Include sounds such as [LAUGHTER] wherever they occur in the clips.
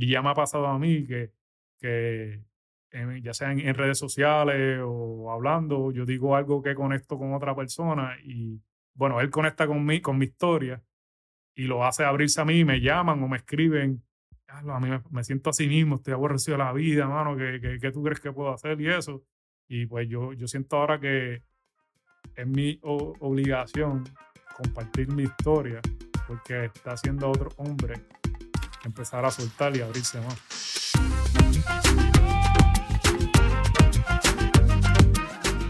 Y ya me ha pasado a mí que, que ya sea en, redes sociales o hablando, yo digo algo que conecto con otra persona y bueno, él conecta con mi, con mi historia y lo hace abrirse a mí, me llaman o me escriben, a mí me, siento así mismo, estoy aborrecido de la vida, mano, ¿qué, qué, tú crees que puedo hacer y eso? Y pues yo, yo siento ahora que es mi obligación compartir mi historia porque está haciendo otro hombre empezar a soltar y abrirse más.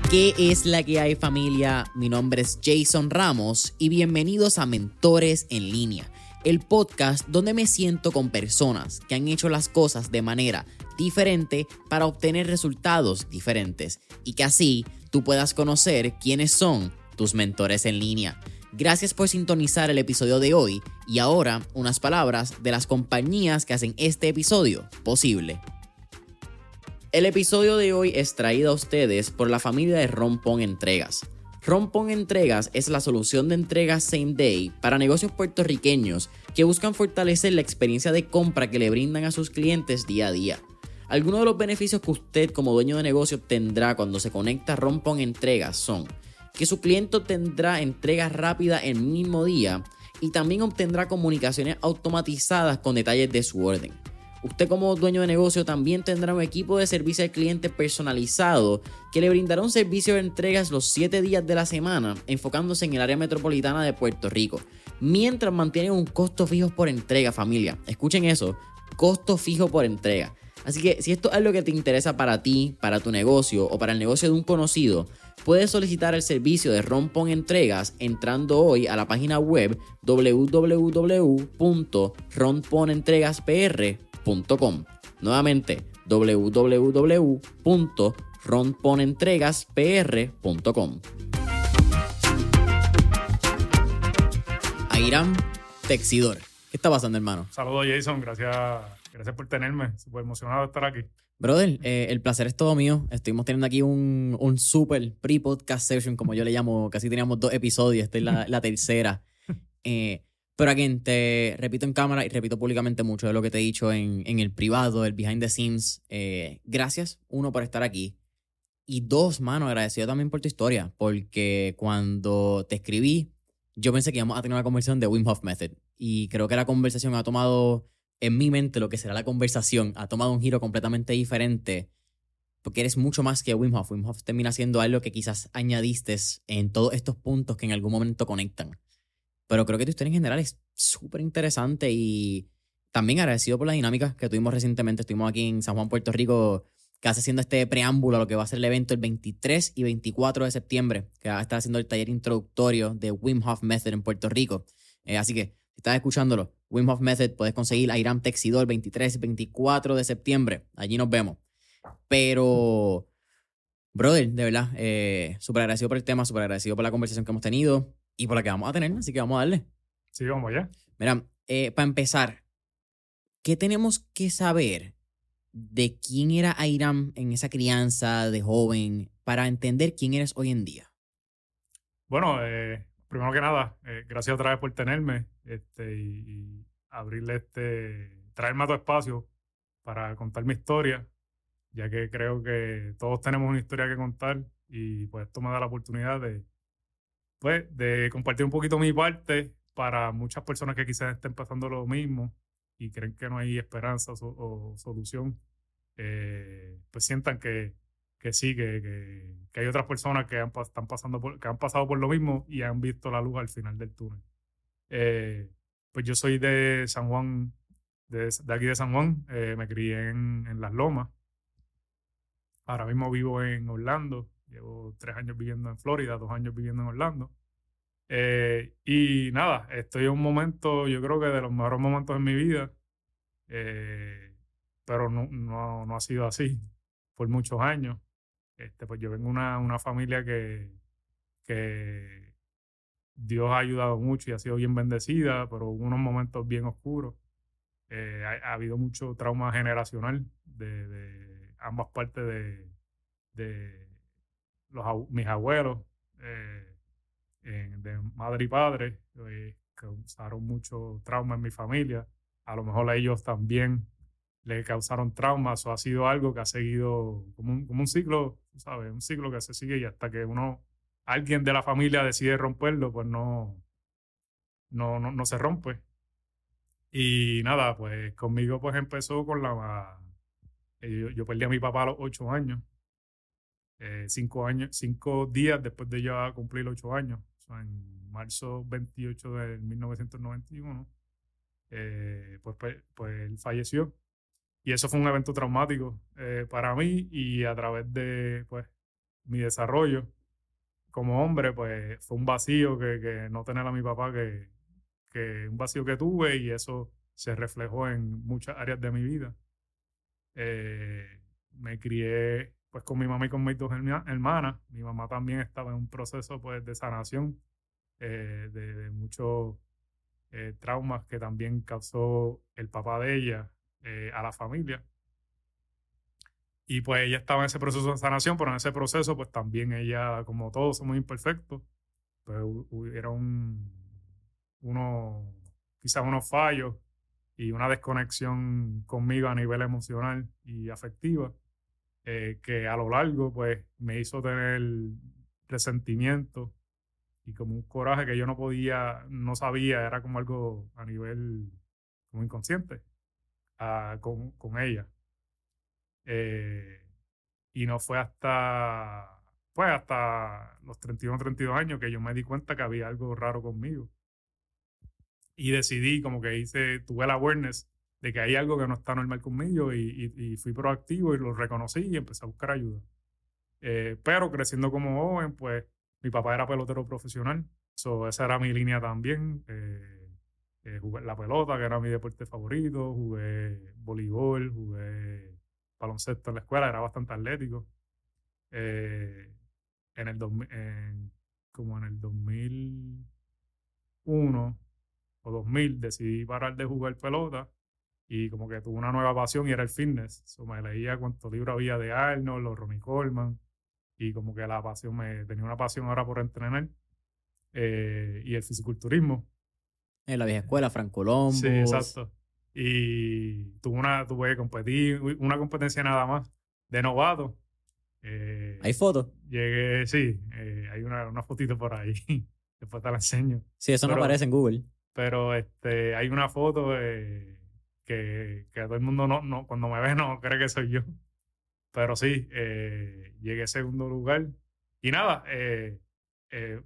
¿Qué es la que hay familia? Mi nombre es Jason Ramos y bienvenidos a Mentores en línea, el podcast donde me siento con personas que han hecho las cosas de manera diferente para obtener resultados diferentes y que así tú puedas conocer quiénes son tus mentores en línea. Gracias por sintonizar el episodio de hoy y ahora unas palabras de las compañías que hacen este episodio posible. El episodio de hoy es traído a ustedes por la familia de Rompon Entregas. Rompon Entregas es la solución de entregas same day para negocios puertorriqueños que buscan fortalecer la experiencia de compra que le brindan a sus clientes día a día. Algunos de los beneficios que usted como dueño de negocio tendrá cuando se conecta a Rompon Entregas son que su cliente tendrá entregas rápidas el mismo día y también obtendrá comunicaciones automatizadas con detalles de su orden. Usted como dueño de negocio también tendrá un equipo de servicio al cliente personalizado que le brindará un servicio de entregas los 7 días de la semana, enfocándose en el área metropolitana de Puerto Rico, mientras mantiene un costo fijo por entrega, familia. Escuchen eso, costo fijo por entrega. Así que si esto es algo que te interesa para ti, para tu negocio o para el negocio de un conocido, puedes solicitar el servicio de Rompon Entregas entrando hoy a la página web www.romponentregaspr.com Nuevamente, www.ronponentregaspr.com. Airam Texidor. ¿Qué está pasando, hermano? Saludos, Jason. Gracias, gracias por tenerme. Súper emocionado de estar aquí. Brother, eh, el placer es todo mío. Estuvimos teniendo aquí un, un super pre-podcast session, como yo le llamo. Casi teníamos dos episodios. Esta es la, la tercera. [LAUGHS] Eh, pero aquí te repito en cámara y repito públicamente mucho de lo que te he dicho en, el privado, el behind the scenes. Eh, gracias, uno, por estar aquí. Y dos, mano, agradecido también por tu historia, porque cuando te escribí, yo pensé que íbamos a tener una conversación de Wim Hof Method. Y creo que la conversación ha tomado, en mi mente, lo que será la conversación, ha tomado un giro completamente diferente, porque eres mucho más que Wim Hof. Wim Hof termina siendo algo que quizás añadiste en todos estos puntos que en algún momento conectan. Pero creo que tu historia en general es súper interesante y también agradecido por la dinámica que tuvimos recientemente. Estuvimos aquí en San Juan, Puerto Rico, casi haciendo este preámbulo a lo que va a ser el evento el 23 y 24 de septiembre, que va a estar haciendo el taller introductorio de Wim Hof Method en Puerto Rico. Eh, así que, estás escuchándolo, Wim Hof Method, puedes conseguir a Irán Texidor el 23 y 24 de septiembre. Allí nos vemos. Pero, brother, de verdad, eh, súper agradecido por el tema, súper agradecido por la conversación que hemos tenido y por la que vamos a tener, así que vamos a darle. Sí, vamos ya. Mira, eh, para empezar, ¿qué tenemos que saber de quién era Airam en esa crianza de joven para entender quién eres hoy en día? Bueno, eh, primero que nada, eh, gracias otra vez por tenerme este, y, abrirle este, traerme a tu espacio para contar mi historia, ya que creo que todos tenemos una historia que contar y pues esto me da la oportunidad de, pues, de compartir un poquito mi parte para muchas personas que quizás estén pasando lo mismo y creen que no hay esperanza o, solución, eh, pues sientan que, que sí, que, que, hay otras personas que están pasando que han pasado por lo mismo y han visto la luz al final del túnel. Eh, pues yo soy de San Juan, de, de aquí de San Juan, eh, me crié en, en Las Lomas. Ahora mismo vivo en Orlando, Llevo tres años viviendo en Florida, dos años viviendo en Orlando. Eh, y nada, estoy en un momento, yo creo que de los mejores momentos en mi vida, eh, pero no, no, no, ha sido así por muchos años. Este, pues yo vengo de una, una familia que, que Dios ha ayudado mucho y ha sido bien bendecida, pero hubo unos momentos bien oscuros. Eh, ha, habido mucho trauma generacional de, de ambas partes de, de los, mis abuelos, eh, de madre y padre, eh, causaron mucho trauma en mi familia. A lo mejor ellos también le causaron traumas o ha sido algo que ha seguido como un, como un ciclo, ¿sabes? Un ciclo que se sigue y hasta que uno, alguien de la familia decide romperlo, pues no, no, no, se rompe. Y nada, pues conmigo pues empezó con la... eh, Yo, yo perdí a mi papá a los ocho años. Eh, cinco años, cinco días después de ya cumplir ocho años. O en marzo 28 de 1991, eh, pues, pues, pues él falleció. Y eso fue un evento traumático eh, para mí y a través de pues, mi desarrollo como hombre, pues fue un vacío que, no tener a mi papá, que, un vacío que tuve y eso se reflejó en muchas áreas de mi vida. Eh, me crié pues con mi mamá y con mis dos herma- hermanas. Mi mamá también estaba en un proceso pues de sanación eh, de, muchos eh, traumas que también causó el papá de ella a la familia. Y pues ella estaba en ese proceso de sanación, pero en ese proceso pues también ella, como todos somos imperfectos, pues hu- hubiera un, uno, quizás unos fallos y una desconexión conmigo a nivel emocional y afectiva, eh, que a lo largo pues me hizo tener resentimiento y como un coraje que yo no podía, no sabía, era como algo a nivel como inconsciente ah, con, con ella. Eh, y no fue hasta, pues hasta los 31, 32 años que yo me di cuenta que había algo raro conmigo. Y decidí, como que hice, tuve la awareness de que hay algo que no está normal conmigo y, y- y fui proactivo y lo reconocí y empecé a buscar ayuda. Eh, pero creciendo como joven, pues mi papá era pelotero profesional, so, esa era mi línea también. Eh, eh, jugué la pelota, que era mi deporte favorito, jugué voleibol, jugué baloncesto en la escuela, era bastante atlético. Eh, en el 2000 en- como en el 2001 o 2000 decidí parar de jugar pelota y como que tuve una nueva pasión y era el fitness. So, me leía cuántos libros había de Arnold o Ronnie Coleman y como que la pasión me tenía una pasión ahora por entrenar eh, y el fisiculturismo. En la vieja escuela, Frank Colombo. Sí, exacto. Y tuve una, tuve competí una competencia nada más de novato. Eh, ¿Hay fotos? Llegué, sí, eh, hay una, una fotito por ahí. [LAUGHS] Después te la enseño. Sí, eso no aparece en Google. Pero este, hay una foto eh, que, que todo el mundo no, no, cuando me ve no cree que soy yo. Pero sí, eh, llegué segundo lugar. Y nada,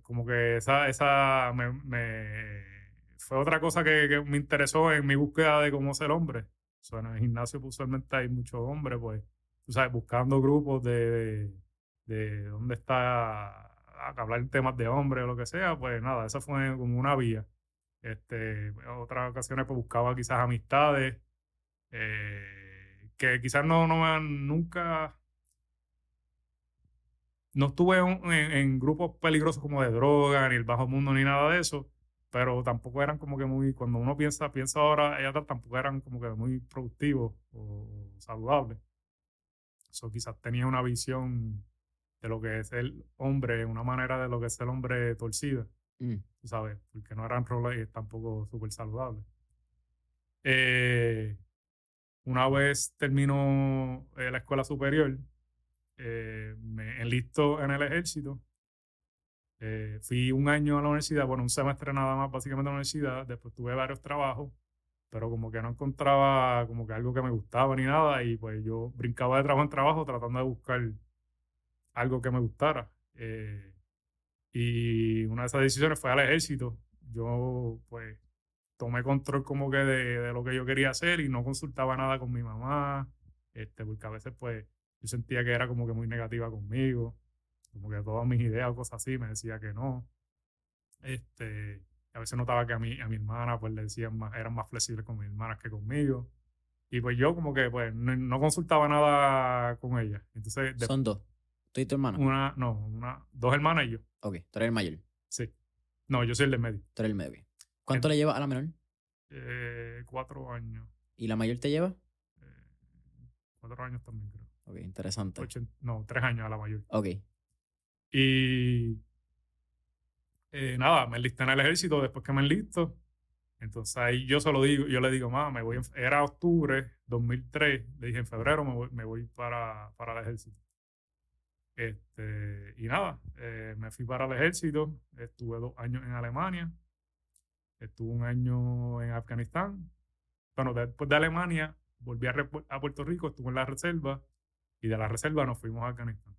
como que esa, esa me, me- fue otra cosa que, me interesó en mi búsqueda de cómo ser hombre. O sea, en el gimnasio usualmente hay muchos hombres, pues, tú sabes, buscando grupos de, de, de dónde está, a hablar temas de hombres o lo que sea, pues nada, esa fue como una vía. Este, en otras ocasiones pues buscaba quizás amistades eh, que quizás no, no me nunca no estuve en, en- en grupos peligrosos como de droga, ni el bajo mundo, ni nada de eso, pero tampoco eran como que muy, cuando uno piensa, piensa ahora, ellas tampoco eran como que muy productivos o saludables. Eso quizás tenía una visión de lo que es el hombre, una manera de lo que es el hombre torcida Mm. sabes, porque no eran roles tampoco súper saludables. Eh, una vez terminó eh, la escuela superior, eh, me enlisto en el ejército. Eh, fui un año a la universidad, bueno, un semestre nada más básicamente a la universidad, después tuve varios trabajos, pero como que no encontraba como que algo que me gustaba ni nada y pues yo brincaba de trabajo en trabajo tratando de buscar algo que me gustara. Eh, y una de esas decisiones fue al ejército. Yo, pues, tomé control como que de, lo que yo quería hacer y no consultaba nada con mi mamá, este, porque a veces, pues, yo sentía que era como que muy negativa conmigo, como que todas mis ideas o cosas así me decía que no. Este, a veces notaba que a mi, a mi hermana, pues, le decían más, eran más flexibles con mis hermanas que conmigo. Y pues yo como que, pues, no, no consultaba nada con ella. Entonces, de- Son dos. ¿Tú y tu hermano? una, no, una, dos hermanas y yo. Ok, tú eres el mayor. Sí. No, yo soy el de medio. Tú eres el medio. ¿Cuánto le lleva a la menor? Eh, cuatro años. ¿Y la mayor te lleva? Eh, cuatro años también, creo. Ok, interesante. Ochen- no, tres años a la mayor. Ok. Y eh, nada, me enlisté en el ejército. Después que me enlisto, Entonces ahí yo se lo digo, yo le digo, mamá, me voy, era octubre 2003, le dije en febrero me voy, me voy para, para el ejército. Este, y nada, eh, me fui para el ejército, estuve dos años en Alemania, estuve un año en Afganistán. Bueno, después de Alemania volví a, a Puerto Rico, estuve en la reserva y de la reserva nos fuimos a Afganistán.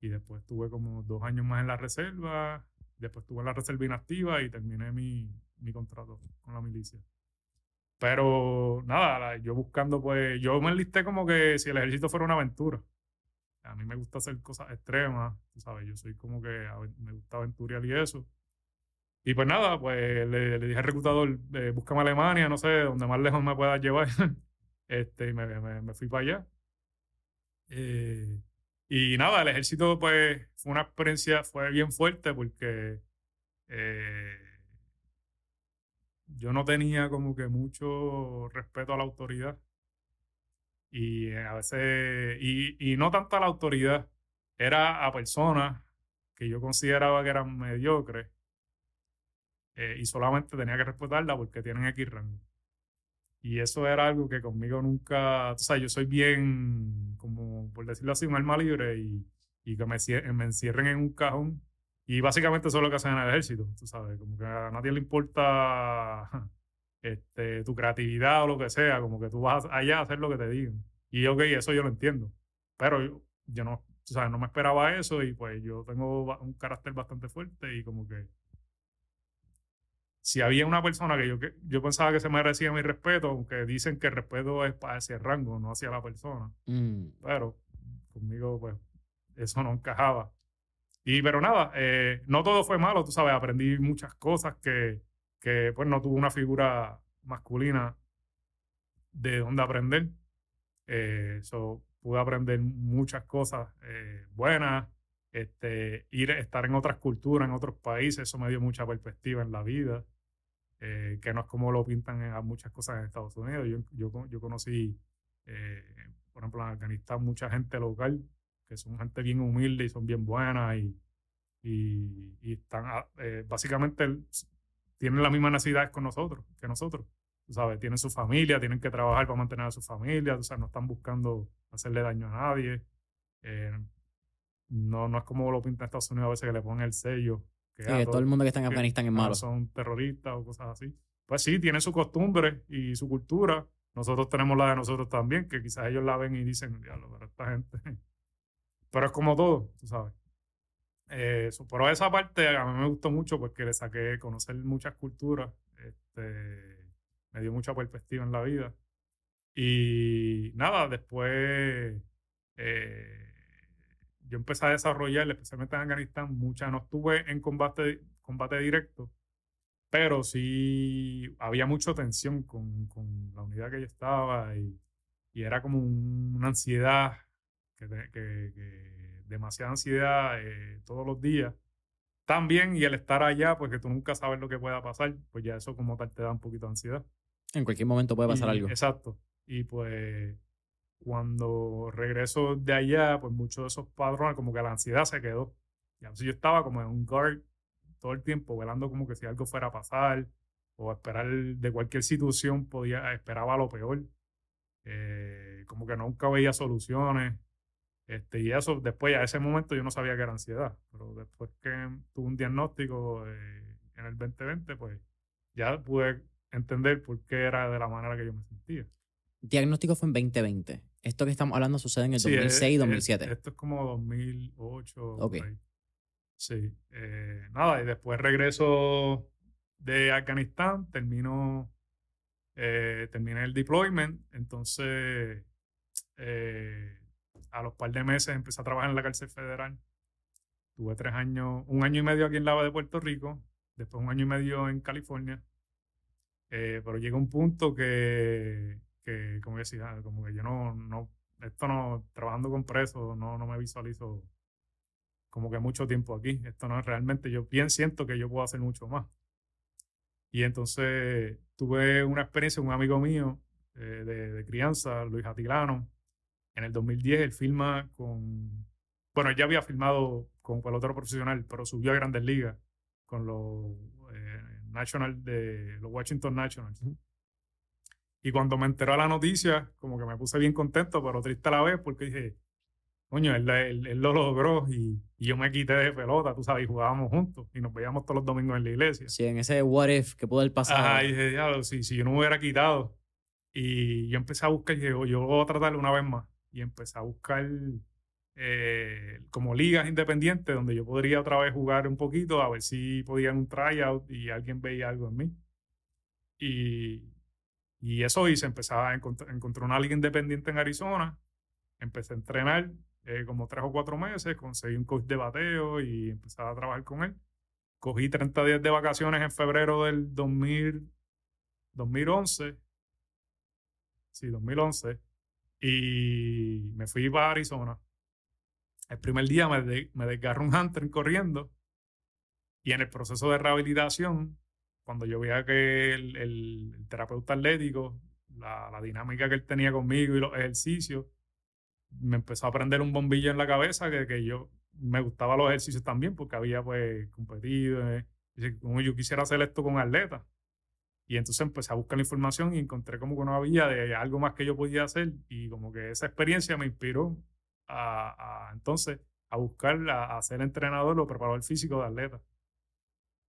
Y después estuve como dos años más en la reserva, después estuve en la reserva inactiva y terminé mi, mi contrato con la milicia. Pero nada, yo buscando, pues, yo me enlisté como que si el ejército fuera una aventura. A mí me gusta hacer cosas extremas, sabes, yo soy como que me gusta aventurar y eso. Y pues nada, pues le, dije al reclutador, eh, búscame Alemania, no sé, donde más lejos me puedas llevar. [LAUGHS] este, y me, me, fui para allá. Eh, y nada, el ejército pues fue una experiencia, fue bien fuerte porque eh, yo no tenía como que mucho respeto a la autoridad. Y a veces, y, y no tanto a la autoridad, era a personas que yo consideraba que eran mediocres eh, y solamente tenía que respetarla porque tienen X rango. Y eso era algo que conmigo nunca, o sea, yo soy bien, como por decirlo así, un alma libre y, y que me, encierren en un cajón. Y básicamente eso es lo que hacen en el ejército, tú sabes, como que a nadie le importa este, tu creatividad o lo que sea, como que tú vas allá a hacer lo que te digan. Y ok, eso yo lo entiendo. Pero yo, yo no, tú sabes, no me esperaba eso y pues yo tengo un carácter bastante fuerte y como que si había una persona que yo, que yo pensaba que se merecía mi respeto, aunque dicen que el respeto es para ese rango, no hacia la persona. Mm. Pero conmigo, pues, eso no encajaba. Y, pero nada, eh, no todo fue malo, tú sabes, aprendí muchas cosas que, que pues, no tuve una figura masculina de donde aprender. Eh, pude aprender muchas cosas eh, buenas, este, ir, estar en otras culturas, en otros países, eso me dio mucha perspectiva en la vida, eh, que no es como lo pintan en muchas cosas en Estados Unidos. Yo, yo, yo conocí, eh, por ejemplo, en Afganistán, mucha gente local, que son gente bien humilde y son bien buenas y, y, están, eh, básicamente, tienen las mismas necesidades con nosotros, que nosotros. ¿sabes? Tienen su familia, tienen que trabajar para mantener a su familia, o sea, no están buscando hacerle daño a nadie. No, no es como lo pinta Estados Unidos a veces que le ponen el sello. Que, sí, todo, el mundo que está en Afganistán es malo. Son terroristas o cosas así. Pues sí, tiene su costumbre y su cultura. Nosotros tenemos la de nosotros también, que quizás ellos la ven y dicen, diablo, pero esta gente. [LAUGHS] Pero es como todo, tú sabes. Eh, pero esa parte a mí me gustó mucho porque le saqué conocer muchas culturas. Este, me dio mucha perspectiva en la vida. Y nada, después eh, yo empecé a desarrollar, especialmente en Afganistán, muchas, no estuve en combate, combate directo, pero sí había mucha tensión con, con la unidad que yo estaba y, y era como una ansiedad, que, que, demasiada ansiedad eh, todos los días. También, y el estar allá, pues que tú nunca sabes lo que pueda pasar, pues ya eso como tal te da un poquito de ansiedad. En cualquier momento puede pasar algo. Exacto. Y pues cuando regreso de allá, pues muchos de esos padrones, como que la ansiedad se quedó. Y así yo estaba como en un guard todo el tiempo, velando como que si algo fuera a pasar o esperar de cualquier situación, podía, esperaba lo peor. Eh, como que nunca veía soluciones. Este, y eso, después, a ese momento yo no sabía que era ansiedad, pero después que tuve un diagnóstico eh, en el 2020, pues ya pude entender por qué era de la manera que yo me sentía. Diagnóstico fue en 2020. Esto que estamos hablando sucede en el 2006 y 2007. esto es como 2008. Ok. Sí. Eh, nada, y después regreso de Afganistán, termino, eh, terminé el deployment, entonces eh, a los par de meses empecé a trabajar en la cárcel federal. Tuve tres años, un año y medio aquí en Lava de Puerto Rico, después un año y medio en California. pero llega un punto que que, como decía, como que yo no, no, esto no, trabajando con presos, no, no me visualizo como que mucho tiempo aquí. Esto no es realmente, yo bien siento que yo puedo hacer mucho más. Y entonces tuve una experiencia, un amigo mío eh, de, de, crianza, Luis Atilano, en el 2010 él filma con, bueno, ya había filmado con pelotero profesional, pero subió a Grandes Ligas con los eh, National, de los Washington Nationals. Y cuando me enteró la noticia, como que me puse bien contento, pero triste a la vez, porque dije, coño, él, él, lo logró y, yo me quité de pelota, tú sabes, y jugábamos juntos y nos veíamos todos los domingos en la iglesia. Sí, en ese what if que pudo haber pasado. Ajá, y dije, ya, si, si yo no me hubiera quitado. Y yo empecé a buscar, y dije, yo voy a tratarlo una vez más. Y empecé a buscar eh, como ligas independientes donde yo podría otra vez jugar un poquito, a ver si podían un tryout y alguien veía algo en mí. Y, y eso hice, empecé a encontrar, encontré una liga independiente en Arizona, empecé a entrenar eh, como tres o cuatro meses, conseguí un coach de bateo y empecé a trabajar con él. Cogí 30 días de vacaciones en febrero del 2000, 2011. Sí, 2011. Y me fui para Arizona. El primer día me, me desgarró un hunter corriendo. Y en el proceso de rehabilitación, cuando yo veía que el, terapeuta atlético, la, dinámica que él tenía conmigo y los ejercicios, me empezó a prender un bombillo en la cabeza que, que yo me gustaba los ejercicios también porque había pues competido. Eh, como yo quisiera hacer esto con atletas. Y entonces empecé a buscar la información y encontré como que no había de algo más que yo podía hacer y como que esa experiencia me inspiró a, a entonces a buscar a, ser entrenador o preparador físico de atletas.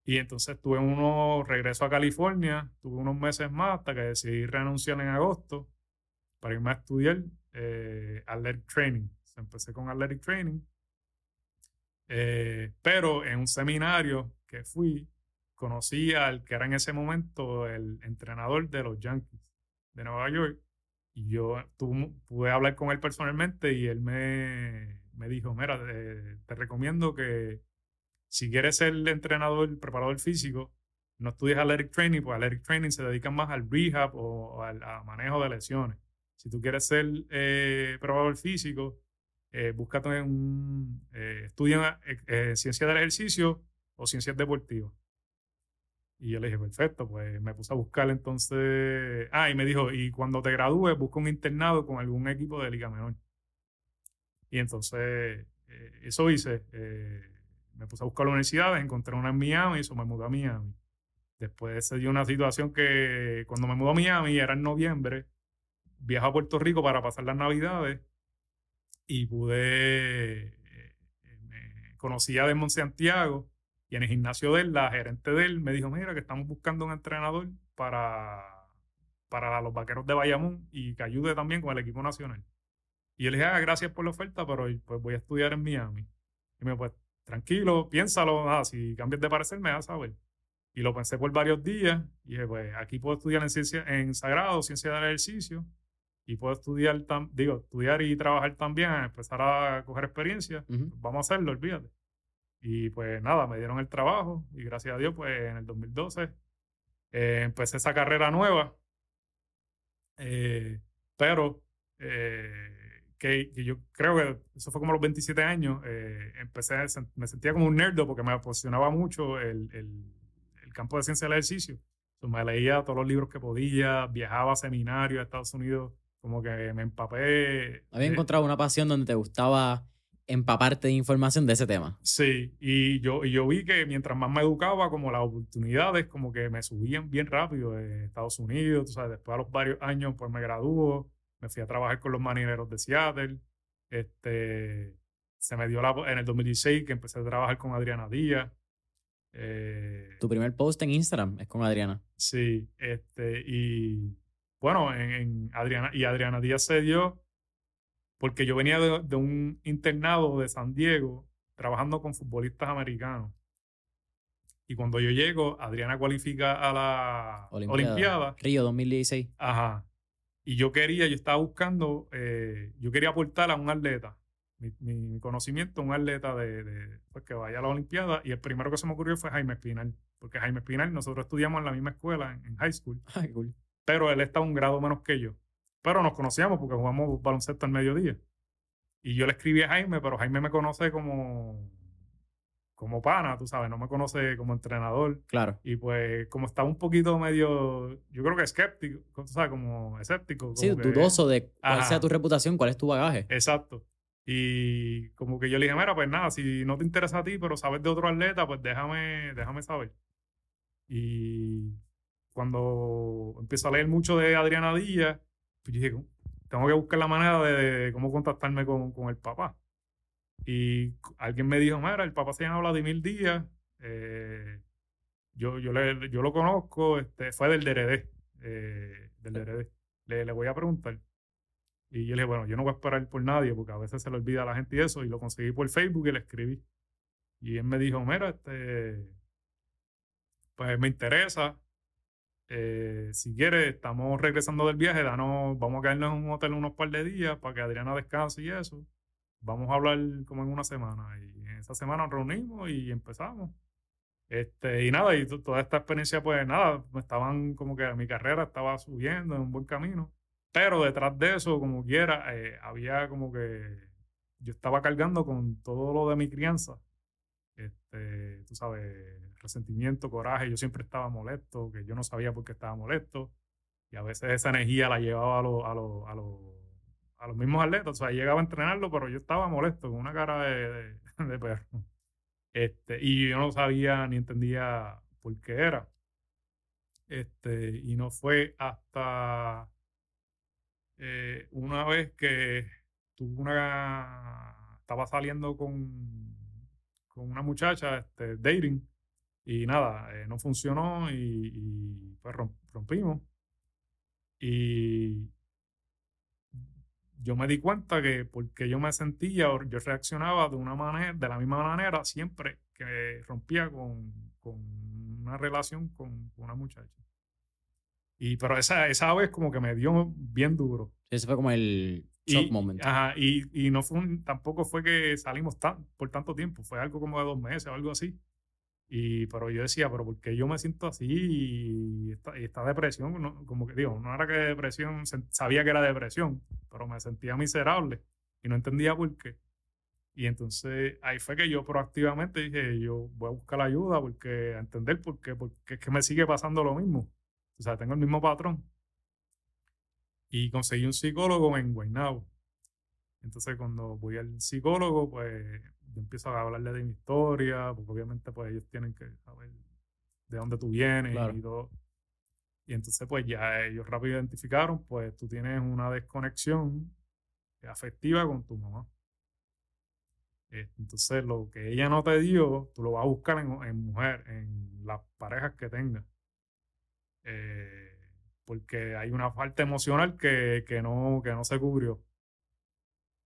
Y entonces tuve uno, regreso a California, tuve unos meses más hasta que decidí renunciar en agosto para irme a estudiar eh, Athletic Training. Empecé con Athletic Training. Eh, pero en un seminario que fui, conocí al que era en ese momento el entrenador de los Yankees de Nueva York. Y yo pude hablar con él personalmente y él me, me dijo, mira, te, recomiendo que si quieres ser entrenador, preparador físico, no estudies Athletic Training, porque Athletic Training se dedica más al rehab o, al manejo de lesiones. Si tú quieres ser eh, probador físico, eh, búscate un eh, estudio en eh, ciencia del ejercicio o ciencias deportivas. Y yo le dije, perfecto, pues me puse a buscar entonces. Ah, y me dijo, y cuando te gradúes, busca un internado con algún equipo de Liga Menor. Y entonces, eso hice. Me puse a buscar la universidad, encontré una en Miami y eso me mudó a Miami. Después se dio una situación que cuando me mudó a Miami, era en noviembre, viajo a Puerto Rico para pasar las navidades y pude, eh, conocí a Desmond Santiago y en el gimnasio de él, la gerente de él me dijo, mira, que estamos buscando un entrenador para, para los vaqueros de Bayamón y que ayude también con el equipo nacional. Y yo le dije, ah, gracias por la oferta, pero pues voy a estudiar en Miami. Y me pues tranquilo, piénsalo, ah, si cambias de parecer me vas a ver. Y lo pensé por varios días y dije, pues aquí puedo estudiar en, ciencia, en sagrado, ciencia del ejercicio y puedo estudiar, digo, estudiar y trabajar también, empezar a coger experiencia, pues vamos a hacerlo, olvídate. Y pues nada, me dieron el trabajo y gracias a Dios, pues en el 2012 eh, empecé esa carrera nueva. Eh, pero eh, que, yo creo que eso fue como a los 27 años, empecé, me sentía como un nerdo porque me apasionaba mucho el, el, el campo de ciencia del ejercicio. Entonces, me leía todos los libros que podía, viajaba a seminarios a Estados Unidos como que me empapé. Había encontrado una pasión donde te gustaba empaparte de información de ese tema. Sí, y yo, y yo vi que mientras más me educaba, como las oportunidades como que me subían bien rápido de Estados Unidos, tú sabes, después de los varios años pues me graduó, me fui a trabajar con los marineros de Seattle, este, se me dio la, en el 2016 que empecé a trabajar con Adriana Díaz. Eh, tu primer post en Instagram es con Adriana. Sí, este, y bueno, en, Adriana, y Adriana Díaz se dio porque yo venía de, un internado de San Diego trabajando con futbolistas americanos. Y cuando yo llego, Adriana cualifica a la Olimpiada. Río 2016. Ajá. Y yo quería, yo estaba buscando, eh, yo quería aportar a un atleta, mi, conocimiento, un atleta de, pues, que vaya a la Olimpiada. Y el primero que se me ocurrió fue Jaime Espinal, porque Jaime Espinal, nosotros estudiamos en la misma escuela, en, high school. [LAUGHS] Ay, cool pero él está un grado menos que yo. Pero nos conocíamos porque jugamos baloncesto al mediodía. Y yo le escribí a Jaime, pero Jaime me conoce como, como pana, tú sabes, no me conoce como entrenador. Claro. Y pues, como estaba un poquito medio, yo creo que escéptico, tú sabes, como escéptico. sí, dudoso de cuál sea tu reputación, cuál es tu bagaje. Exacto. Y como que yo le dije, mira, pues nada, si no te interesa a ti, pero sabes de otro atleta, pues déjame, déjame saber. Y cuando empiezo a leer mucho de Adriana Díaz, pues dije, tengo que buscar la manera de, cómo contactarme con, con, el papá. Y alguien me dijo, mira, el papá se llama Vladimir Díaz, eh, yo, yo, le, yo lo conozco, este, fue del DRD, eh, del DRD. Le, le voy a preguntar. Y yo le dije, bueno, yo no voy a esperar por nadie porque a veces se le olvida a la gente y eso. Y lo conseguí por Facebook y le escribí. Y él me dijo, mira, este, pues me interesa. Eh, si quieres, estamos regresando del viaje, danos, vamos a quedarnos en un hotel unos par de días para que Adriana descanse y eso. Vamos a hablar como en una semana. Y en esa semana nos reunimos y empezamos. Este, y nada, y toda esta experiencia, pues nada, me estaban como que mi carrera estaba subiendo en un buen camino. Pero detrás de eso, como quiera, eh, había como que yo estaba cargando con todo lo de mi crianza. Este, tú sabes, resentimiento, coraje. Yo siempre estaba molesto, que yo no sabía por qué estaba molesto. Y a veces esa energía la llevaba a, a, a, a los mismos atletas. O sea, llegaba a entrenarlo, pero yo estaba molesto, con una cara [LAUGHS] de, perro. Este, y yo no sabía ni entendía por qué era. Este, y no fue hasta eh, una vez que tuvo una. Estaba saliendo con, con una muchacha, este, dating, y nada, eh, no funcionó y, pues rompimos. Y yo me di cuenta que porque yo me sentía, yo reaccionaba de una manera, de la misma manera siempre que rompía con, con una relación con, con una muchacha. Y, pero esa, esa vez como que me dio bien duro. Ese fue como el shock y, moment. Ajá, y, y no fue tampoco fue que salimos tan, por tanto tiempo, fue algo como de dos meses o algo así. Y, pero yo decía, pero ¿por qué yo me siento así? Y esta, depresión, no, como que digo, no era que depresión, sabía que era depresión, pero me sentía miserable y no entendía por qué. Y entonces ahí fue que yo proactivamente dije, yo voy a buscar la ayuda porque a entender por qué, porque es que me sigue pasando lo mismo. O sea, tengo el mismo patrón. Y conseguí un psicólogo en Guaynabo. Entonces, cuando voy al psicólogo, pues yo empiezo a hablarle de mi historia, porque obviamente pues ellos tienen que saber de dónde tú vienes y todo. Y entonces pues ya ellos rápido identificaron, pues tú tienes una desconexión afectiva con tu mamá. Entonces lo que ella no te dio, tú lo vas a buscar en, en mujer, en las parejas que tengas. Eh, porque hay una falta emocional que, que, no, que no se cubrió.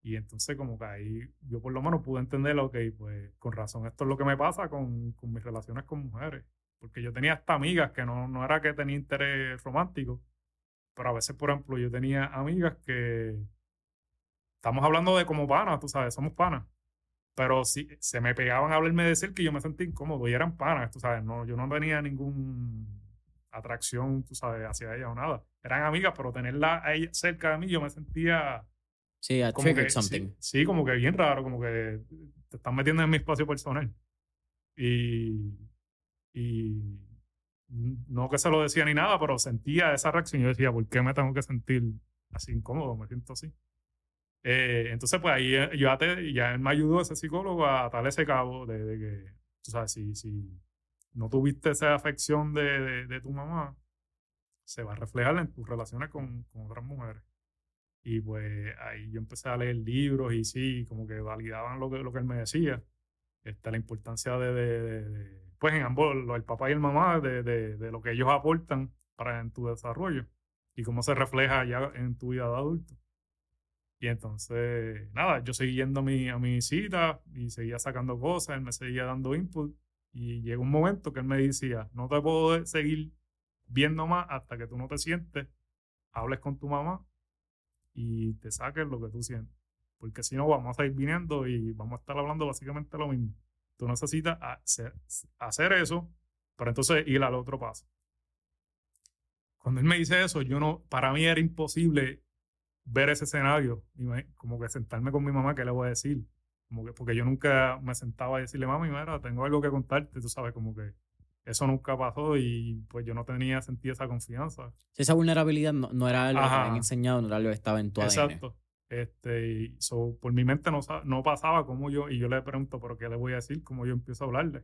Y entonces como que ahí yo por lo menos pude entender, ok, pues con razón, esto es lo que me pasa con, con mis relaciones con mujeres. Porque yo tenía hasta amigas que no, no era que tenía interés romántico, pero a veces, por ejemplo, yo tenía amigas que estamos hablando de como panas, tú sabes, somos panas. Pero si se me pegaban a hablarme de cerca y yo me sentí incómodo y eran panas, tú sabes, no, yo no tenía ningún atracción, tú sabes, hacia ella o nada. Eran amigas, pero tenerla a ella cerca de mí, yo me sentía. Sí, a como que, something. Sí, como que bien raro, como que te están metiendo en mi espacio personal. Y. Y. No que se lo decía ni nada, pero sentía esa reacción. Yo decía, ¿por qué me tengo que sentir así incómodo? Me siento así. Eh, entonces, pues ahí eh, yo ya, él me ayudó ese psicólogo a atar ese cabo de, de que, tú sabes, si, si, no tuviste esa afección de, de, tu mamá, se va a reflejar en tus relaciones con, con, otras mujeres. Y pues ahí yo empecé a leer libros y sí, como que validaban lo que, lo que él me decía. Este, la importancia de, de, pues en ambos, el papá y el mamá, de, de, lo que ellos aportan para en tu desarrollo y cómo se refleja ya en tu vida de adulto. Y entonces, nada, yo seguí yendo a mi, a mi cita y seguía sacando cosas, él me seguía dando input y llegó un momento que él me decía, no te puedo seguir viendo más hasta que tú no te sientes, hables con tu mamá y te saques lo que tú sientes. Porque si no, vamos a ir viniendo y vamos a estar hablando básicamente lo mismo. Tú necesitas hacer, eso para entonces ir al otro paso. Cuando él me dice eso, yo no, para mí era imposible ver ese escenario como que sentarme con mi mamá, ¿qué le voy a decir? Como que, porque yo nunca me sentaba a decirle, mami, mira, tengo algo que contarte, tú sabes, como que eso nunca pasó y pues yo no tenía sentido esa confianza. Esa vulnerabilidad no, no era lo que me habían enseñado, no era lo que estaba en tu Exacto. Este, y por mi mente no, no pasaba como yo, y yo le pregunto, ¿pero qué le voy a decir? ¿Cómo yo empiezo a hablarle?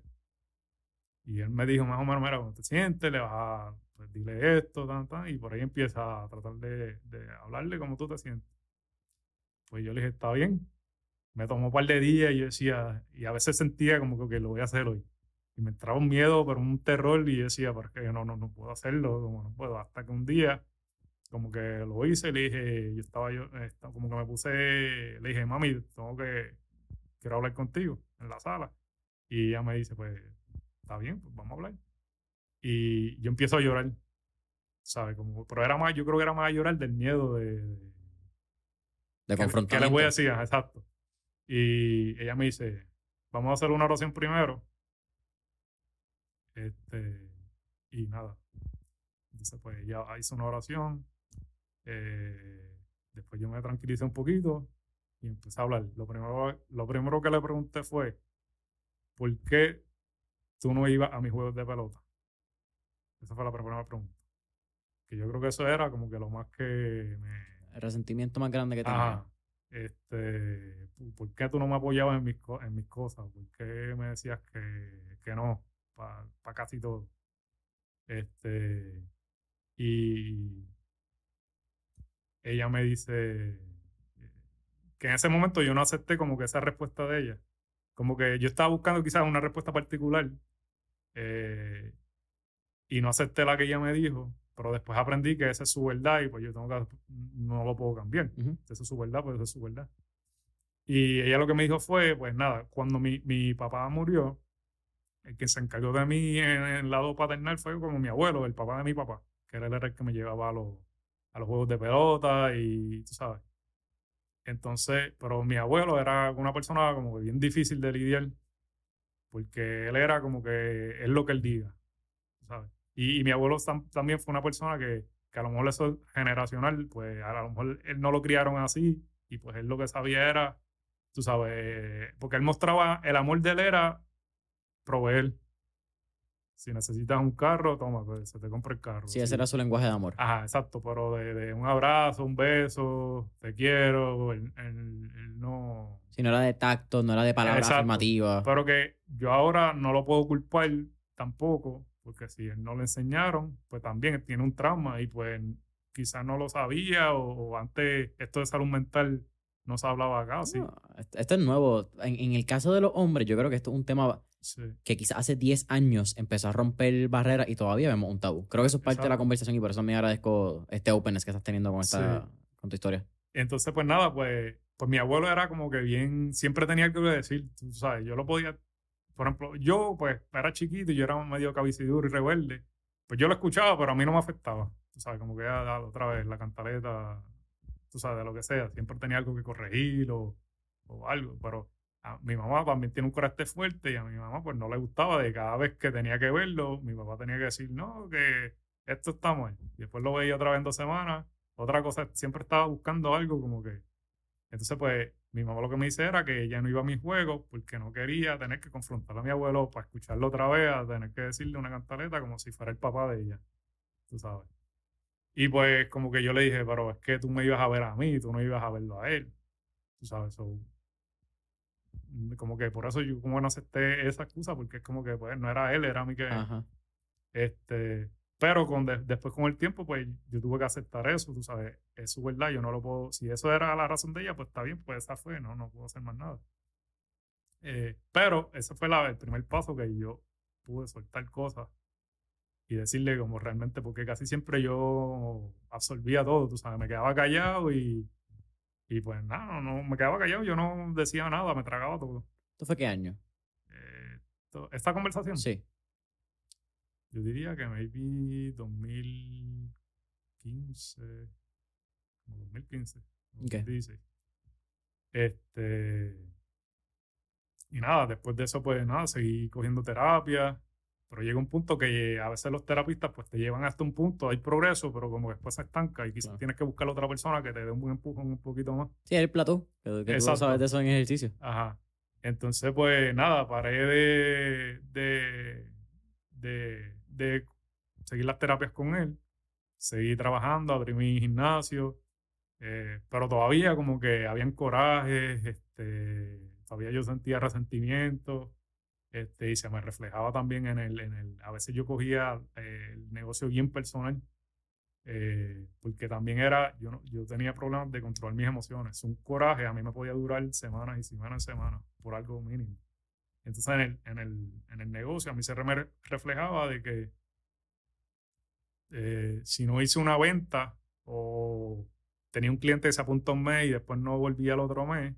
Y él me dijo más o menos, mira, ¿cómo te sientes? Le vas a, pues dile esto, tan, tan, y por ahí empieza a tratar de, de hablarle cómo tú te sientes. Pues yo le dije, está bien. Me tomó un par de días y yo decía, y a veces sentía como que, lo voy a hacer hoy. Y me entraba un miedo, pero un terror, y decía, porque no, no, no puedo hacerlo, como no puedo. Hasta que un día, como que lo hice, le dije, yo estaba yo, como que me puse, le dije, mami, tengo que, quiero hablar contigo en la sala. Y ella me dice, pues, está bien, pues vamos a hablar. Y yo empiezo a llorar, ¿sabes? Como, pero era más, yo creo que era más a llorar del miedo de... De, confrontar. ¿Qué le voy a decir? Exacto. Y ella me dice, vamos a hacer una oración primero. Este, y nada. Entonces, pues ella hizo una oración. Eh, después yo me tranquilicé un poquito y empecé a hablar. Lo primero, lo primero que le pregunté fue, ¿por qué tú no ibas a mis juegos de pelota? Esa fue la primera pregunta. Que yo creo que eso era como que lo más que me... El resentimiento más grande que tenía. Este, ¿Por qué tú no me apoyabas en mis, en mis cosas? ¿Por qué me decías que, que no para casi todo? Este, y ella me dice que en ese momento yo no acepté como que esa respuesta de ella. Como que yo estaba buscando quizás una respuesta particular eh, y no acepté la que ella me dijo, pero después aprendí que esa es su verdad y pues yo tengo que, no lo puedo cambiar. Esa es su verdad, pues esa es su verdad. Y ella lo que me dijo fue, pues nada, cuando mi, mi papá murió, el que se encargó de mí en el lado paternal fue como mi abuelo, el papá de mi papá, que era el que me llevaba a los, a los juegos de pelota y tú sabes. Entonces, pero mi abuelo era una persona como bien difícil de lidiar, porque él era como que es lo que él diga, ¿sabes? Y, mi abuelo también fue una persona que, que, a lo mejor eso generacional, pues a lo mejor él no lo criaron así, y pues él lo que sabía era, tú sabes, porque él mostraba, el amor de él era proveer. Si necesitas un carro, toma, pues se te compra el carro. Sí, ese era su lenguaje de amor. Ajá, exacto, pero de, un abrazo, un beso, te quiero, él, no... Si no era de tacto, no era de palabras afirmativas. Pero que yo ahora no lo puedo culpar tampoco, porque si él no le enseñaron, pues también tiene un trauma y pues quizás no lo sabía o, antes esto de salud mental no se hablaba acá, sí. esto es nuevo. En, en, el caso de los hombres, yo creo que esto es un tema que quizás hace 10 años empezó a romper barreras y todavía vemos un tabú. Creo que eso es parte de la conversación y por eso me agradezco este openness que estás teniendo con, esta, con tu historia. Entonces, pues nada, pues, pues mi abuelo era como que bien, siempre tenía algo que decir, tú sabes, yo lo podía, por ejemplo, yo pues era chiquito y yo era medio cabiciduro y rebelde, pues yo lo escuchaba, pero a mí no me afectaba, tú sabes, como que ya otra vez la cantaleta, tú sabes, de lo que sea, siempre tenía algo que corregir o, o algo, pero mi mamá también tiene un carácter fuerte y a mi mamá pues no le gustaba de cada vez que tenía que verlo, mi papá tenía que decir, no, que esto está mal. Y después lo veía otra vez en dos semanas. Otra cosa, siempre estaba buscando algo como que... Entonces pues mi mamá lo que me dice era que ella no iba a mis juegos porque no quería tener que confrontar a mi abuelo para escucharlo otra vez, a tener que decirle una cantaleta como si fuera el papá de ella. Tú sabes. Y pues como que yo le dije, pero es que tú me ibas a ver a mí, tú no ibas a verlo a él. Tú sabes, eso como que por eso yo como no acepté esa excusa, porque es como que pues no era él, era mí que... Este, pero con después con el tiempo, pues yo tuve que aceptar eso, tú sabes, es su verdad, yo no lo puedo, si eso era la razón de ella, pues está bien, pues esa fue, no, no puedo hacer más nada. Eh, pero ese fue la, el primer paso que yo pude soltar cosas y decirle como realmente, porque casi siempre yo absorbía todo, tú sabes, me quedaba callado y y pues nada, no, me quedaba callado, yo no decía nada, me tragaba todo. ¿Esto fue qué año? Eh, ¿Esta conversación? Sí. Yo diría que maybe 2015, como 2015, 2016. Este, y nada, después de eso, pues nada, seguí cogiendo terapia. Pero llega un punto que a veces los terapistas pues te llevan hasta un punto, hay progreso, pero como después se estanca y quizás tienes que buscar a otra persona que te dé un buen empujón un poquito más. Sí, el plató, que, tú sabes de eso en ejercicio. Ajá. Entonces, pues nada, paré de, de, de, de seguir las terapias con él, seguí trabajando, abrí mi gimnasio, eh, pero todavía como que habían corajes, este, todavía yo sentía resentimiento Este, y se me reflejaba también en el, en el a veces yo cogía eh, el negocio bien personal, eh, porque también era, yo, yo tenía problemas de controlar mis emociones. Un coraje a mí me podía durar semanas y semanas y semanas por algo mínimo. Entonces en el, en el, en el negocio a mí se me reflejaba de que eh, si no hice una venta o tenía un cliente que se apuntó un mes y después no volvía al otro mes,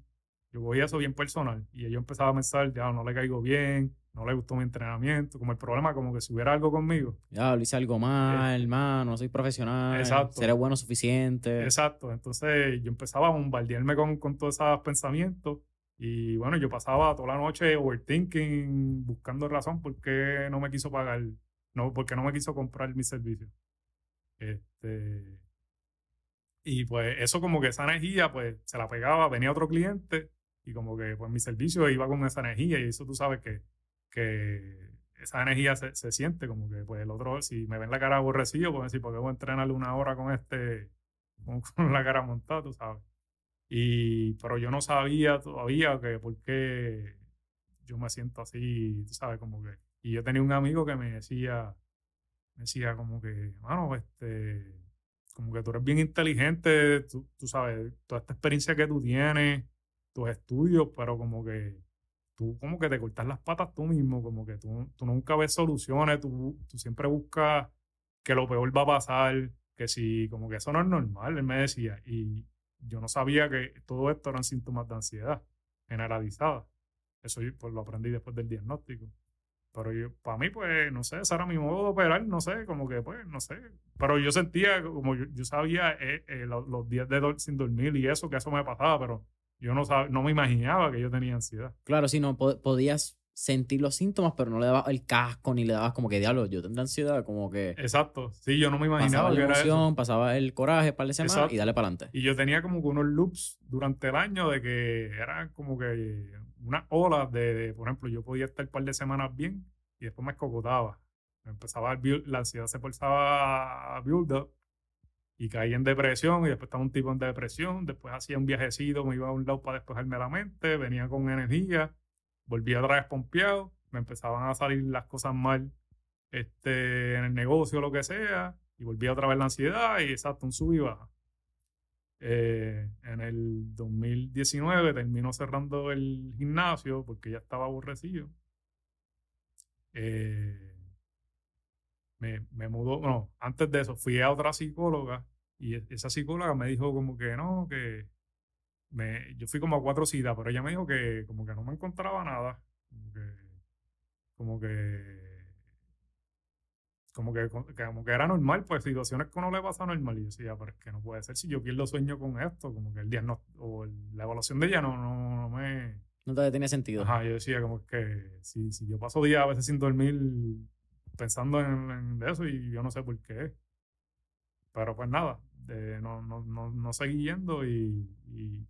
yo cogía eso bien personal. Y yo empezaba a pensar, ya no le caigo bien, no le gustó mi entrenamiento, como el problema, como que si hubiera algo conmigo. Ya, lo hice algo mal, hermano, no soy profesional, exacto. seré bueno suficiente. Exacto, entonces yo empezaba a bombardearme con, con todos esos pensamientos y bueno, yo pasaba toda la noche overthinking, buscando razón por qué no me quiso pagar, no, porque no me quiso comprar mi servicio. Este, y pues eso como que esa energía, pues se la pegaba, venía otro cliente y como que pues mi servicio iba con esa energía y eso tú sabes que, que esa energía se, se siente como que pues el otro, si me ven la cara aborrecido, pues decir, porque voy a entrenarle una hora con este, [LAUGHS] con la cara montada, tú sabes. Y, pero yo no sabía todavía que por qué yo me siento así, tú sabes, como que. Y yo tenía un amigo que me decía, me decía como que, mano, este, como que tú eres bien inteligente, tú, tú sabes, toda esta experiencia que tú tienes, tus estudios, pero como que tú como que te cortas las patas tú mismo, como que tú, tú nunca ves soluciones, tú, tú siempre buscas que lo peor va a pasar, que si, como que eso no es normal, él me decía. Y, yo no sabía que todo esto eran síntomas de ansiedad generalizada. Eso yo, pues, lo aprendí después del diagnóstico. Pero yo, para mí, pues, no sé, ese era mi modo de operar, no sé, como que, pues, no sé. Pero yo sentía, como yo, sabía eh, eh, los, días de sin dormir y eso, que eso me pasaba, pero yo no, no me imaginaba que yo tenía ansiedad. Claro, si no, podías sentir los síntomas, pero no le dabas el casco ni le dabas como que diablo, yo tendré ansiedad, como que. Exacto, sí, yo no me imaginaba pasaba la emoción, pasaba el coraje para de semanas y dale para adelante. Y yo tenía como que unos loops durante el año de que eran como que unas olas de, por ejemplo, yo podía estar un par de semanas bien y después me escocotaba. Empezaba la ansiedad se forzaba a build up y caí en depresión y después estaba un tipo en depresión, después hacía un viajecito, me iba a un lado para despejarme la mente, venía con energía volví otra vez pompeado, me empezaban a salir las cosas mal este, en el negocio lo que sea, y volví otra vez la ansiedad y exacto, un sub y baja. Eh, en el 2019 terminó cerrando el gimnasio porque ya estaba aborrecido. Eh, me, me mudó, bueno, antes de eso fui a otra psicóloga y e, esa psicóloga me dijo como que no, que yo fui como a cuatro citas, pero ella me dijo que como que no me encontraba nada. Como que, como que, como que, era normal, pues situaciones que uno le pasa normal. Y yo decía, pero es que no puede ser si yo pierdo sueño con esto, como que el diagnóstico o la evaluación de ella no, no, me... No te tenía sentido. Ajá, yo decía como que si, si yo paso días a veces sin dormir pensando en, en eso y yo no sé por qué. Pero pues nada, no, no, no, no, seguí yendo y,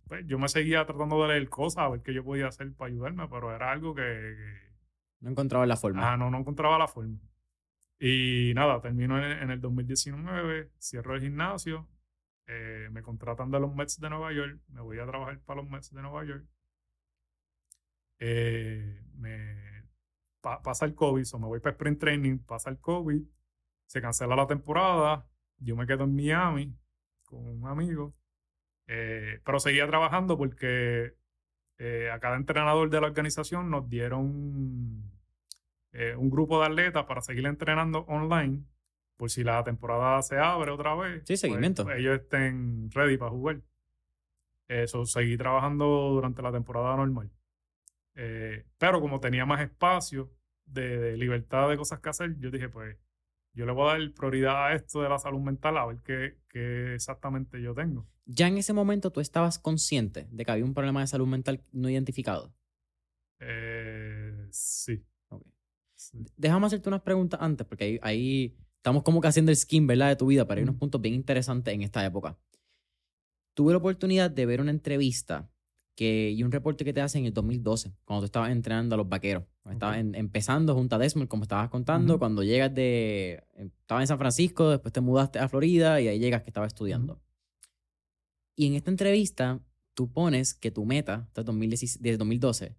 pues, yo me seguía tratando de leer cosas, a ver qué yo podía hacer para ayudarme, pero era algo que... no encontraba la forma. Ah, no, no encontraba la forma. Y nada, termino en, el 2019, cierro el gimnasio, eh, me contratan de los Mets de Nueva York, me voy a trabajar para los Mets de Nueva York. Eh, me pasa el COVID, o me voy para Sprint Training, pasa el COVID, se cancela la temporada, yo me quedo en Miami con un amigo, eh, pero seguía trabajando porque eh, a cada entrenador de la organización nos dieron eh, un grupo de atletas para seguir entrenando online por si la temporada se abre otra vez. Sí, pues, seguimiento. Pues, ellos estén ready para jugar. Eso, seguí trabajando durante la temporada normal. Pero como tenía más espacio de, libertad de cosas que hacer, yo dije, pues yo le voy a dar prioridad a esto de la salud mental a ver qué, exactamente yo tengo. ¿Ya en ese momento tú estabas consciente de que había un problema de salud mental no identificado? Eh, sí. Déjame hacerte unas preguntas antes, porque ahí, estamos como que haciendo el skin, ¿verdad? De tu vida, pero hay unos puntos bien interesantes en esta época. Tuve la oportunidad de ver una entrevista que, y un reporte que te hacen en el 2012, cuando tú estabas entrenando a los vaqueros. Estabas empezando junto a Desmond, como estabas contando, cuando llegas de... Estabas en San Francisco, después te mudaste a Florida y ahí llegas que estabas estudiando. Y en esta entrevista, tú pones que tu meta, desde 2012,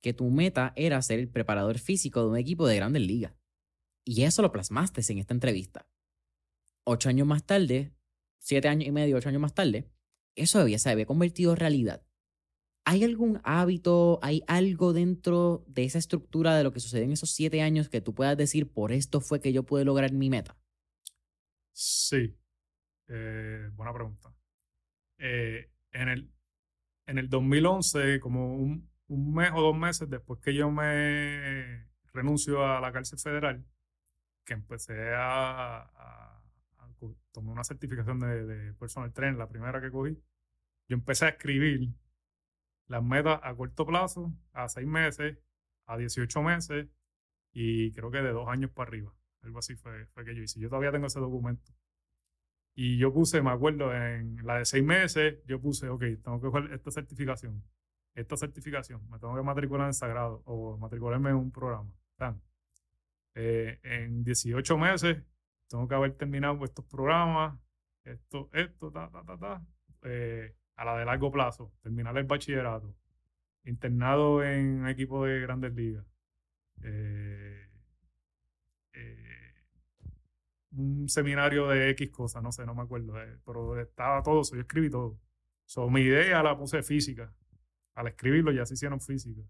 que tu meta era ser el preparador físico de un equipo de grandes ligas. Y eso lo plasmaste en esta entrevista. Ocho años más tarde, siete años y medio, ocho años más tarde, eso había, se había convertido en realidad. ¿Hay algún hábito, hay algo dentro de esa estructura de lo que sucedió en esos siete años que tú puedas decir, por esto fue que yo pude lograr mi meta? Sí, eh, buena pregunta. Eh, en, el, en el 2011, como un, mes o dos meses después que yo me renuncio a la cárcel federal, que empecé a, tomar una certificación de, de personal trainer, la primera que cogí, yo empecé a escribir las metas a corto plazo, a seis meses, a 18 meses y creo que de dos años para arriba. Algo así fue, fue que yo hice. Yo todavía tengo ese documento. Y yo puse, me acuerdo, en la de seis meses, yo puse, ok, tengo que coger esta certificación esta certificación, me tengo que matricular en Sagrado o matricularme en un programa. Eh, en 18 meses tengo que haber terminado estos programas, esto, esto, ta, ta, ta, ta, eh, a la de largo plazo, terminar el bachillerato, internado en equipo de grandes ligas, eh, un seminario de X cosas, no sé, no me acuerdo, pero estaba todo eso, yo escribí todo. So, mi idea la puse física, al escribirlo ya se hicieron física.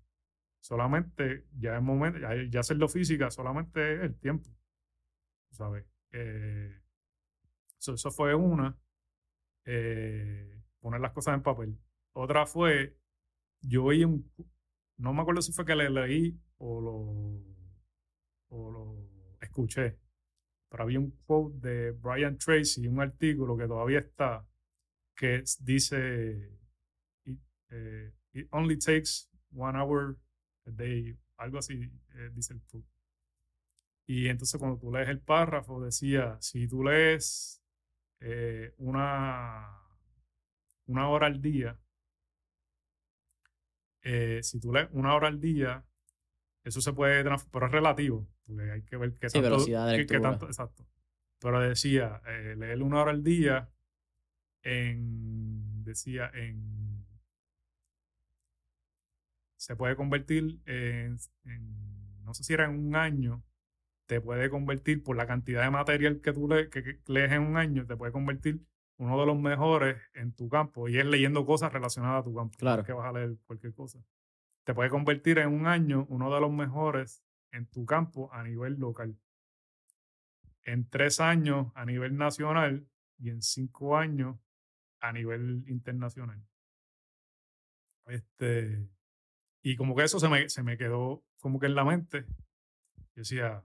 Solamente, ya es momento, ya, hacerlo física solamente es el tiempo. ¿Sabes? Eh, eso, fue una. Eh, poner las cosas en papel. Otra fue, yo oí un, no me acuerdo si fue que le leí o lo, o lo escuché, pero había un quote de Brian Tracy, un artículo que todavía está, que dice, eh, it only takes one hour a day, algo así eh, dice el book. Y entonces cuando tú lees el párrafo decía, si tú lees eh, una, una hora al día, eh, si tú lees una hora al día, eso se puede pero es relativo, porque hay que ver qué sí, velocidad de qué, tanto, exacto. Pero decía, leer una hora al día en, decía, en se puede convertir en, no sé si era en un año, te puede convertir por la cantidad de material que tú que, lees en un año, te puede convertir uno de los mejores en tu campo y es leyendo cosas relacionadas a tu campo. Claro. que vas a leer cualquier cosa. Te puede convertir en un año uno de los mejores en tu campo a nivel local. En tres años a nivel nacional y en cinco años a nivel internacional. Este, y como que eso se me, se me quedó como que en la mente. Yo decía,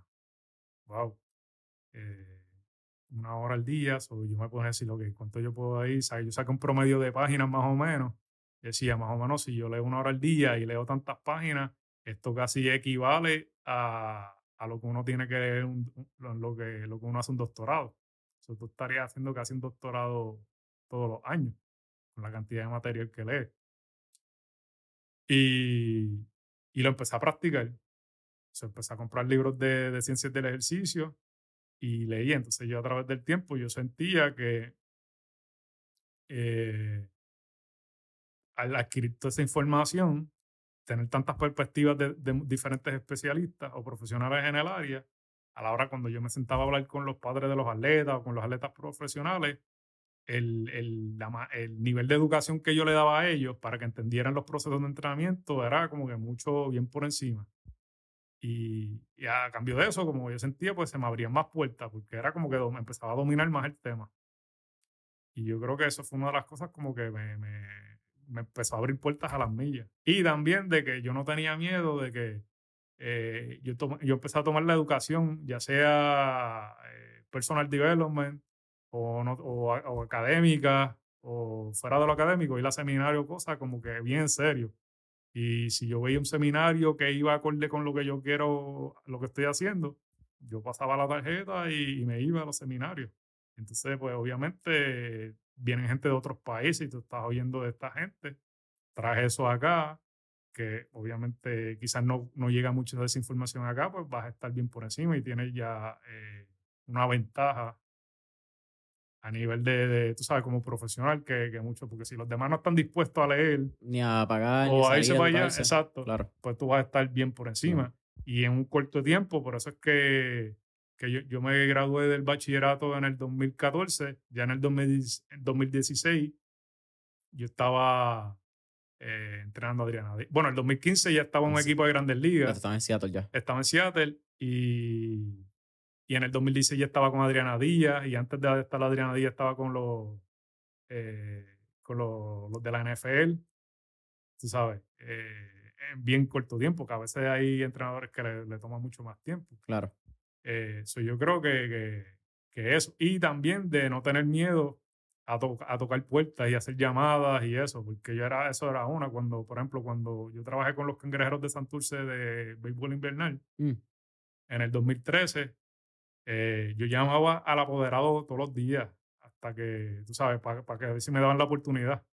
wow, eh, una hora al día, o yo me a decir, ok, ¿cuánto yo puedo ahí? Yo saco un promedio de páginas más o menos. Decía, más o menos, si yo leo una hora al día y leo tantas páginas, esto casi equivale a, a lo que uno tiene que leer, lo, que, lo que uno hace un doctorado. O sea, tú estarías haciendo casi un doctorado todos los años, con la cantidad de material que lees. Y, y lo empecé a practicar. Se empecé a comprar libros de, de, ciencias del ejercicio y leí. Entonces yo a través del tiempo yo sentía que eh, al adquirir toda esa información, tener tantas perspectivas de, de, diferentes especialistas o profesionales en el área, a la hora cuando yo me sentaba a hablar con los padres de los atletas o con los atletas profesionales, el, el, el, nivel de educación que yo le daba a ellos para que entendieran los procesos de entrenamiento era como que mucho bien por encima. Y, a cambio de eso, como yo sentía, pues se me abrían más puertas, porque era como que me empezaba a dominar más el tema. Y yo creo que eso fue una de las cosas como que me, me, me empezó a abrir puertas a las millas. Y también de que yo no tenía miedo de que eh, yo, yo empecé a tomar la educación, ya sea eh, personal development, o, no, o, académica o fuera de lo académico, ir a seminario, cosas como que bien serio. Y si yo veía un seminario que iba acorde con lo que yo quiero, lo que estoy haciendo, yo pasaba la tarjeta y, me iba a los seminarios. Entonces, pues obviamente vienen gente de otros países y tú estás oyendo de esta gente. Traje eso acá, que obviamente quizás no, no llega mucho de esa información acá, pues vas a estar bien por encima y tienes ya eh, una ventaja a nivel de, de, tú sabes, como profesional, que, que mucho, porque si los demás no están dispuestos a leer Ni a pagar, ni o a a irse para allá, exacto, Claro. pues tú vas a estar bien por encima. Y en un corto tiempo, por eso es que, que yo, yo me gradué del bachillerato en el 2014, ya en el 2000 en 2016 yo estaba eh, entrenando a Adriana. Bueno, en el 2015 ya estaba en un Sí. equipo de Grandes Ligas, estaba en Seattle ya. estaba en Seattle y, y en el 2016 ya estaba con Adriana Díaz y antes de estar Adriana Díaz estaba con los, eh, con los, los de la NFL, tú sabes, eh, en bien corto tiempo, que a veces hay entrenadores que le, le toman mucho más tiempo. Claro. Eh, so yo creo que, que, que eso. Y también de no tener miedo a, to- a tocar puertas y hacer llamadas y eso, porque yo era, eso era una. Cuando, por ejemplo, cuando yo trabajé con los cangrejeros de Santurce de béisbol invernal, Mm. en el 2013, eh, yo llamaba al apoderado todos los días hasta que, tú sabes, para que a ver si me daban la oportunidad.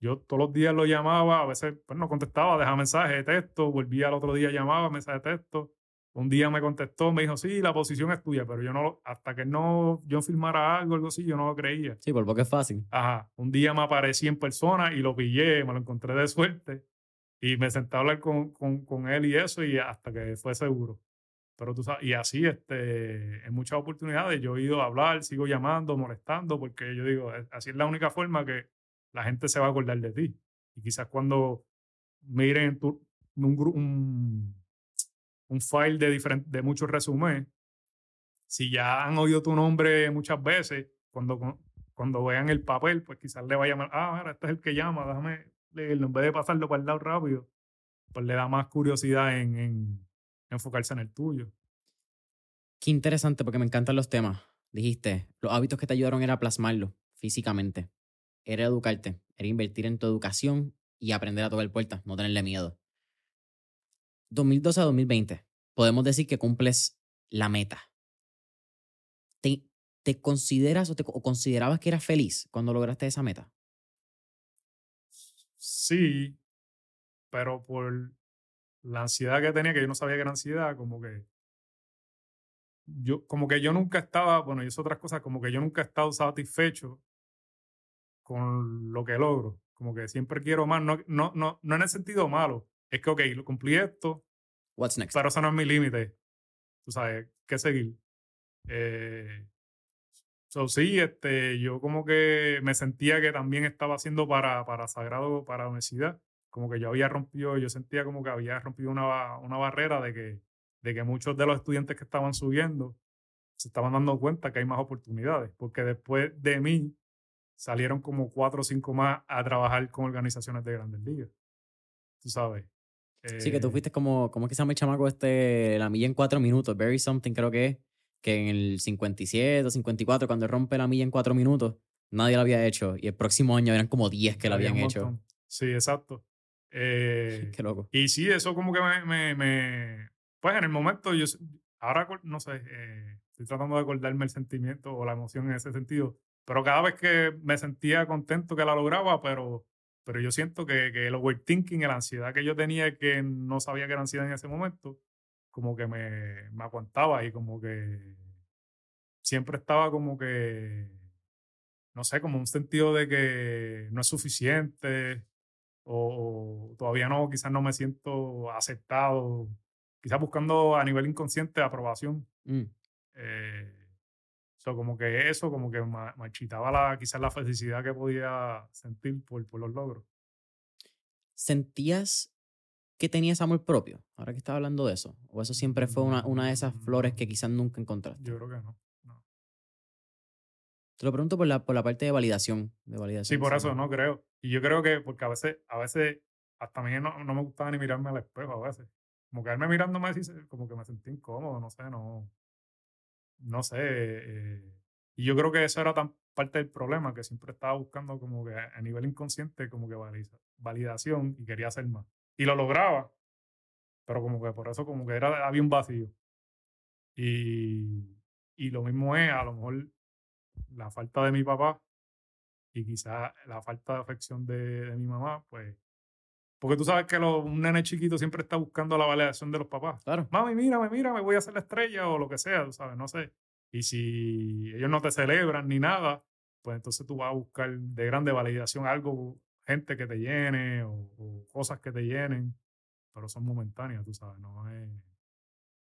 Yo todos los días lo llamaba, a veces pues, no contestaba, dejaba mensaje de texto, volvía al otro día, llamaba, mensaje de texto. Un día me contestó, me dijo, sí, la posición es tuya, pero yo no, hasta que no yo firmara algo, algo así, yo no lo creía. Sí, por poco es fácil. Ajá, un día me aparecí en persona y lo pillé, me lo encontré de suerte y me senté a hablar con, con, con él y eso y hasta que fue seguro. Pero tú sabes, y así, este, en muchas oportunidades yo he ido a hablar, sigo llamando, molestando, porque yo digo, "Es- así es la única forma que la gente se va a acordar de ti. Y quizás cuando miren tu, un, un, un file de, diferen- de muchos resúmenes, si ya han oído tu nombre muchas veces, cuando, cuando vean el papel, pues quizás le va a llamar, ah, mira, este es el que llama, déjame en vez de pasarlo para el lado rápido, pues le da más curiosidad en enfocarse en el tuyo. Qué interesante porque me encantan los temas. Dijiste, los hábitos que te ayudaron era plasmarlo físicamente. Era educarte, era invertir en tu educación y aprender a tocar puertas, no tenerle miedo. 2012 a 2020, podemos decir que cumples la meta. ¿Te, te consideras o, te, o considerabas que eras feliz cuando lograste esa meta? Sí, pero por la ansiedad que tenía, que yo no sabía que era ansiedad, como que yo, como que yo nunca estaba, bueno, y eso otras cosas, como que yo nunca he estado satisfecho con lo que logro. Como que siempre quiero más, no, no, no, no en el sentido malo. Es que, ok, lo cumplí esto, What's next? pero eso no es mi límite. Tú sabes, ¿qué seguir? Eh, so, sí, este, yo como que me sentía que también estaba haciendo para, para Sagrado, para la universidad. Como que yo había rompido, yo sentía como que había rompido una, una barrera de que, de que muchos de los estudiantes que estaban subiendo se estaban dando cuenta que hay más oportunidades. Porque después de mí salieron como cuatro o cinco más a trabajar con organizaciones de grandes ligas. Tú sabes. Sí, que tú Eh, fuiste como, ¿cómo es que se llama el chamaco este? La milla en cuatro minutos, very something creo que es, que en el 57 o 54, cuando rompe la milla en cuatro minutos, nadie lo había hecho. Y el próximo año eran como 10 que había habían hecho. Sí, exacto. Eh, Qué loco. y sí, eso como que me, me, me- Pues en el momento, yo ahora no sé, eh, estoy tratando de acordarme el sentimiento o la emoción en ese sentido, pero cada vez que me sentía contento que la lograba, pero, pero yo siento que, que el overthinking, la ansiedad que yo tenía, que no sabía que era ansiedad en ese momento, como que me, me aguantaba y como que siempre estaba como que, no sé, como un sentido de que no es suficiente o, o todavía no, quizás no me siento aceptado, quizás buscando a nivel inconsciente aprobación. Mm. Eh, so, como que eso, como que ma- marchitaba la, quizás la felicidad que podía sentir por, por los logros. ¿Sentías que tenías amor propio? Ahora que estaba hablando de eso. ¿O eso siempre fue una, una de esas flores que quizás nunca encontraste? Yo creo que no. Te lo pregunto por la, por la parte de validación. De validación Sí, por eso no creo. Y yo creo que, porque a veces, a veces, hasta a mí no, no me gustaba ni mirarme al espejo a veces. Como quedarme mirándome así, se- como que me sentí incómodo, no sé, no. No sé. eh, y yo creo que eso era tan parte del problema, que siempre estaba buscando como que a nivel inconsciente, como que valida- validación y quería hacer más. Y lo lograba, pero como que por eso como que era, había un vacío. Y, y lo mismo es, a lo mejor, la falta de mi papá y quizás la falta de afección de, de mi mamá, pues. Porque tú sabes que lo- un nene chiquito siempre está buscando la validación de los papás. Claro. Mami, mírame, mírame, voy a hacer la estrella o lo que sea, tú sabes, no sé. Y si ellos no te celebran ni nada, pues entonces tú vas a buscar de grande validación algo, gente que te llene o, cosas que te llenen, pero son momentáneas, tú sabes, no es,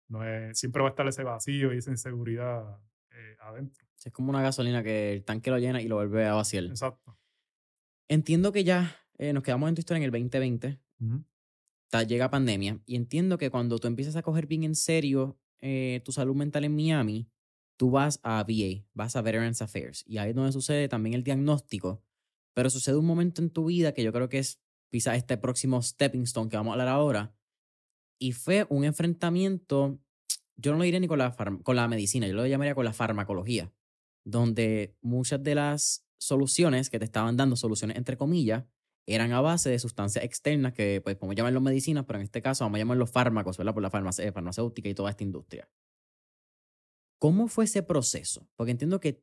no es, siempre va a estar ese vacío y esa inseguridad eh, adentro. Es como una gasolina que el tanque lo llena y lo vuelve a vaciar. Exacto. Entiendo que ya eh, nos quedamos en tu historia en el 2020. llega pandemia. Y entiendo que cuando tú empiezas a coger bien en serio eh, tu salud mental en Miami, tú vas a VA, vas a Veterans Affairs. Y ahí es donde sucede también el diagnóstico. Pero sucede un momento en tu vida que yo creo que es quizás este próximo stepping stone que vamos a hablar ahora. Y fue un enfrentamiento, yo no lo diré ni con la, con la medicina, yo lo llamaría con la farmacología, donde muchas de las soluciones que te estaban dando, soluciones entre comillas, eran a base de sustancias externas que, pues, como llamarlo medicinas, pero en este caso vamos a llamarlos fármacos, ¿verdad? Por la farmacéutica y toda esta industria. ¿Cómo fue ese proceso? Porque entiendo que,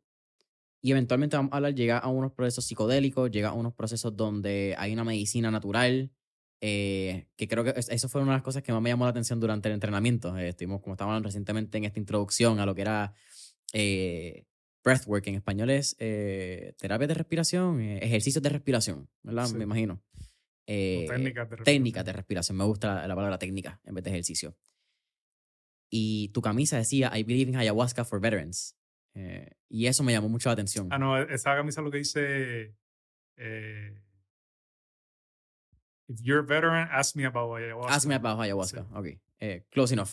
y eventualmente vamos a hablar, llega a unos procesos psicodélicos, llega a unos procesos donde hay una medicina natural, eh, que creo que eso fue una de las cosas que más me llamó la atención durante el entrenamiento. Eh, estuvimos, como estábamos recientemente en esta introducción a lo que era eh, breathwork, en español es terapia de respiración, ejercicios de respiración, ¿verdad? Me imagino. técnicas de respiración. Técnicas de respiración, me gusta la palabra técnica en vez de ejercicio y tu camisa decía I believe in ayahuasca for veterans. Eh, y eso me llamó mucho la atención. Ah, no, esa camisa lo que dice eh, If you're a veteran, ask me about ayahuasca. Ask me about ayahuasca. Ok. Eh, close enough.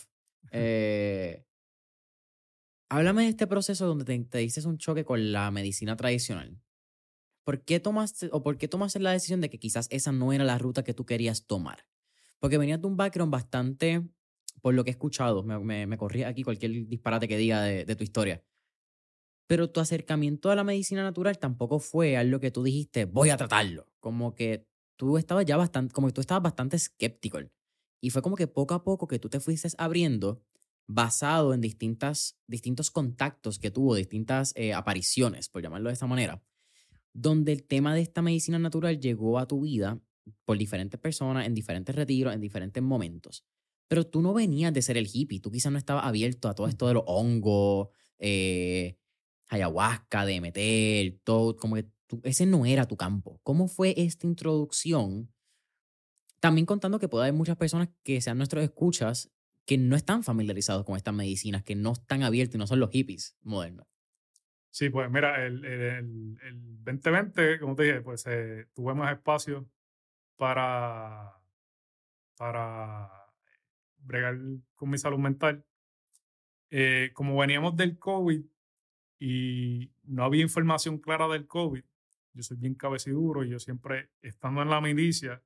[LAUGHS] háblame de este proceso donde te, te dices un choque con la medicina tradicional. ¿Por qué tomaste o por qué tomaste la decisión de que quizás esa no era la ruta que tú querías tomar? Porque venías de un background bastante por lo que he escuchado, me, me, corrí aquí cualquier disparate que diga de, tu historia. Pero tu acercamiento a la medicina natural tampoco fue algo que tú dijiste, voy a tratarlo. Como que tú estabas ya bastante, como que tú estabas bastante escéptico. Y fue como que poco a poco que tú te fuiste abriendo basado en distintas, distintos contactos que tuvo, distintas eh, apariciones, por llamarlo de esta manera, donde el tema de esta medicina natural llegó a tu vida por diferentes personas, en diferentes retiros, en diferentes momentos. Pero tú no venías de ser el hippie, tú quizás no estabas abierto a todo esto de los hongos, eh, ayahuasca, de meter, todo, como que ese no era tu campo. ¿Cómo fue esta introducción? También contando que puede haber muchas personas que sean nuestros escuchas que no están familiarizados con estas medicinas, que no están abiertos y no son los hippies modernos. Sí, pues mira, el, el, el 2020, como te dije, pues eh, tuve más espacio para, para bregar con mi salud mental. Eh, como veníamos del COVID y no había información clara del COVID, yo soy bien cabeciduro y yo siempre, estando en la milicia,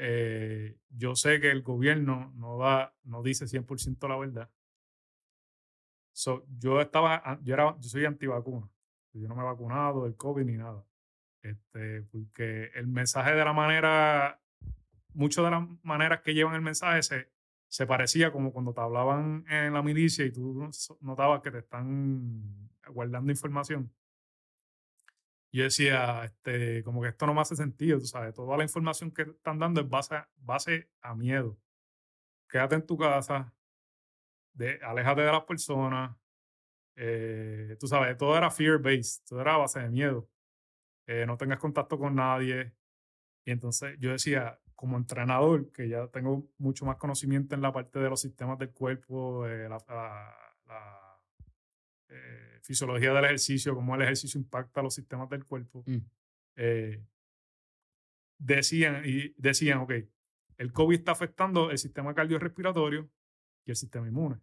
eh, yo sé que el gobierno no, da, no dice 100% la verdad. So, yo estaba, yo, era, yo soy antivacuna. Yo no me he vacunado del COVID ni nada. Este, porque el mensaje de la manera, muchas de las maneras que llevan el mensaje se, se parecía como cuando te hablaban en la milicia y tú notabas que te están guardando información. Yo decía, este, como que esto no me hace sentido, tú sabes, toda la información que están dando es base, base a miedo. Quédate en tu casa, de, aléjate de las personas, eh, tú sabes, todo era fear-based, todo era base de miedo. Eh, no tengas contacto con nadie. Y entonces yo decía, como entrenador, que ya tengo mucho más conocimiento en la parte de los sistemas del cuerpo, la, eh, fisiología del ejercicio, cómo el ejercicio impacta los sistemas del cuerpo, mm. eh, decían, y decían, ok, el COVID está afectando el sistema cardiorrespiratorio y el sistema inmune.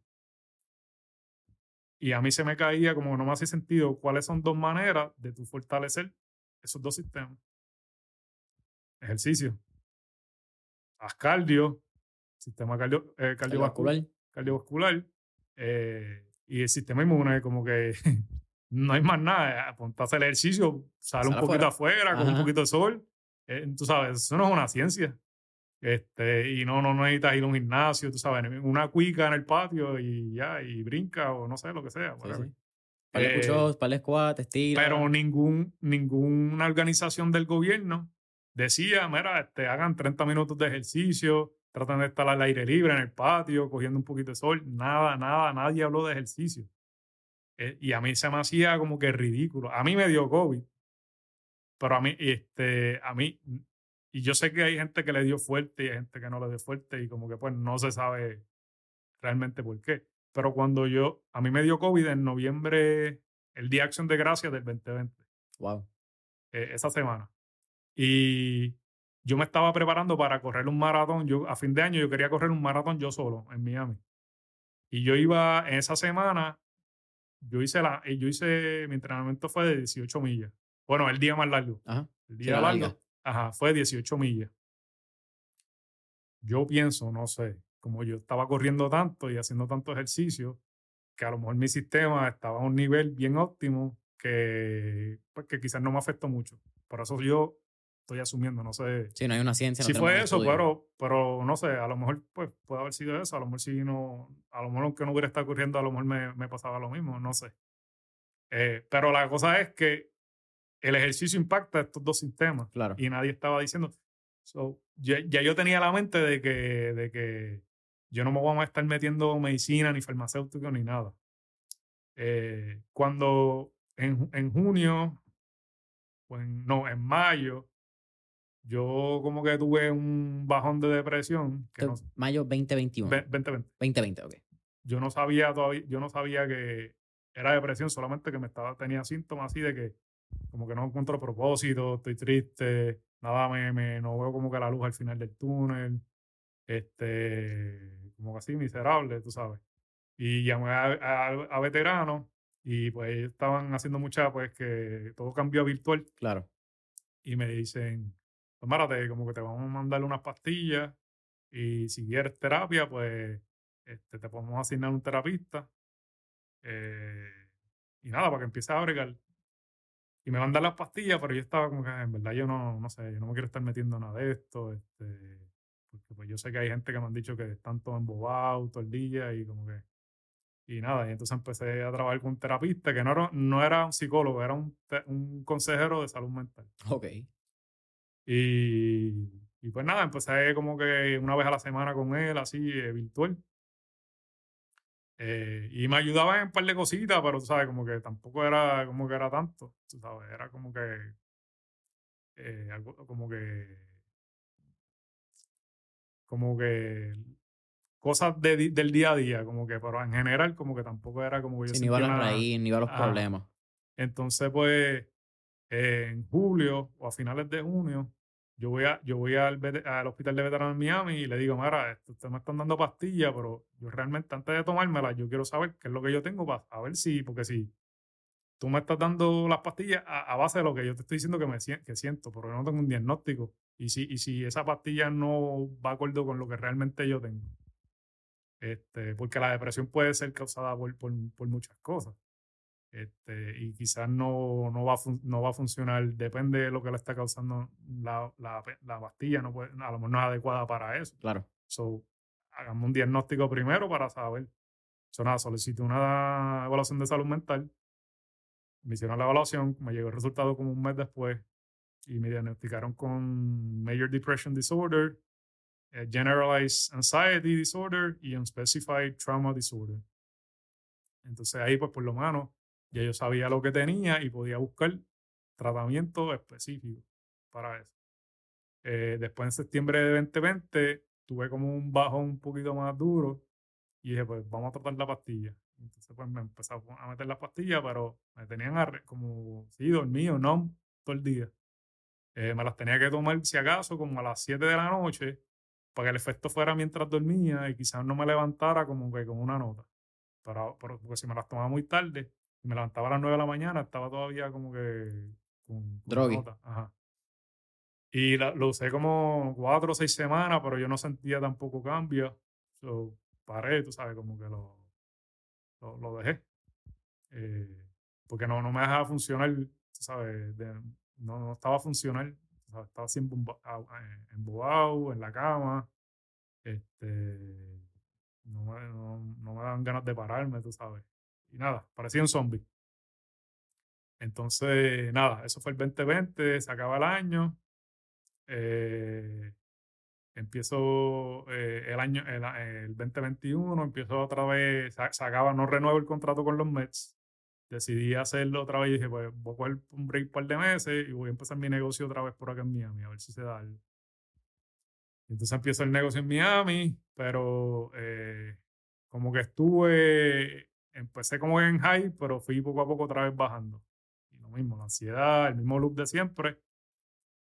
Y a mí se me caía como no me hace sentido cuáles son dos maneras de tu fortalecer esos dos sistemas. Ejercicio haz cardio, sistema cardio, eh, cardiovascular, cardiovascular eh, y el sistema inmune, como que [LAUGHS] no hay más nada. Apunta a hacer ejercicio, sale, un poquito afuera, con un poquito de sol. Eh, tú sabes, eso no es una ciencia. Este, y no, no, necesitas ir a un gimnasio, tú sabes, una cuica en el patio y ya, y brinca o no sé, lo que sea. Sí, sí. Para el para el squat, estira. Pero ningún, ninguna organización del gobierno decía, mira, este, hagan 30 minutos de ejercicio, traten de estar al aire libre en el patio, cogiendo un poquito de sol. Nada, nada, nadie habló de ejercicio. Eh, y a mí se me hacía como que ridículo. A mí me dio COVID, pero a mí, este, a mí, y yo sé que hay gente que le dio fuerte y hay gente que no le dio fuerte y como que pues no se sabe realmente por qué. Pero cuando yo, a mí me dio COVID en noviembre, el Día de Acción de Gracias del 2020. Wow. Eh, esa semana. Y yo me estaba preparando para correr un maratón. Yo, a fin de año yo quería correr un maratón yo solo en Miami. Y yo iba en esa semana, yo hice la, yo hice, mi entrenamiento fue de 18 millas. Bueno, el día más largo. Ajá. El día largo. Ajá, fue 18 millas. Yo pienso, no sé, como yo estaba corriendo tanto y haciendo tanto ejercicio, que a lo mejor mi sistema estaba a un nivel bien óptimo que, pues, que quizás no me afectó mucho. Por eso yo estoy asumiendo, no sé. Sí, no hay una ciencia. Si fue eso, pero, pero no sé, a lo mejor pues, puede haber sido eso, a lo mejor si no, a lo mejor aunque no hubiera estado corriendo, a lo mejor me, me pasaba lo mismo, no sé. Eh, pero la cosa es que el ejercicio impacta estos dos sistemas. Claro. Y nadie estaba diciendo. ya, ya, yo tenía la mente de que, de que yo no me voy a estar metiendo medicina, ni farmacéutico, ni nada. Eh, cuando en, en junio, pues no, en mayo, yo como que tuve un bajón de depresión. Que no, mayo 2021. 2020. 2020, ok. Yo no sabía todavía, yo no sabía que era depresión, solamente que me estaba, tenía síntomas así de que como que no encuentro propósito, estoy triste, nada me, me no veo como que la luz al final del túnel, este, como que así miserable, tú sabes. Y llamé a, a, veteranos y pues estaban haciendo mucha, pues que todo cambió a virtual. Claro. Y me dicen, pues como que te vamos a mandar unas pastillas y si quieres terapia, pues este, te podemos asignar un terapista. Eh, y nada, para que empieces a bregar. Y me mandan las pastillas, pero yo estaba como que en verdad yo no, no sé, yo no me quiero estar metiendo nada de esto. Este, porque pues yo sé que hay gente que me han dicho que están todos embobados todo el día y como que. Y nada, y entonces empecé a trabajar con un terapista que no era, no era un psicólogo, era un, un consejero de salud mental. Ok. Y, y, pues nada, empecé como que una vez a la semana con él, así, eh, virtual. Eh, y me ayudaba en un par de cositas, pero tú sabes, como que tampoco era como que era tanto, tú sabes, era como que, eh, algo, como que, como que cosas de, del día a día, como que, pero en general, como que tampoco era como que yo sí, ni iba a la raíz, ni iba a los problemas. Entonces, pues, en julio o a finales de junio, yo voy, a, yo voy al, al hospital de veteranos en Miami y le digo, mira, ustedes me están dando pastillas, pero yo realmente antes de tomármelas, yo quiero saber qué es lo que yo tengo para a ver si, porque si tú me estás dando las pastillas a, base de lo que yo te estoy diciendo que, me, siento, yo no tengo un diagnóstico. Y si, y si esa pastilla no va de acuerdo con lo que realmente yo tengo. Este, porque la depresión puede ser causada por muchas cosas. Este, y quizás no, no, va a no va a funcionar, depende de lo que le está causando la, la, la pastilla, no puede, a lo mejor no es adecuada para eso. Claro. So, hagamos un diagnóstico primero para saber. So, nada, solicito una evaluación de salud mental, me hicieron la evaluación, me llegó el resultado como un mes después y me diagnosticaron con Major Depression Disorder, eh, Generalized Anxiety Disorder y Unspecified Trauma Disorder. Entonces ahí, pues por lo menos, ya yo sabía lo que tenía y podía buscar tratamiento específico para eso. Eh, después en septiembre de 2020 tuve como un bajo un poquito más duro y dije, pues vamos a tratar la pastilla. Entonces pues me empecé a meter la pastilla, pero me tenían como, sí, dormido, no, todo el día. Eh, me las tenía que tomar, si acaso, como a las 7 de la noche, para que el efecto fuera mientras dormía y quizás no me levantara como que con una nota. Pero porque si me las tomaba muy tarde, me levantaba a las 9 de la mañana, estaba todavía como que con, con Ajá. Y lo usé como cuatro o seis semanas, pero yo no sentía tampoco cambio. So, paré, tú sabes, como que lo, lo, dejé. Eh, porque no, no me dejaba funcionar, tú sabes, no, no, estaba funcional. Estaba siempre eh, embobado en la cama. Este, no, no, no me dan ganas de pararme, tú sabes y nada, parecía un zombie. Entonces, nada, eso fue el 2020, se acaba el año. Eh, empiezo eh, el año, el, 2021, empiezo otra vez, se, acaba, no renuevo el contrato con los Mets. decidí hacerlo otra vez y dije, pues voy a coger un break par de meses y voy a empezar mi negocio otra vez por acá en Miami, a ver si se da. Entonces empiezo el negocio en Miami, pero eh, como que estuve, empecé como en high, pero fui poco a poco otra vez bajando. Y lo mismo, la ansiedad, el mismo look de siempre.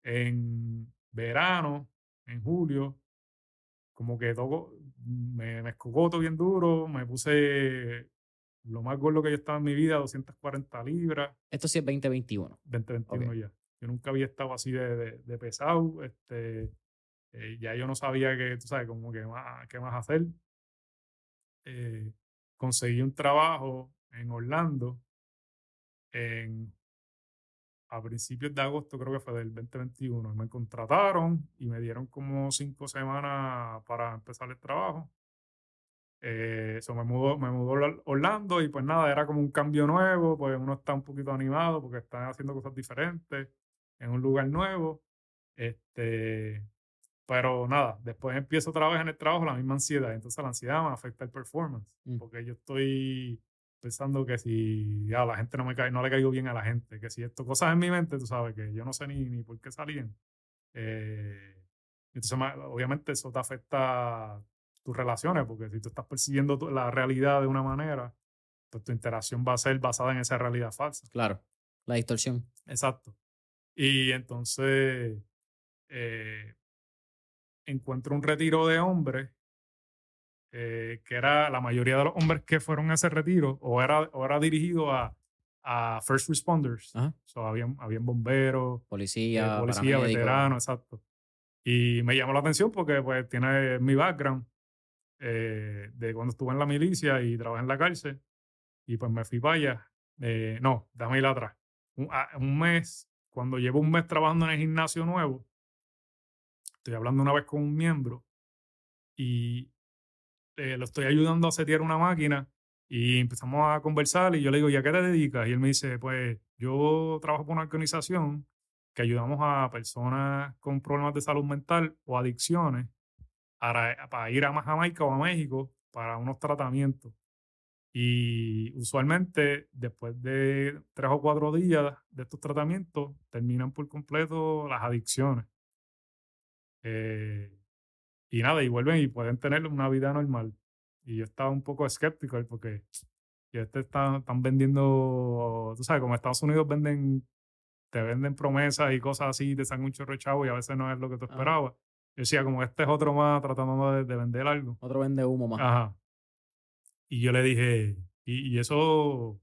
En verano, en julio, como que todo, me, me escogoto bien duro, me puse lo más gordo que yo estaba en mi vida, 240 libras. Esto sí es 2021. 2021 ya. Yo nunca había estado así de, de, pesado. Este, eh, ya yo no sabía que, tú sabes, como que más, qué más hacer. Eh, conseguí un trabajo en Orlando en, a principios de agosto, creo que fue del 2021. Me contrataron y me dieron como cinco semanas para empezar el trabajo. Eh, eso me mudó, me mudó a Orlando y pues nada, era como un cambio nuevo, pues uno está un poquito animado porque están haciendo cosas diferentes en un lugar nuevo. Este, pero nada, después empiezo otra vez en el trabajo la misma ansiedad, entonces la ansiedad me afecta el performance, mm. porque yo estoy pensando que si ya, la gente no me cae, no le caigo bien a la gente, que si esto, cosas en mi mente, tú sabes, que yo no sé ni, ni por qué salían. Eh, entonces, obviamente, eso te afecta tus relaciones, porque si tú estás persiguiendo la realidad de una manera, pues tu interacción va a ser basada en esa realidad falsa. Claro, la distorsión. Exacto. Y entonces eh, encuentro un retiro de hombres, eh, que era la mayoría de los hombres que fueron a ese retiro, o era, o era dirigido a, a first responders. So, habían, habían bomberos, policía, eh, policía veteranos, exacto. Y me llamó la atención porque pues tiene mi background. Eh, de cuando estuve en la milicia y trabajé en la cárcel. Y pues me fui para allá. Eh, no, déjame ir atrás. Un, ah, un, mes, cuando llevo un mes trabajando en el gimnasio nuevo, estoy hablando una vez con un miembro y eh, lo estoy ayudando a setear una máquina y empezamos a conversar y yo le digo, ¿y a qué te dedicas? Y él me dice, pues yo trabajo por una organización que ayudamos a personas con problemas de salud mental o adicciones para, ir a Jamaica o a México para unos tratamientos. Y usualmente, después de tres o cuatro días de estos tratamientos, terminan por completo las adicciones. Eh, y nada, y vuelven y pueden tener una vida normal. Y yo estaba un poco escéptico porque [SNIFFS] ya te están, están vendiendo, tú sabes, como Estados Unidos venden, te venden promesas y cosas así, te sacan un chorro y a veces no es lo que tú esperabas decía, como este es otro más tratando de, vender algo. Otro vende humo más. Ajá. Y yo le dije, y, eso,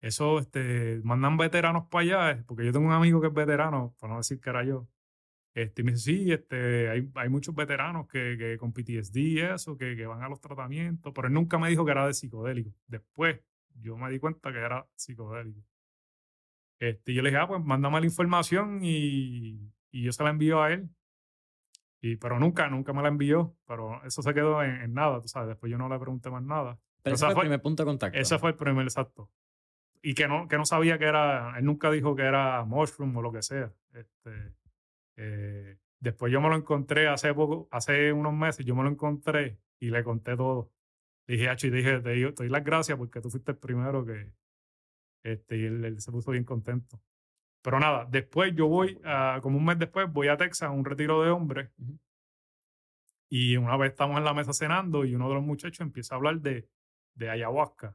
eso, este, mandan veteranos para allá, eh, porque yo tengo un amigo que es veterano, para no decir que era yo. Este, y me dice, sí, este, hay, hay muchos veteranos que, que con PTSD y eso, que, que van a los tratamientos, pero él nunca me dijo que era de psicodélico. Después yo me di cuenta que era psicodélico. Este, yo le dije, ah, pues mándame la información y, y yo se la envío a él. Y, pero nunca, nunca me la envió, pero eso se quedó en, nada, tú sabes, después yo no le pregunté más nada. Pero ese fue el primer punto de contacto. Ese fue el primer exacto. Y que no, que no sabía que era, él nunca dijo que era mushroom o lo que sea. Este, eh, después yo me lo encontré hace poco, hace unos meses, yo me lo encontré y le conté todo. Dije, H, y dije, te, doy las gracias porque tú fuiste el primero que, este, y él se puso bien contento. Pero nada, después yo voy, como un mes después, voy a Texas a un retiro de hombres. Y una vez estamos en la mesa cenando y uno de los muchachos empieza a hablar de, de ayahuasca,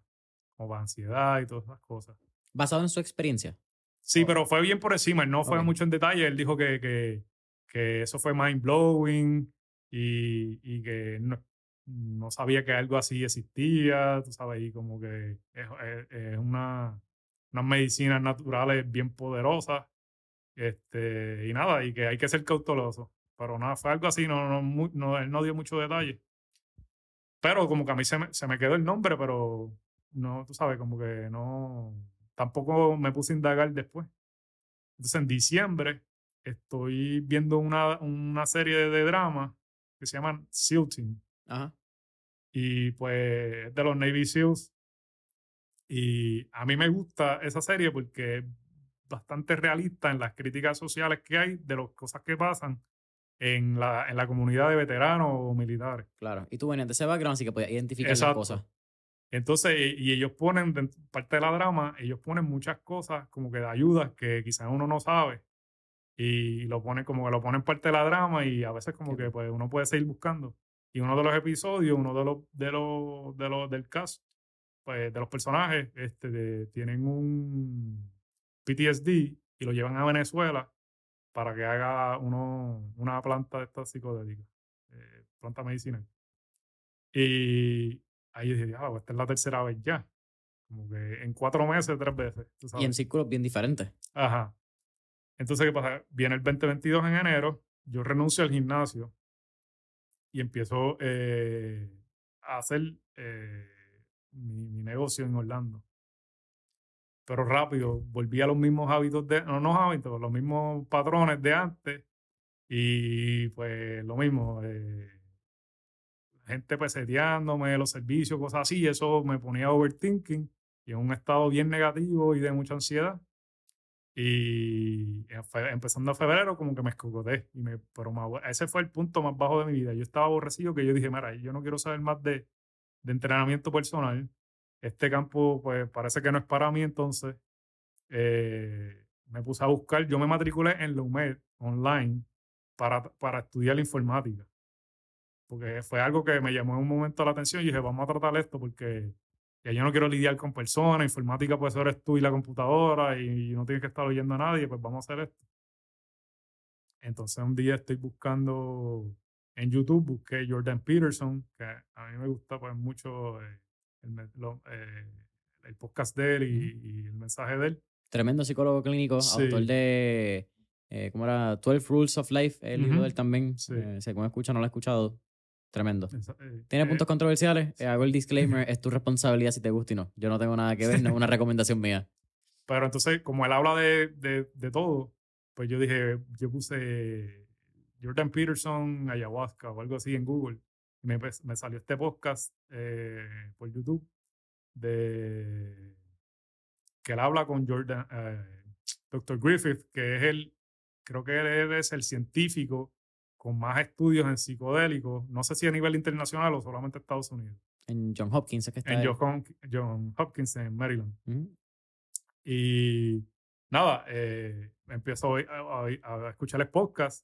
como ansiedad y todas esas cosas. ¿Basado en su experiencia? Sí, pero fue bien por encima. Él no fue mucho en detalle. Él dijo que, que, que eso fue mind blowing y, y que no, no, sabía que algo así existía. Tú sabes, y como que es una unas medicinas naturales bien poderosas. Este, y nada, y que hay que ser cauteloso. Pero nada, fue algo así, no, no, no, él no dio mucho detalle. Pero como que a mí se me, se me quedó el nombre, pero no, tú sabes, como que no, tampoco me puse a indagar después. Entonces en diciembre estoy viendo una, una serie de, drama que se llaman SEAL Team. Ajá. Y pues de los Navy SEALs y a mí me gusta esa serie porque es bastante realista en las críticas sociales que hay de las cosas que pasan en la, en la comunidad de veteranos o militares. Claro, y tú venías de ese background, así que podías identificar esas cosas. Entonces, y ellos ponen, parte de la drama, ellos ponen muchas cosas como que de ayudas que quizás uno no sabe y lo ponen como que lo ponen parte de la drama y a veces como que pues uno puede seguir buscando. Y uno de los episodios, uno de los, de los, de los del cast, pues de los personajes, este, tienen un PTSD y lo llevan a Venezuela para que haga uno, una planta de estas psicodélicas, eh, planta medicinal. Y ahí dije, ah, esta es la tercera vez ya. Como que en cuatro meses, tres veces. Y en círculos bien diferentes. Ajá. Entonces, ¿qué pasa? Viene el 2022 en enero, yo renuncio al gimnasio y empiezo eh, a hacer eh, mi, negocio en Orlando. Pero rápido, volví a los mismos hábitos de, no, no hábitos, los mismos patrones de antes y pues lo mismo, eh, gente peseteándome, los servicios, cosas así, eso me ponía overthinking y en un estado bien negativo y de mucha ansiedad. Y empezando a febrero, como que me escogoté. Y me, pero ese fue el punto más bajo de mi vida. Yo estaba aborrecido que yo dije, mira, yo no quiero saber más de, de entrenamiento personal. Este campo, pues parece que no es para mí. Entonces, eh, me puse a buscar. Yo me matriculé en la UMED online para, para estudiar la informática. Porque fue algo que me llamó en un momento la atención y dije, vamos a tratar esto porque ya yo no quiero lidiar con personas, informática pues eres tú y la computadora y no tienes que estar oyendo a nadie, pues vamos a hacer esto. Entonces un día estoy buscando en YouTube, busqué Jordan Peterson, que a mí me gusta pues mucho eh, el, eh, el, podcast de él y, el mensaje de él. Tremendo psicólogo clínico, autor de, eh, ¿cómo era? 12 Rules of Life, el libro de él también. Sí. si alguno escucha, no lo ha escuchado. Tremendo. Eh, ¿Tiene puntos controversiales? Eh, hago el disclaimer, [LAUGHS] es tu responsabilidad si te gusta y no. Yo no tengo nada que ver, no es una [LAUGHS] recomendación mía. Pero entonces, como él habla de, de, de todo, pues yo dije, yo puse Jordan Peterson, ayahuasca o algo así en Google. Y me, me salió este podcast eh, por YouTube de que él habla con Jordan, Dr. Griffith, que es el, creo que él es el científico con más estudios en psicodélicos, no sé si a nivel internacional o solamente Estados Unidos. En John Hopkins, es que está. En John, Hopkins, en Maryland. Y nada, eh, empiezo a, a, escuchar el podcast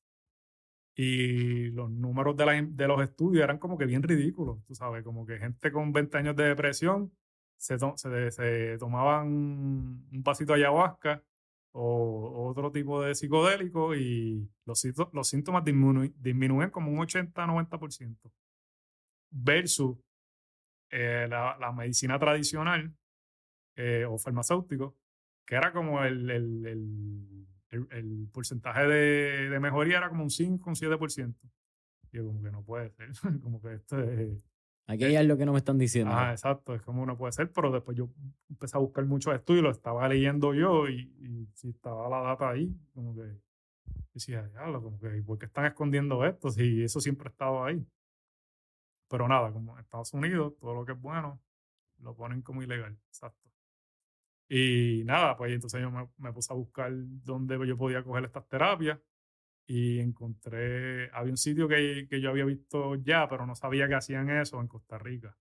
y los números de, de, los estudios eran como que bien ridículos, tú sabes, como que gente con 20 años de depresión se, se, se tomaban un pasito de ayahuasca o otro tipo de psicodélico y los, los síntomas disminuyen, como un 80-90% versus eh, la, medicina tradicional eh, o farmacéutico, que era como el, el, el, porcentaje de, de, mejoría era como un 5, un 7%. Y yo como que no puede ser, [LAUGHS] como que esto es Aquí hay algo que no me están diciendo. Ah, exacto, es como uno puede ser, pero después yo empecé a buscar muchos estudios, lo estaba leyendo yo y, si estaba la data ahí, como que decía, diablo, como que, ¿por qué están escondiendo esto? Si eso siempre estaba ahí. Pero nada, como en Estados Unidos, todo lo que es bueno lo ponen como ilegal, exacto. Y nada, pues entonces yo me puse a buscar dónde yo podía coger estas terapias y encontré, había un sitio que, que, yo había visto ya, pero no sabía que hacían eso en Costa Rica.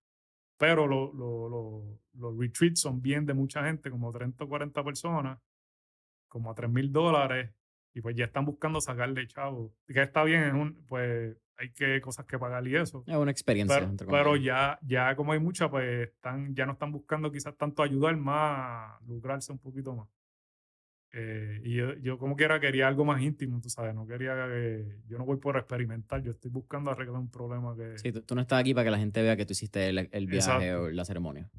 Pero lo, lo, los retreats son bien de mucha gente, como 30 o 40 personas, como a 3 mil dólares, y pues ya están buscando sacarle chavo. Que está bien, es un, pues hay que cosas que pagar y eso. Es una experiencia. Pero, pero ya, ya como hay mucha, pues están, ya no están buscando quizás tanto ayudar más, lucrarse un poquito más. Eh, y yo, yo, como quiera quería algo más íntimo, tú sabes, no quería que, yo no voy por experimentar, yo estoy buscando arreglar un problema que... Sí, tú, no estás aquí para que la gente vea que tú hiciste el, el viaje o la ceremonia.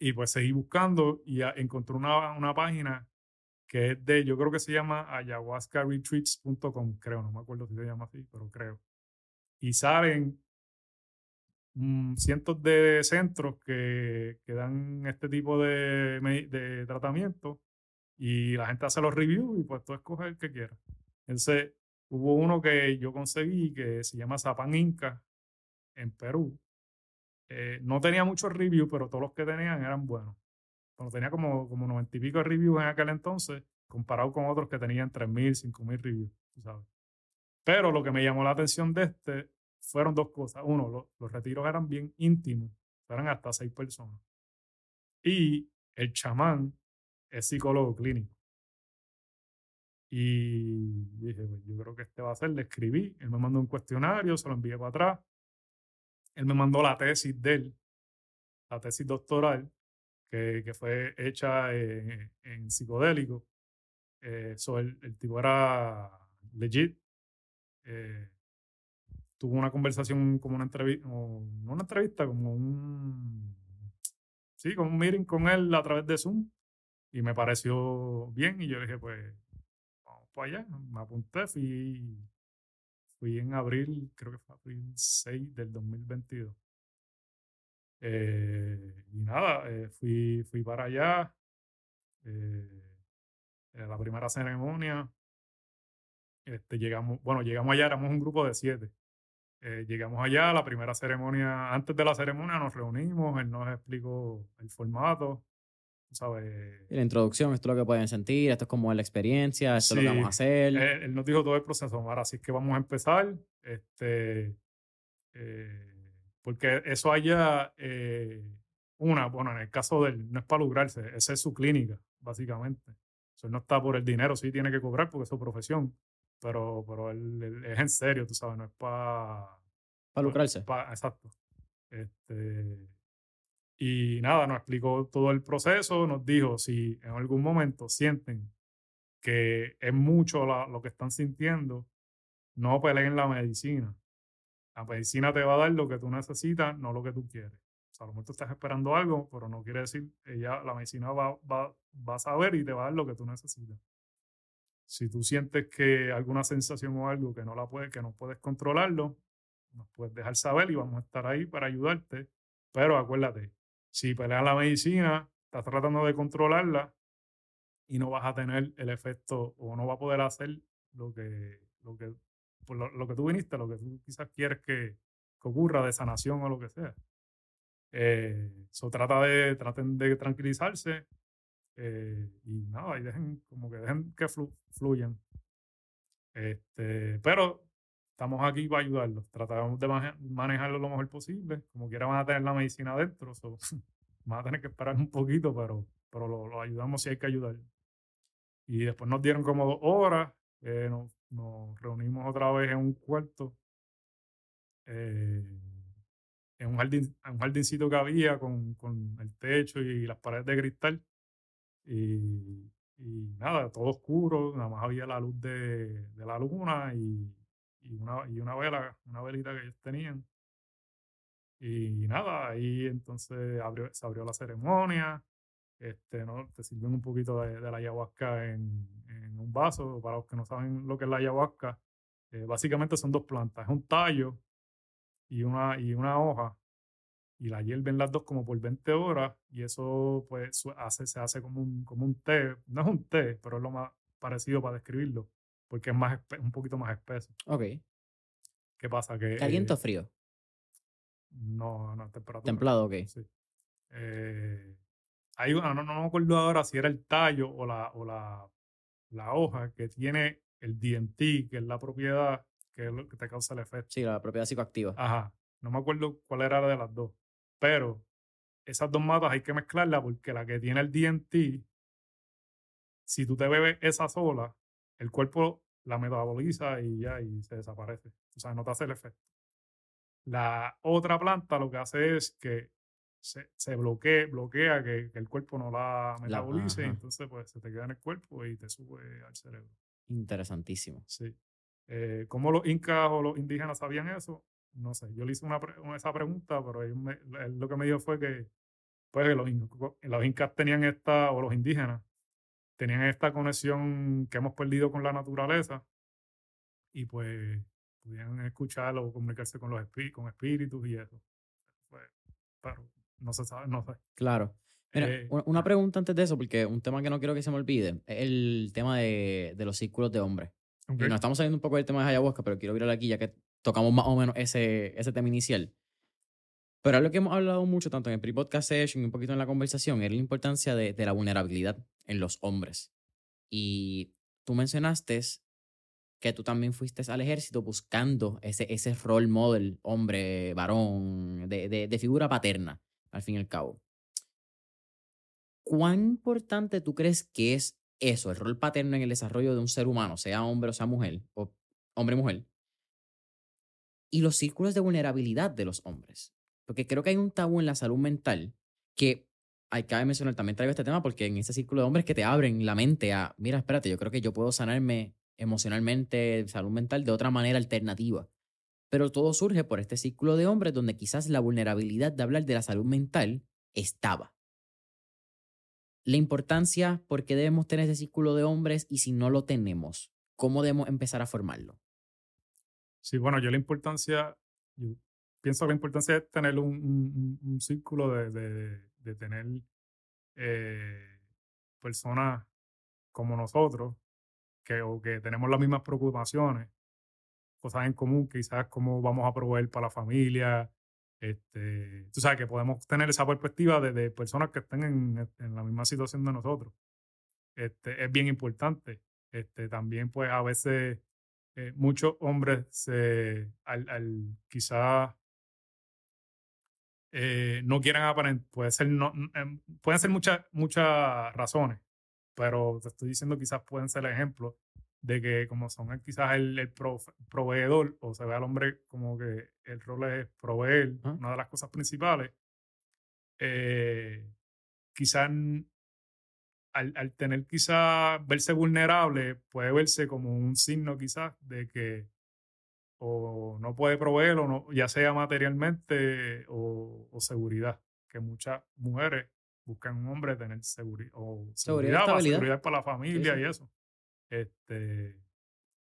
Y pues seguí buscando y encontré una, una página que es de, yo creo que se llama ayahuascaretreats.com, creo, no me acuerdo si se llama así, pero creo. Y salen mm, cientos de centros que, que dan este tipo de, de tratamiento y la gente hace los reviews y pues tú escoges el que quieras. Entonces, hubo uno que yo conseguí que se llama Zapan Inca en Perú. Eh, no tenía muchos reviews, pero todos los que tenían eran buenos. Bueno, tenía como, como 90 y pico de reviews en aquel entonces, comparado con otros que tenían 3.000, 5.000 reviews, sabes. Pero lo que me llamó la atención de este fueron dos cosas. Uno, los retiros eran bien íntimos, eran hasta seis personas. Y el chamán es psicólogo clínico. Y dije, pues yo creo que este va a ser, le escribí, él me mandó un cuestionario, se lo envié para atrás. Él me mandó la tesis de él, la tesis doctoral, que, que fue hecha en, en psicodélico. Eh, el, el, tipo era legit. Eh, tuvo una conversación como una entrevista, no una entrevista, como un, sí, como un meeting con él a través de Zoom. Y me pareció bien y yo dije, pues, vamos para allá. Me apunté, fui, fui en abril, creo que fue abril 6 del 2022. Eh, y nada, eh, fui, fui para allá. Eh, la primera ceremonia. Este, llegamos, bueno, llegamos allá, éramos un grupo de siete. Eh, llegamos allá, la primera ceremonia, antes de la ceremonia nos reunimos, él nos explicó el formato, ¿sabes? la introducción, esto es lo que pueden sentir, esto es como la experiencia, esto es lo que vamos a hacer. Él, nos dijo todo el proceso, ahora así que vamos a empezar, este, eh, porque eso haya, eh, una, bueno, en el caso de él, no es para lucrarse, esa es su clínica, básicamente. Eso no está por el dinero, sí tiene que cobrar porque es su profesión pero, pero él, es en serio, tú sabes, no es para... Para lucrarse. exacto. Este, y nada, nos explicó todo el proceso, nos dijo si en algún momento sienten que es mucho lo que están sintiendo, no peleen la medicina. La medicina te va a dar lo que tú necesitas, no lo que tú quieres. O sea, a lo mejor tú estás esperando algo, pero no quiere decir, ella, la medicina va, va, va a saber y te va a dar lo que tú necesitas. Si tú sientes que alguna sensación o algo que no la puedes, que no puedes controlarlo, nos puedes dejar saber y vamos a estar ahí para ayudarte. Pero acuérdate, si peleas la medicina, estás tratando de controlarla y no vas a tener el efecto o no vas a poder hacer lo que, lo que, lo, que tú viniste, lo que tú quizás quieres que, ocurra de sanación o lo que sea. Eh, trata de, traten de tranquilizarse, eh, y nada, y dejen, como que dejen que fluyan. Este, pero estamos aquí para ayudarlos. Tratamos de manejarlo lo mejor posible. Como quiera van a tener la medicina adentro. [LAUGHS] van a tener que esperar un poquito, pero, pero lo, ayudamos si hay que ayudar. Y después nos dieron como dos horas. Eh, nos, nos, reunimos otra vez en un cuarto. Eh, en un, jardín, en un jardincito que había con, con el techo y las paredes de cristal. Y, y, nada, todo oscuro, nada más había la luz de, de la luna y, y, una, y una vela, una velita que ellos tenían. Y nada, ahí entonces se abrió la ceremonia. Este. Te sirven un poquito de, la ayahuasca en, en, un vaso. Para los que no saben lo que es la ayahuasca, eh, básicamente son dos plantas. Es un tallo y una, y una hoja y la hierven las dos como por 20 horas y eso pues hace, se hace como un, como un té, no es un té, pero es lo más parecido para describirlo, porque es más un poquito más espeso. Ok. ¿Qué pasa? Que, ¿Caliente o frío? No, no, temperatura. Templado, ok. Sí. Eh, hay una, no, no, me acuerdo ahora si era el tallo o la, o la, la hoja que tiene el DMT, que es la propiedad que es lo que te causa el efecto. Sí, la propiedad psicoactiva. Ajá. No me acuerdo cuál era de las dos. Pero esas dos matas hay que mezclarlas porque la que tiene el DMT, si tú te bebes esa sola, el cuerpo la metaboliza y ya, y se desaparece. O sea, no te hace el efecto. La otra planta lo que hace es que se, se bloquea, bloquea que, el cuerpo no la metabolice, y entonces pues se te queda en el cuerpo y te sube al cerebro. Interesantísimo. Sí. Eh, ¿Cómo los incas o los indígenas sabían eso? no sé, yo le hice una, esa pregunta, pero él, lo que me dijo fue que pues, los, los incas tenían esta, o los indígenas, tenían esta conexión que hemos perdido con la naturaleza y pues podían escuchar o comunicarse con los con espíritus y eso. pero no se sabe, no sé. Claro. Mira, eh, una pregunta antes de eso, porque un tema que no quiero que se me olvide es el tema de, de los círculos de hombres. Y nos estamos saliendo un poco del tema de ayahuasca, pero quiero virar aquí ya que tocamos más o menos ese, ese tema inicial. Pero algo que hemos hablado mucho, tanto en el pre-podcast session y un poquito en la conversación, es la importancia de, de, la vulnerabilidad en los hombres. Y tú mencionaste que tú también fuiste al ejército buscando ese, ese role model, hombre, varón, de, de, de figura paterna, al fin y al cabo. ¿cuán importante tú crees que es eso, el rol paterno en el desarrollo de un ser humano, sea hombre o sea mujer, o hombre y mujer? Y los círculos de vulnerabilidad de los hombres. Porque creo que hay un tabú en la salud mental que hay que mencionar, también traigo este tema porque en ese círculo de hombres que te abren la mente a, mira, espérate, yo creo que yo puedo sanarme emocionalmente, salud mental, de otra manera alternativa. Pero todo surge por este círculo de hombres donde quizás la vulnerabilidad de hablar de la salud mental estaba. La importancia, por qué debemos tener ese círculo de hombres y si no lo tenemos, ¿cómo debemos empezar a formarlo? Sí, bueno, yo la importancia, pienso que la importancia es tener un, círculo de, de, tener eh, personas como nosotros que, o que tenemos las mismas preocupaciones, cosas en común, quizás cómo vamos a proveer para la familia. Este, tú sabes que podemos tener esa perspectiva de, personas que estén en, en, la misma situación de nosotros. Este, es bien importante. Este, también, pues, a veces eh, muchos hombres se, al, al quizás eh, no quieren aparentar, puede ser no, em, pueden ser muchas, muchas razones, pero te estoy diciendo quizás pueden ser ejemplos de que como son quizás el, proveedor o se ve al hombre como que el rol es proveer, una de las cosas principales, eh, quizás al, al, tener quizás verse vulnerable puede verse como un signo quizás de que o no puede proveer, o no, ya sea materialmente o, o seguridad, que muchas mujeres buscan un hombre tener seguri o seguridad, para, seguridad para la familia y eso. Este,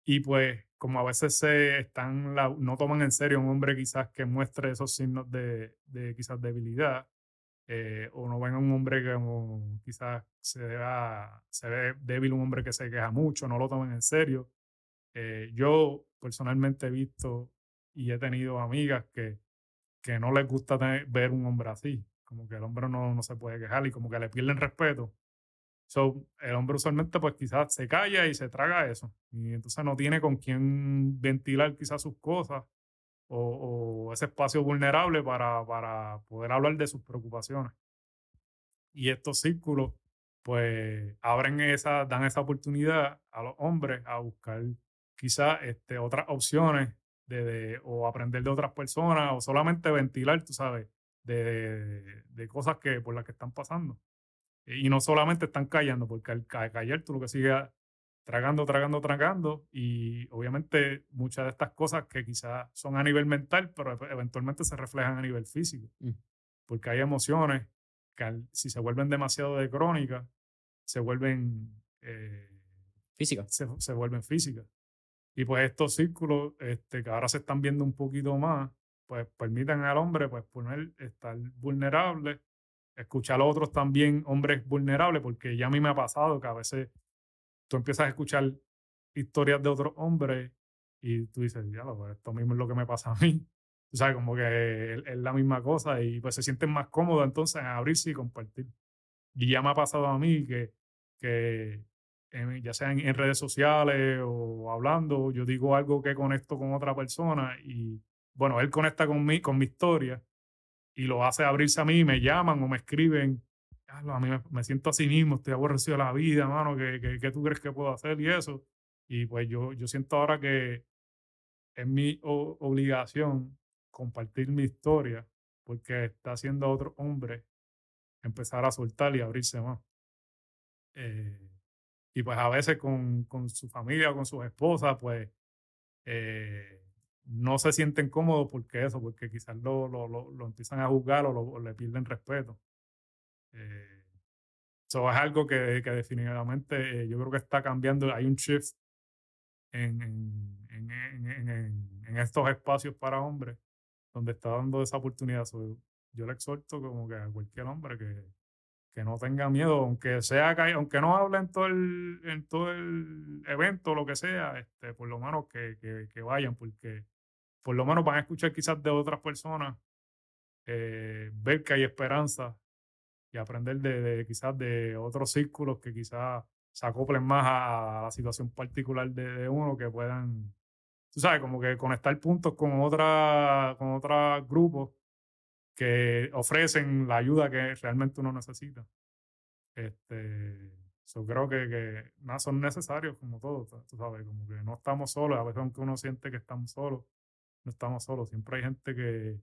y pues, como a veces se están, no toman en serio un hombre quizás que muestre esos signos de, de quizás debilidad, eh, o no ven a un hombre que como quizás se, se ve débil, un hombre que se queja mucho, no lo toman en serio. Eh, yo personalmente he visto y he tenido amigas que, que no les gusta ver un hombre así como que el hombre no, no se puede quejar y como que le pierden respeto. So, el hombre usualmente pues quizás se calla y se traga eso. Y entonces no tiene con quién ventilar quizás sus cosas o, o ese espacio vulnerable para, para poder hablar de sus preocupaciones. Y estos círculos pues abren esa, dan esa oportunidad a los hombres a buscar quizás este, otras opciones de, de, o aprender de otras personas o solamente ventilar, tú sabes, de, de, cosas que, por las que están pasando. Y no solamente están callando, porque al callar tú lo que sigues tragando, tragando, tragando, y obviamente muchas de estas cosas que quizás son a nivel mental, pero eventualmente se reflejan a nivel físico, mm. porque hay emociones que si se vuelven demasiado de crónica, se vuelven... Eh, físicas. Se, se, vuelven físicas. Y pues estos círculos este, que ahora se están viendo un poquito más, pues permitan al hombre pues poner, estar vulnerable, escuchar a otros también hombres vulnerables, porque ya a mí me ha pasado que a veces tú empiezas a escuchar historias de otros hombres y tú dices, ya, pues esto mismo es lo que me pasa a mí. [LAUGHS] O sea, como que es, la misma cosa y pues se sienten más cómodos entonces en abrirse y compartir. Y ya me ha pasado a mí que, que ya sea en, redes sociales o hablando, yo digo algo que conecto con otra persona y bueno, él conecta con mi, con mi historia y lo hace abrirse a mí, me llaman o me escriben, a mí me, siento así mismo, estoy aborrecido de la vida, mano, ¿qué, qué, tú crees que puedo hacer? Y eso. Y pues yo, yo siento ahora que es mi obligación compartir mi historia porque está haciendo a otro hombre empezar a soltar y abrirse más. Eh, y pues a veces con, con, su familia o con sus esposas, pues eh, no se sienten cómodos porque eso, porque quizás lo, lo, lo, empiezan a juzgar o, le pierden respeto. Eh, eso es algo que, que definitivamente eh, yo creo que está cambiando. Hay un shift en, en, en, estos espacios para hombres donde está dando esa oportunidad. yo le exhorto como que a cualquier hombre que, que no tenga miedo, aunque sea aunque no hable en todo el, en todo el evento, lo que sea, este, por lo menos que, que, vayan, porque por lo menos van a escuchar quizás de otras personas, eh, ver que hay esperanza y aprender de, quizás de otros círculos que quizás se acoplen más a la situación particular de, uno, que puedan, tú sabes, como que conectar puntos con, otra, con otros grupos que ofrecen la ayuda que realmente uno necesita. Este, yo creo que, que nada, son necesarios como todos, tú sabes, como que no estamos solos, a veces aunque uno siente que estamos solos, no estamos solos, siempre hay gente que,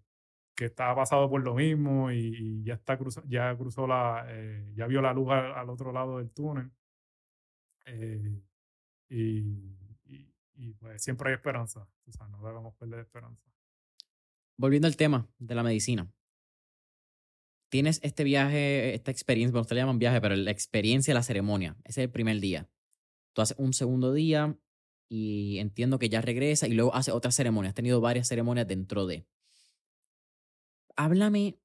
que está pasado por lo mismo y, ya está cruzó, ya cruzó la, eh, ya vio la luz al, otro lado del túnel. Eh, y, y, pues siempre hay esperanza, o sea, no debemos perder esperanza. Volviendo al tema de la medicina. Tienes este viaje, esta experiencia, bueno, ustedes le llaman viaje, pero la experiencia la ceremonia. Ese es el primer día. Tú haces un segundo día y entiendo que ya regresa y luego hace otra ceremonia. Has tenido varias ceremonias dentro de háblame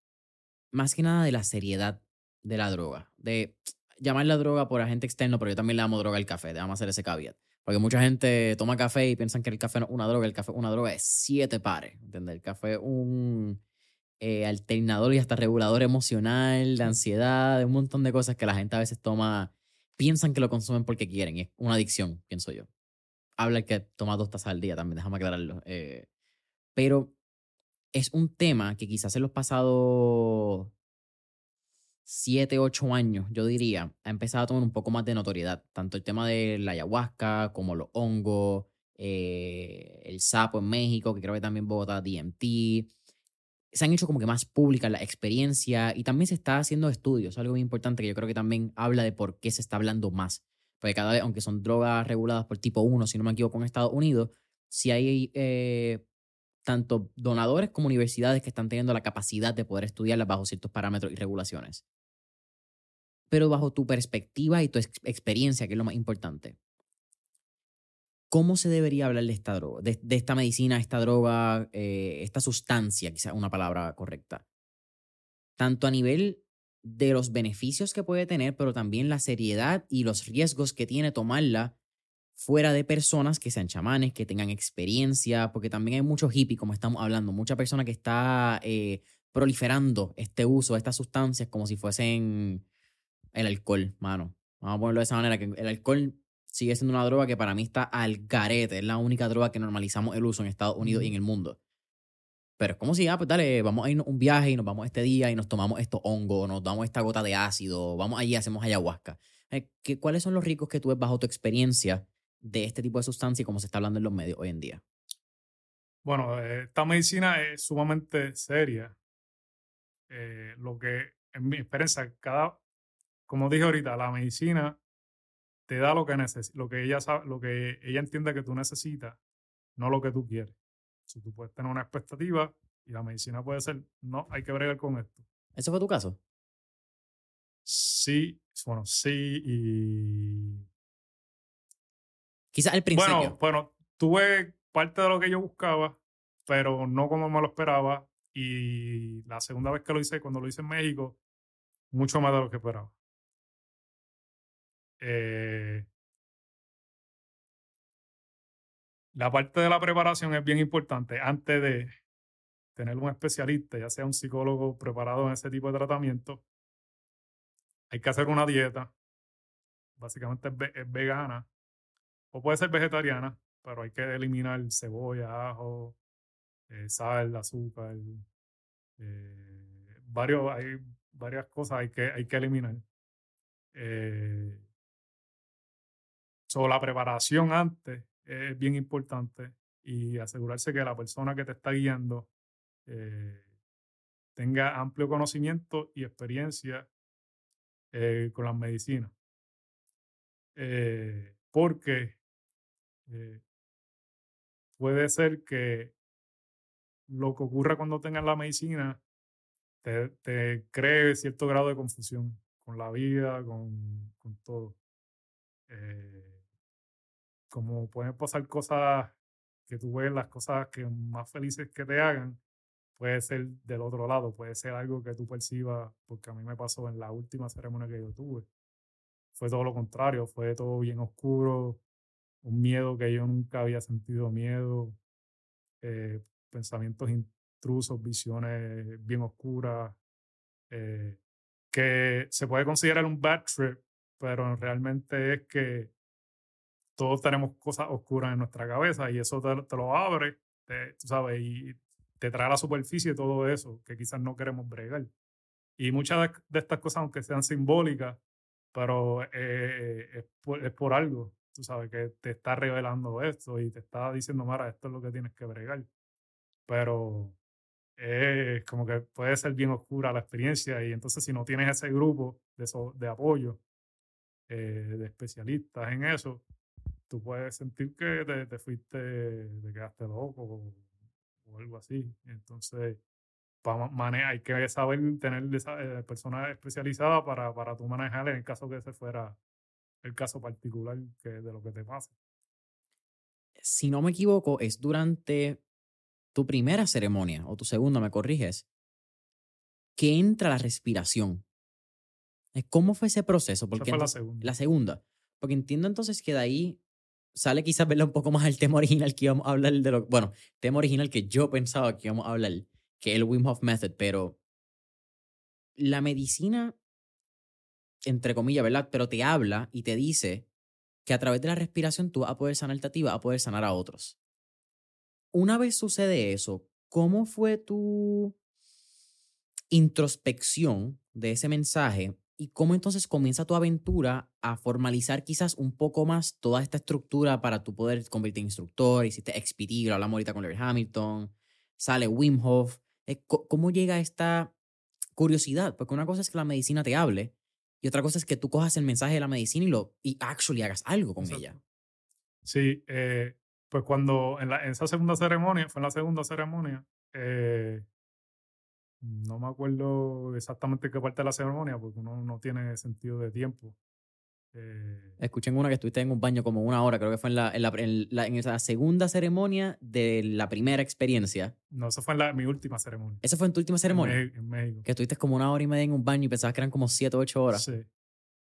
más que nada de la seriedad de la droga. De llamar la droga por agente externo, pero yo también le amo droga al café. Déjame hacer ese caveat. Porque mucha gente toma café y piensan que el café no es una droga. El café es una droga de siete pares. ¿Entendés? El café es un eh, alternador y hasta regulador emocional, de ansiedad, de un montón de cosas que la gente a veces toma. Piensan que lo consumen porque quieren. Y es una adicción, pienso yo. Habla el que toma dos tazas al día también, déjame aclararlo. Eh, pero es un tema que quizás en los pasados siete, ocho años, yo diría, ha empezado a tomar un poco más de notoriedad. Tanto el tema de la ayahuasca como los hongos, eh, el sapo en México, que creo que también Bogotá, DMT. Se han hecho como que más públicas la experiencia y también se está haciendo estudios, algo muy importante que yo creo que también habla de por qué se está hablando más. Porque cada vez, aunque son drogas reguladas por tipo 1, si no me equivoco, en Estados Unidos, si hay eh, tanto donadores como universidades que están teniendo la capacidad de poder estudiarlas bajo ciertos parámetros y regulaciones. Pero bajo tu perspectiva y tu experiencia, que es lo más importante, ¿cómo se debería hablar de esta droga, de, esta medicina, esta droga, eh, esta sustancia, quizás una palabra correcta? Tanto a nivel de los beneficios que puede tener, pero también la seriedad y los riesgos que tiene tomarla fuera de personas que sean chamanes, que tengan experiencia, porque también hay mucho hippie, como estamos hablando, mucha persona que está eh, proliferando este uso de estas sustancias como si fuesen el alcohol, mano. Vamos a ponerlo de esa manera, que el alcohol sigue siendo una droga que para mí está al garete, es la única droga que normalizamos el uso en Estados Unidos y en el mundo. Pero es como si, ah, pues dale, vamos a ir un viaje y nos vamos este día y nos tomamos estos hongos, nos damos esta gota de ácido, vamos allí y hacemos ayahuasca. Eh, ¿Cuáles son los ricos que tú ves bajo tu experiencia de este tipo de sustancia y como se está hablando en los medios hoy en día? Bueno, eh, esta medicina es sumamente seria. Eh, lo que, en mi experiencia, cada, como dije ahorita, la medicina te da lo que lo que ella sabe, lo que ella entiende que tú necesitas, no lo que tú quieres. Si tú puedes tener una expectativa y la medicina puede ser, no, hay que bregar con esto. ¿Eso fue tu caso? Sí, bueno, sí, y Quizás al principio. Bueno, bueno, tuve parte de lo que yo buscaba, pero no como me lo esperaba. Y la segunda vez que lo hice, cuando lo hice en México, mucho más de lo que esperaba. Eh, la parte de la preparación es bien importante. Antes de tener un especialista, ya sea un psicólogo preparado en ese tipo de tratamiento, hay que hacer una dieta. Básicamente es vegana o puede ser vegetariana, pero hay que eliminar cebolla, ajo, eh, sal, azúcar, eh, varios, hay varias cosas hay que, hay que eliminar. Eh, la preparación antes es bien importante y asegurarse que la persona que te está guiando eh, tenga amplio conocimiento y experiencia con las medicinas. porque eh, puede ser que lo que ocurra cuando tengas la medicina te, cree cierto grado de confusión con la vida, con, con todo. Eh, como pueden pasar cosas que tú ves, las cosas que más felices que te hagan, puede ser del otro lado, puede ser algo que tú percibas, porque a mí me pasó en la última ceremonia que yo tuve. Fue todo lo contrario, fue todo bien oscuro, un miedo que yo nunca había sentido miedo, eh, pensamientos intrusos, visiones bien oscuras, eh, que se puede considerar un bad trip, pero realmente es que todos tenemos cosas oscuras en nuestra cabeza y eso te, lo abre, tú sabes, y te trae a la superficie todo eso que quizás no queremos bregar. Y muchas de estas cosas, aunque sean simbólicas, pero eh, es, por, algo, tú sabes, que te está revelando esto y te está diciendo, Mara, esto es lo que tienes que bregar. Pero es como que puede ser bien oscura la experiencia y entonces si no tienes ese grupo de, de apoyo, eh, de especialistas en eso, tú puedes sentir que te, te fuiste, te quedaste loco o, o algo así. Entonces, hay que saber tener eh, personas especializadas para, para tú manejar en el caso que ese fuera el caso particular que, de lo que te pasa. Si no me equivoco, es durante tu primera ceremonia o tu segunda, me corriges, que entra la respiración. ¿Cómo fue ese proceso? Porque fue la segunda. La segunda. Porque entiendo entonces que de ahí sale quizás verla un poco más el tema original que íbamos a hablar de lo, bueno, tema original que yo pensaba que íbamos a hablar que el Wim Hof Method, pero la medicina, entre comillas, ¿verdad? Pero te habla y te dice que a través de la respiración tú vas a poder sanar a ti, vas a poder sanar a otros. Una vez sucede eso, ¿cómo fue tu introspección de ese mensaje y cómo entonces comienza tu aventura a formalizar quizás un poco más toda esta estructura para tu poder convertirte en instructor, hiciste XPT, lo hablamos ahorita con Larry Hamilton, sale Wim Hof, eh, ¿Cómo llega esta curiosidad? Porque una cosa es que la medicina te hable y otra cosa es que tú cojas el mensaje de la medicina y lo y actually hagas algo con ella. Sí, eh, pues cuando en, esa segunda ceremonia, fue en la segunda ceremonia, eh, no me acuerdo exactamente qué parte de la ceremonia porque uno no tiene sentido de tiempo. Eh, Escuché en una que estuviste en un baño como una hora, creo que fue en la, en la, en la, segunda ceremonia de la primera experiencia. No, eso fue en la, mi última ceremonia. ¿Eso fue en tu última ceremonia? En, México. Que estuviste como una hora y media en un baño y pensabas que eran como siete o ocho horas. Sí.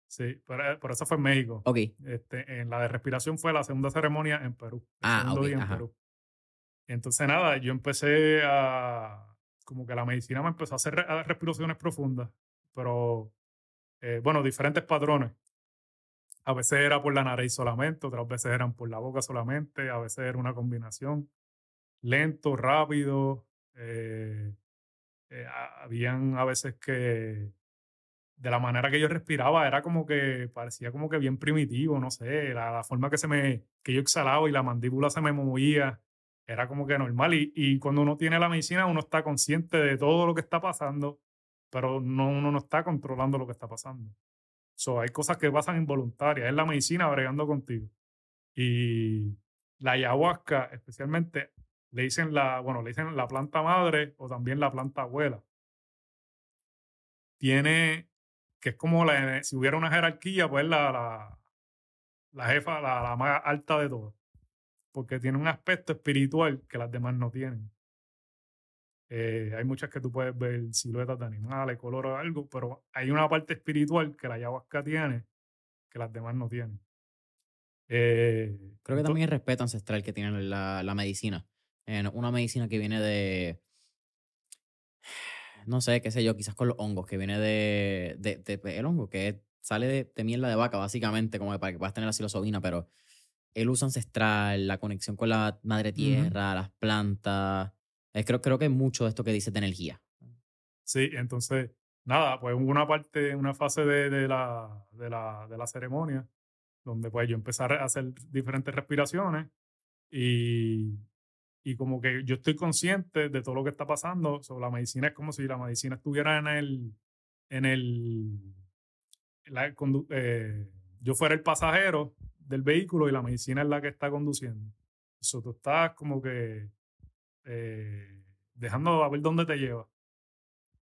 Sí, pero, por eso fue en México. Ok. Este, en la de respiración fue la segunda ceremonia en Perú. ah, ok. en Perú. entonces, nada, yo empecé a. Como que la medicina me empezó a hacer respiraciones profundas, pero. Eh, bueno, diferentes patrones. A veces era por la nariz solamente, otras veces eran por la boca solamente, a veces era una combinación. Lento, rápido. Eh, eh, habían a veces que de la manera que yo respiraba era como que parecía como que bien primitivo, no sé, la, forma que se me que yo exhalaba y la mandíbula se me movía era como que normal y, y, cuando uno tiene la medicina uno está consciente de todo lo que está pasando, pero no uno no está controlando lo que está pasando. So, hay cosas que pasan involuntarias. Es la medicina bregando contigo. Y la ayahuasca, especialmente, le dicen la, bueno, le dicen la planta madre o también la planta abuela. Tiene, que es como la, si hubiera una jerarquía, pues la, la, la jefa, la, la más alta de todas. Porque tiene un aspecto espiritual que las demás no tienen. Eh, hay muchas que tú puedes ver siluetas de animales, color o algo, pero hay una parte espiritual que la ayahuasca tiene que las demás no tienen. Eh, Creo que también el respeto ancestral que tiene la, la medicina. una medicina que viene de, no sé, qué sé yo, quizás con los hongos, que viene de, de, el hongo, que sale de, de, mierda de vaca, básicamente, como para que puedas tener la psilocibina, pero el uso ancestral, la conexión con la madre tierra, las plantas, creo, creo que mucho de esto que dices de energía. Sí, entonces, nada, pues hubo una parte, una fase de, de, la, de, la, de la ceremonia donde pues yo empecé a hacer diferentes respiraciones y, y como que yo estoy consciente de todo lo que está pasando sobre la medicina. Es como si la medicina estuviera en el, en el, la, eh, yo fuera el pasajero del vehículo y la medicina es la que está conduciendo. Eso tú estás como que eh, dejando a ver dónde te lleva.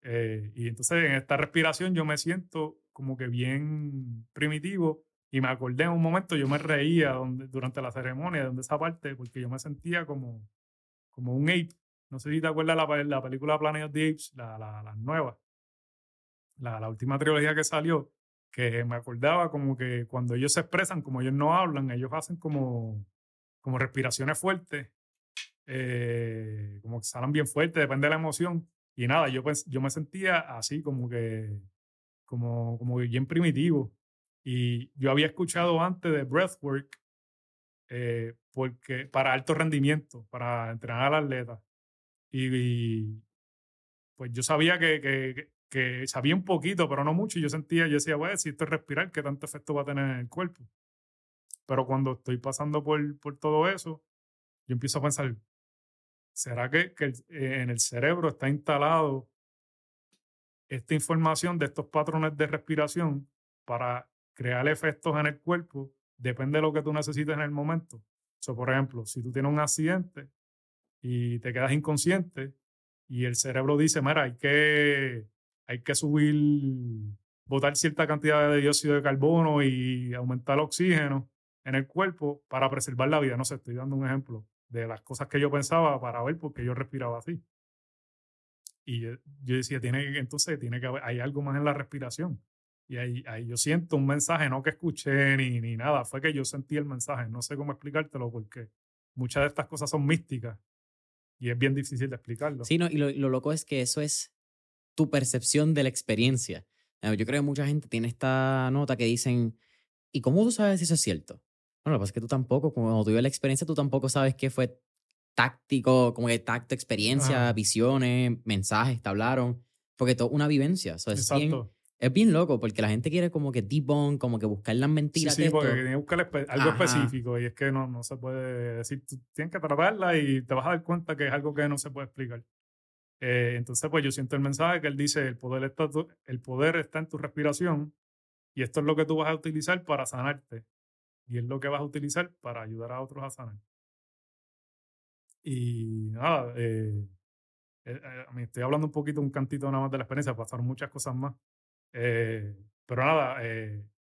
Eh, y entonces en esta respiración yo me siento como que bien primitivo y me acordé en un momento, yo me reía donde, durante la ceremonia, donde esa parte, porque yo me sentía como, como un ape. No sé si te acuerdas la, la película Planet of the Apes, la, la, la nueva, la, la última trilogía que salió, que me acordaba como que cuando ellos se expresan, como ellos no hablan, ellos hacen como, como respiraciones fuertes eh, como que salen bien fuerte, depende de la emoción. Y nada, yo, pues, yo me sentía así como que, como, como bien primitivo. Y yo había escuchado antes de Breathwork, eh, porque para alto rendimiento, para entrenar al atleta. Y, pues yo sabía que, que, que sabía un poquito, pero no mucho, y yo sentía, yo decía, bueno, si esto es respirar, ¿qué tanto efecto va a tener en el cuerpo? Pero cuando estoy pasando por, por todo eso, yo empiezo a pensar, ¿será que, que eh, en el cerebro está instalado esta información de estos patrones de respiración para crear efectos en el cuerpo? Depende de lo que tú necesites en el momento. So, por ejemplo, si tú tienes un accidente y te quedas inconsciente y el cerebro dice, mira, hay que hay que subir, botar cierta cantidad de dióxido de carbono y aumentar el oxígeno en el cuerpo para preservar la vida. No sé, estoy dando un ejemplo de las cosas que yo pensaba para ver por qué yo respiraba así. Y yo, decía, tiene, entonces tiene que haber, hay algo más en la respiración. Y ahí, ahí yo siento un mensaje, no que escuché ni, ni nada, fue que yo sentí el mensaje. No sé cómo explicártelo porque muchas de estas cosas son místicas y es bien difícil de explicarlo. Sí, no, y lo loco es que eso es tu percepción de la experiencia. Eh, yo creo que mucha gente tiene esta nota que dicen, ¿y cómo tú sabes si eso es cierto? Bueno, lo que pasa es que tú tampoco, cuando tú la experiencia, tú tampoco sabes qué fue táctico, como que tacto, experiencia, visiones, mensajes, te hablaron, porque todo una vivencia. es, bien, es bien loco porque la gente quiere como que debunk, como que buscar las mentiras. Sí, sí porque tiene que buscar algo específico y es que no, no se puede decir, tú tienes que tratarla y te vas a dar cuenta que es algo que no se puede explicar. Eh, entonces, pues yo siento el mensaje que él dice, el poder, está el poder está en tu respiración y esto es lo que tú vas a utilizar para sanarte y es lo que vas a utilizar para ayudar a otros a sanar. Y nada, eh, eh, me estoy hablando un poquito, un cantito nada más de la experiencia, pasaron muchas cosas más. pero nada,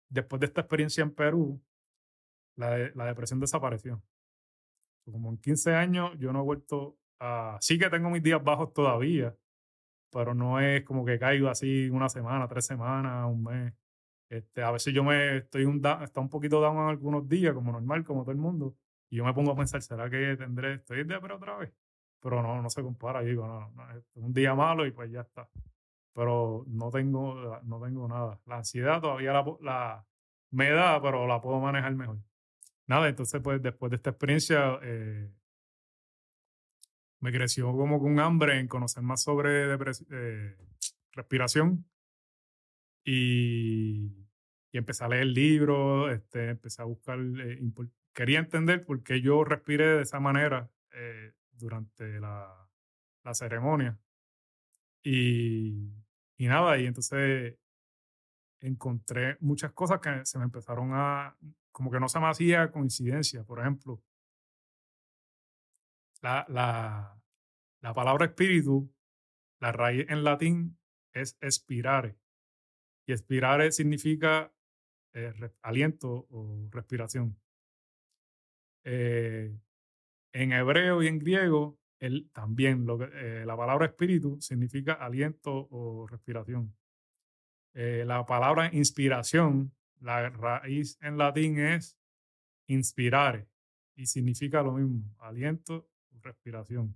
después de esta experiencia en Perú, la, la depresión desapareció. Como en 15 años yo no he vuelto Ah, sí que tengo mis días bajos todavía, pero no es como que caigo así una semana, tres semanas, un mes. Este, a veces yo me estoy un, está un poquito down en algunos días, como normal, como todo el mundo, y yo me pongo a pensar, ¿será que tendré, estoy de pero otra vez? Pero no, no se compara, digo, no, no, es un día malo y pues ya está. Pero no tengo, no tengo nada. La ansiedad todavía la, la me da, pero la puedo manejar mejor. Nada, entonces pues después de esta experiencia, eh, me creció como con hambre en conocer más sobre eh, respiración y, y, empecé a leer libros, este, empecé a buscar, eh, quería entender por qué yo respiré de esa manera eh, durante la, la ceremonia. Y, y nada, y entonces encontré muchas cosas que se me empezaron a, como que no se me hacía coincidencia. Por ejemplo, la, la, la palabra espíritu, la raíz en latín es expirare. Y expirare significa eh, aliento o respiración. Eh, en hebreo y en griego, también eh, la palabra espíritu significa aliento o respiración. la palabra inspiración, la raíz en latín es inspirare y significa lo mismo, aliento respiración.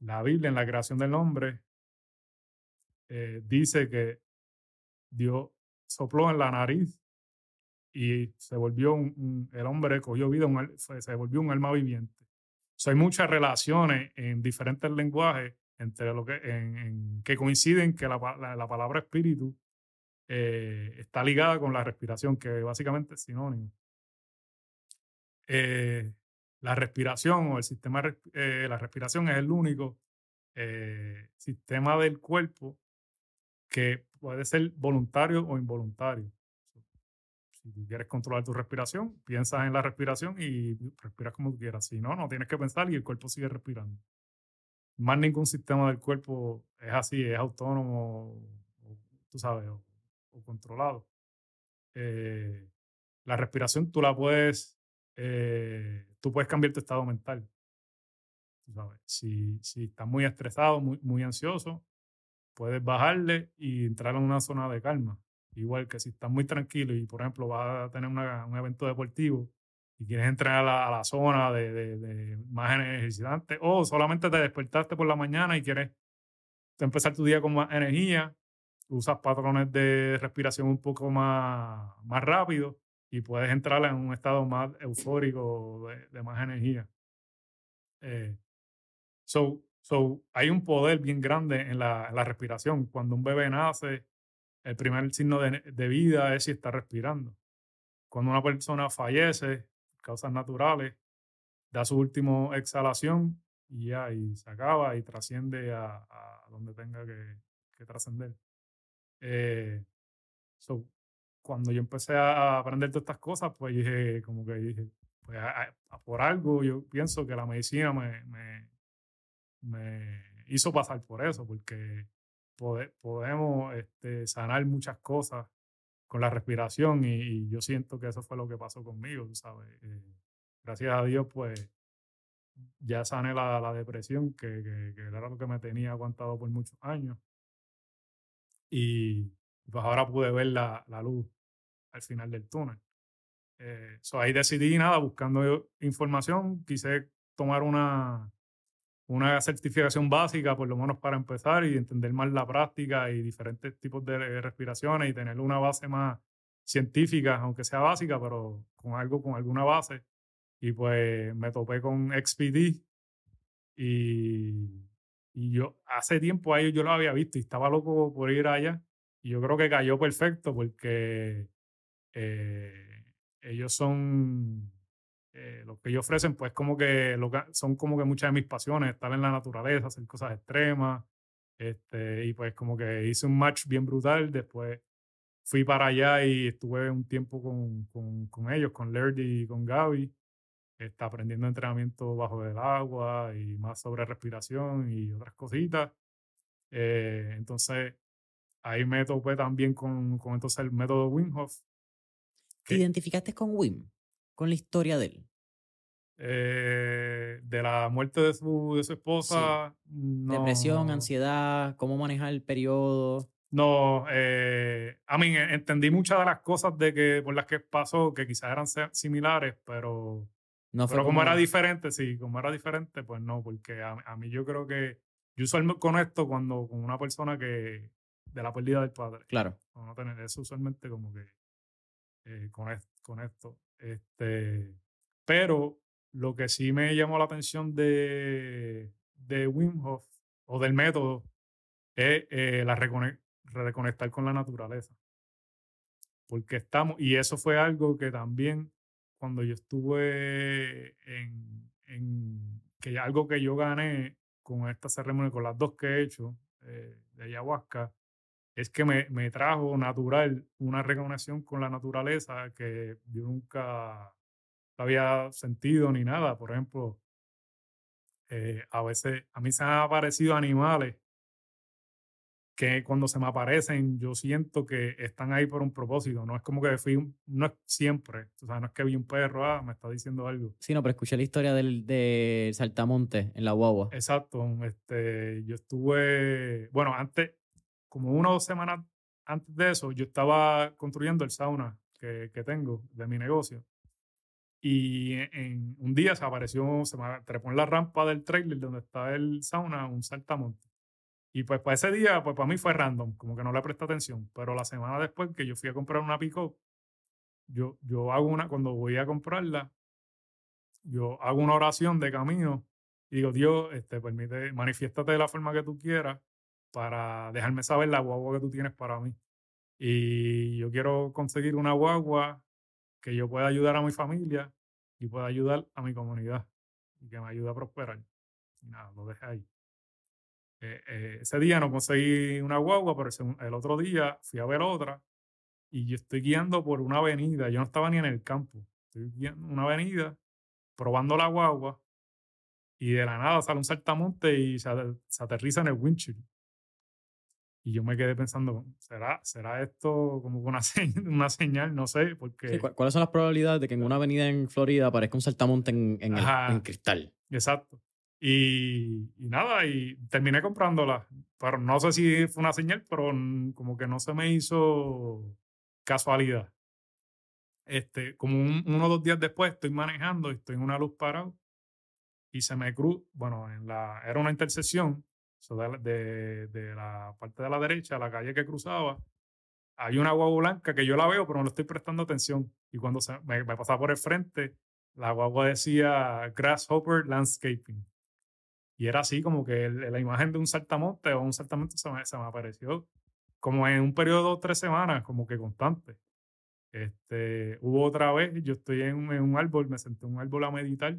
La Biblia en la creación del hombre eh, dice que Dios sopló en la nariz y se volvió un, el hombre cogió vida, se volvió un alma viviente. hay muchas relaciones en diferentes lenguajes entre lo que, en, que coinciden que la, palabra espíritu eh, está ligada con la respiración, que básicamente es sinónimo. Eh, la respiración o el sistema, eh, la respiración es el único eh, sistema del cuerpo que puede ser voluntario o involuntario. Si quieres controlar tu respiración, piensas en la respiración y respiras como quieras. Si no, no tienes que pensar y el cuerpo sigue respirando. Más ningún sistema del cuerpo es así, es autónomo, tú sabes, o, controlado. Eh, la respiración tú la puedes eh, tú puedes cambiar tu estado mental. si, si estás muy estresado, muy, muy ansioso, puedes bajarle y entrar en una zona de calma. Igual que si estás muy tranquilo y, por ejemplo, vas a tener un evento deportivo y quieres entrar a la, a la zona de, de, de, más energizante, o solamente te despertaste por la mañana y quieres empezar tu día con más energía, usas patrones de respiración un poco más, más rápido y puedes entrar en un estado más eufórico, de, más energía. Eh, so, So, hay un poder bien grande en la, en la respiración. Cuando un bebé nace, el primer signo de, de, vida es si está respirando. Cuando una persona fallece, causas naturales, da su última exhalación y ya, y se acaba y trasciende a, a donde tenga que, que trascender. Eh, so, cuando yo empecé a aprender todas estas cosas, pues dije, como que dije, pues por algo yo pienso que la medicina me, me, me hizo pasar por eso, porque podemos este, sanar muchas cosas con la respiración y, yo siento que eso fue lo que pasó conmigo, ¿sabes? Eh, gracias a Dios, pues ya sané la, la depresión, que, que, que, era lo que me tenía aguantado por muchos años. Y pues ahora pude ver la, la luz al final del túnel. Eh, ahí decidí, nada, buscando información, quise tomar una, una certificación básica, por lo menos para empezar y entender más la práctica y diferentes tipos de respiraciones y tener una base más científica, aunque sea básica, pero con algo, con alguna base. Y pues me topé con XPD y, y yo hace tiempo ahí yo lo había visto y estaba loco por ir allá. Yo creo que cayó perfecto porque eh, ellos son eh, lo que ellos ofrecen, pues como que, lo son como que muchas de mis pasiones, estar en la naturaleza, hacer cosas extremas. Este, y pues como que hice un match bien brutal. Después fui para allá y estuve un tiempo con, con, con ellos, con Lerdy y con Gaby, está aprendiendo entrenamiento bajo el agua y más sobre respiración y otras cositas. Eh, entonces ahí me topé también con, con entonces el método Wim Hof. ¿Te identificaste con Wim? con la historia de él? Eh, de la muerte de su, de su esposa. Depresión, ansiedad, cómo manejar el periodo. No, eh, a mí entendí muchas de las cosas de que, por las que pasó, que quizás eran similares, pero, no pero como, era diferente, sí, como era diferente, pues no, porque a, mí yo creo que yo usualmente conecto cuando con una persona que de la pérdida del padre. Claro. No tener eso usualmente como que eh, con esto. Este, pero lo que sí me llamó la atención de, de Wim Hof o del método es eh, la reconectar con la naturaleza. Porque estamos, y eso fue algo que también cuando yo estuve en, en que algo que yo gané con esta ceremonia, con las dos que he hecho eh, de ayahuasca, es que me, me, trajo natural una reconexión con la naturaleza que yo nunca había sentido ni nada. Por ejemplo, eh, a veces a mí se han aparecido animales que cuando se me aparecen yo siento que están ahí por un propósito. No es como que fui, no es siempre. O sea, no es que vi un perro, ah, me está diciendo algo. Sí, no, pero escuché la historia del de Saltamonte en la guagua. Exacto. Este, yo estuve, bueno, antes, como una o dos semanas antes de eso, yo estaba construyendo el sauna que, que tengo de mi negocio. Y en, un día se apareció, se me trepó en la rampa del trailer donde está el sauna un saltamonte. Y pues para ese día, pues para mí fue random, como que no le presté atención. Pero la semana después que yo fui a comprar una pico, yo, yo hago una, cuando voy a comprarla, yo hago una oración de camino y digo, Dios, este, permite, manifiéstate de la forma que tú quieras para dejarme saber la guagua que tú tienes para mí. Y yo quiero conseguir una guagua que yo pueda ayudar a mi familia y pueda ayudar a mi comunidad y que me ayude a prosperar. Y nada, lo dejé ahí. Eh, eh, ese día no conseguí una guagua, pero el, otro día fui a ver otra y yo estoy guiando por una avenida. Yo no estaba ni en el campo. Estoy guiando una avenida, probando la guagua y de la nada sale un saltamonte y se, se aterriza en el windshield. Y yo me quedé pensando, ¿será, será esto como una, [LAUGHS] una señal? No sé, porque... ¿Cuáles son las probabilidades de que en una avenida en Florida aparezca un saltamonte en, en, cristal? Exacto. Y, y, nada, y terminé comprándola. Pero no sé si fue una señal, pero como que no se me hizo casualidad. Este, como uno o dos días después estoy manejando y estoy en una luz parada y se me cruz, bueno, en la, era una intersección de, de, la parte de la derecha, la calle que cruzaba, hay una guagua blanca que yo la veo, pero no le estoy prestando atención. Y cuando se, me, pasaba por el frente, la guagua decía Grasshopper Landscaping. Y era así como que la imagen de un saltamonte o un saltamonte se me, se me apareció como en un periodo de tres semanas, como que constante. Este, hubo otra vez, yo estoy en, un árbol, me senté en un árbol a meditar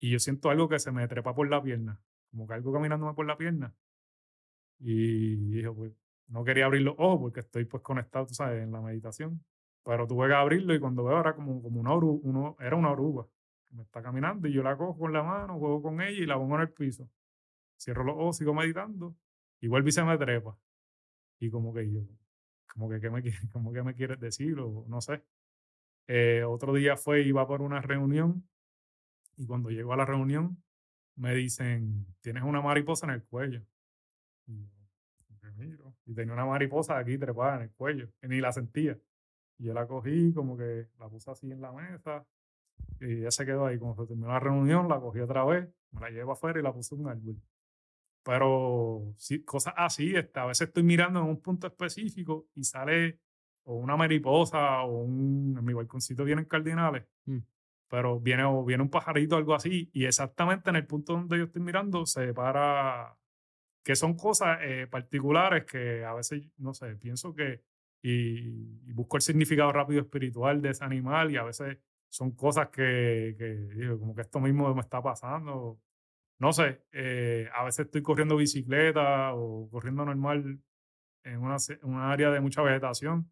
y yo siento algo que se me trepa por la pierna, como que algo caminándome por la pierna. Y dije, pues, no quería abrir los ojos porque estoy pues conectado, tú sabes, en la meditación. Pero tuve que abrirlo y cuando veo era como, como una oruga, uno, era una oruga que me está caminando y yo la cojo con la mano, juego con ella y la pongo en el piso. Cierro los ojos, sigo meditando y vuelve y se me trepa. Y como que yo, como que, ¿qué me, [LAUGHS] como que me quieres decir? O no sé. Eh, otro día fue, iba por una reunión y cuando llego a la reunión me dicen, tienes una mariposa en el cuello. Y. Y tenía una mariposa aquí trepada en el cuello, que ni la sentía. Y yo la cogí, como que la puse así en la mesa. Y ella se quedó ahí. Como se terminó la reunión, la cogí otra vez, me la llevo afuera y la puse en un árbol. Pero sí, cosas así, este, a veces estoy mirando en un punto específico y sale o una mariposa o un. En mi balconcito vienen cardinales. Mm. Pero viene, o viene un pajarito algo así. Y exactamente en el punto donde yo estoy mirando se para que son cosas eh, particulares que a veces, no sé, pienso que, y, busco el significado rápido espiritual de ese animal y a veces son cosas que, que digo, como que esto mismo me está pasando. No sé, eh, a veces estoy corriendo bicicleta o corriendo normal en una, una área de mucha vegetación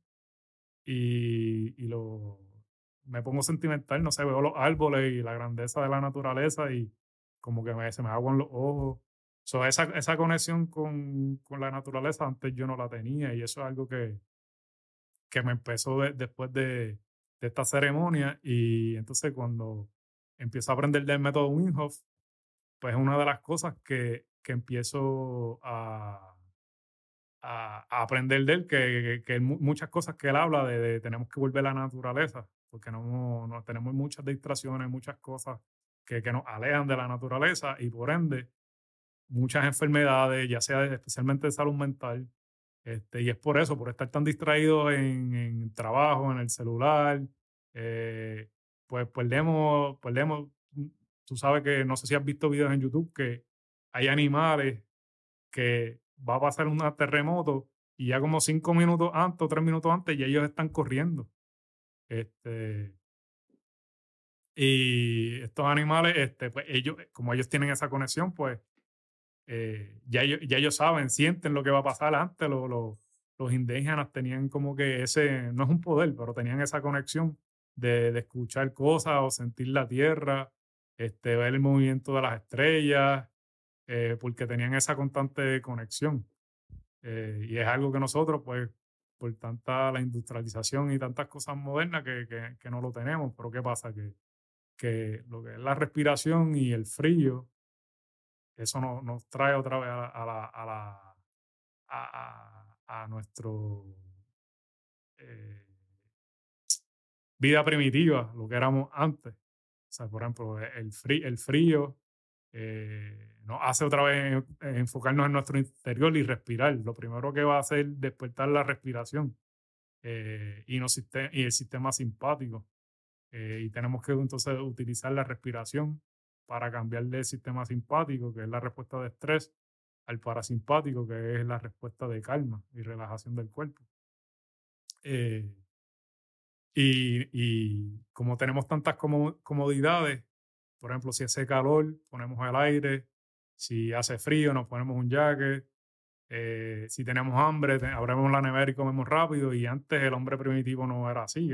y, y lo, me pongo sentimental, no sé, veo los árboles y la grandeza de la naturaleza y como que me, se me aguan los ojos. Esa, esa conexión con, con, la naturaleza antes yo no la tenía y eso es algo que, que me empezó después de, de, esta ceremonia y entonces cuando empiezo a aprender del método Winghoff, pues es una de las cosas que, que empiezo a, a, aprender de él, que, que, muchas cosas que él habla de, tenemos que volver a la naturaleza, porque no, no tenemos muchas distracciones, muchas cosas que, que nos alejan de la naturaleza y por ende muchas enfermedades, ya sea especialmente de salud mental. Este, y es por eso, por estar tan distraído en, en trabajo, en el celular, eh, pues perdemos, perdemos, mm, tú sabes que no sé si has visto videos en YouTube que hay animales que va a pasar un terremoto y ya como cinco minutos antes o tres minutos antes ya ellos están corriendo. Este, y estos animales, este, pues ellos, como ellos tienen esa conexión, pues eh, ya, ellos, ya saben, sienten lo que va a pasar. Antes los indígenas tenían como que ese, no es un poder, pero tenían esa conexión de, de escuchar cosas o sentir la tierra, este, ver el movimiento de las estrellas, eh, porque tenían esa constante conexión. Eh, y es algo que nosotros, pues, por tanta la industrialización y tantas cosas modernas que, que, no lo tenemos, pero ¿qué pasa? Que, que lo que es la respiración y el frío eso nos, trae otra vez a, la, a, a, nuestro eh, vida primitiva, lo que éramos antes. O sea, por ejemplo, el, frío, el frío eh, nos hace otra vez enfocarnos en nuestro interior y respirar. Lo primero que va a hacer es despertar la respiración eh, y, no, y el sistema simpático. y tenemos que entonces utilizar la respiración para cambiar del sistema simpático, que es la respuesta de estrés, al parasimpático, que es la respuesta de calma y relajación del cuerpo. Eh, y, y, como tenemos tantas comodidades, por ejemplo, si hace calor, ponemos el aire, si hace frío, nos ponemos un jacket, eh, si tenemos hambre, abrimos la nevera y comemos rápido, y antes el hombre primitivo no era así,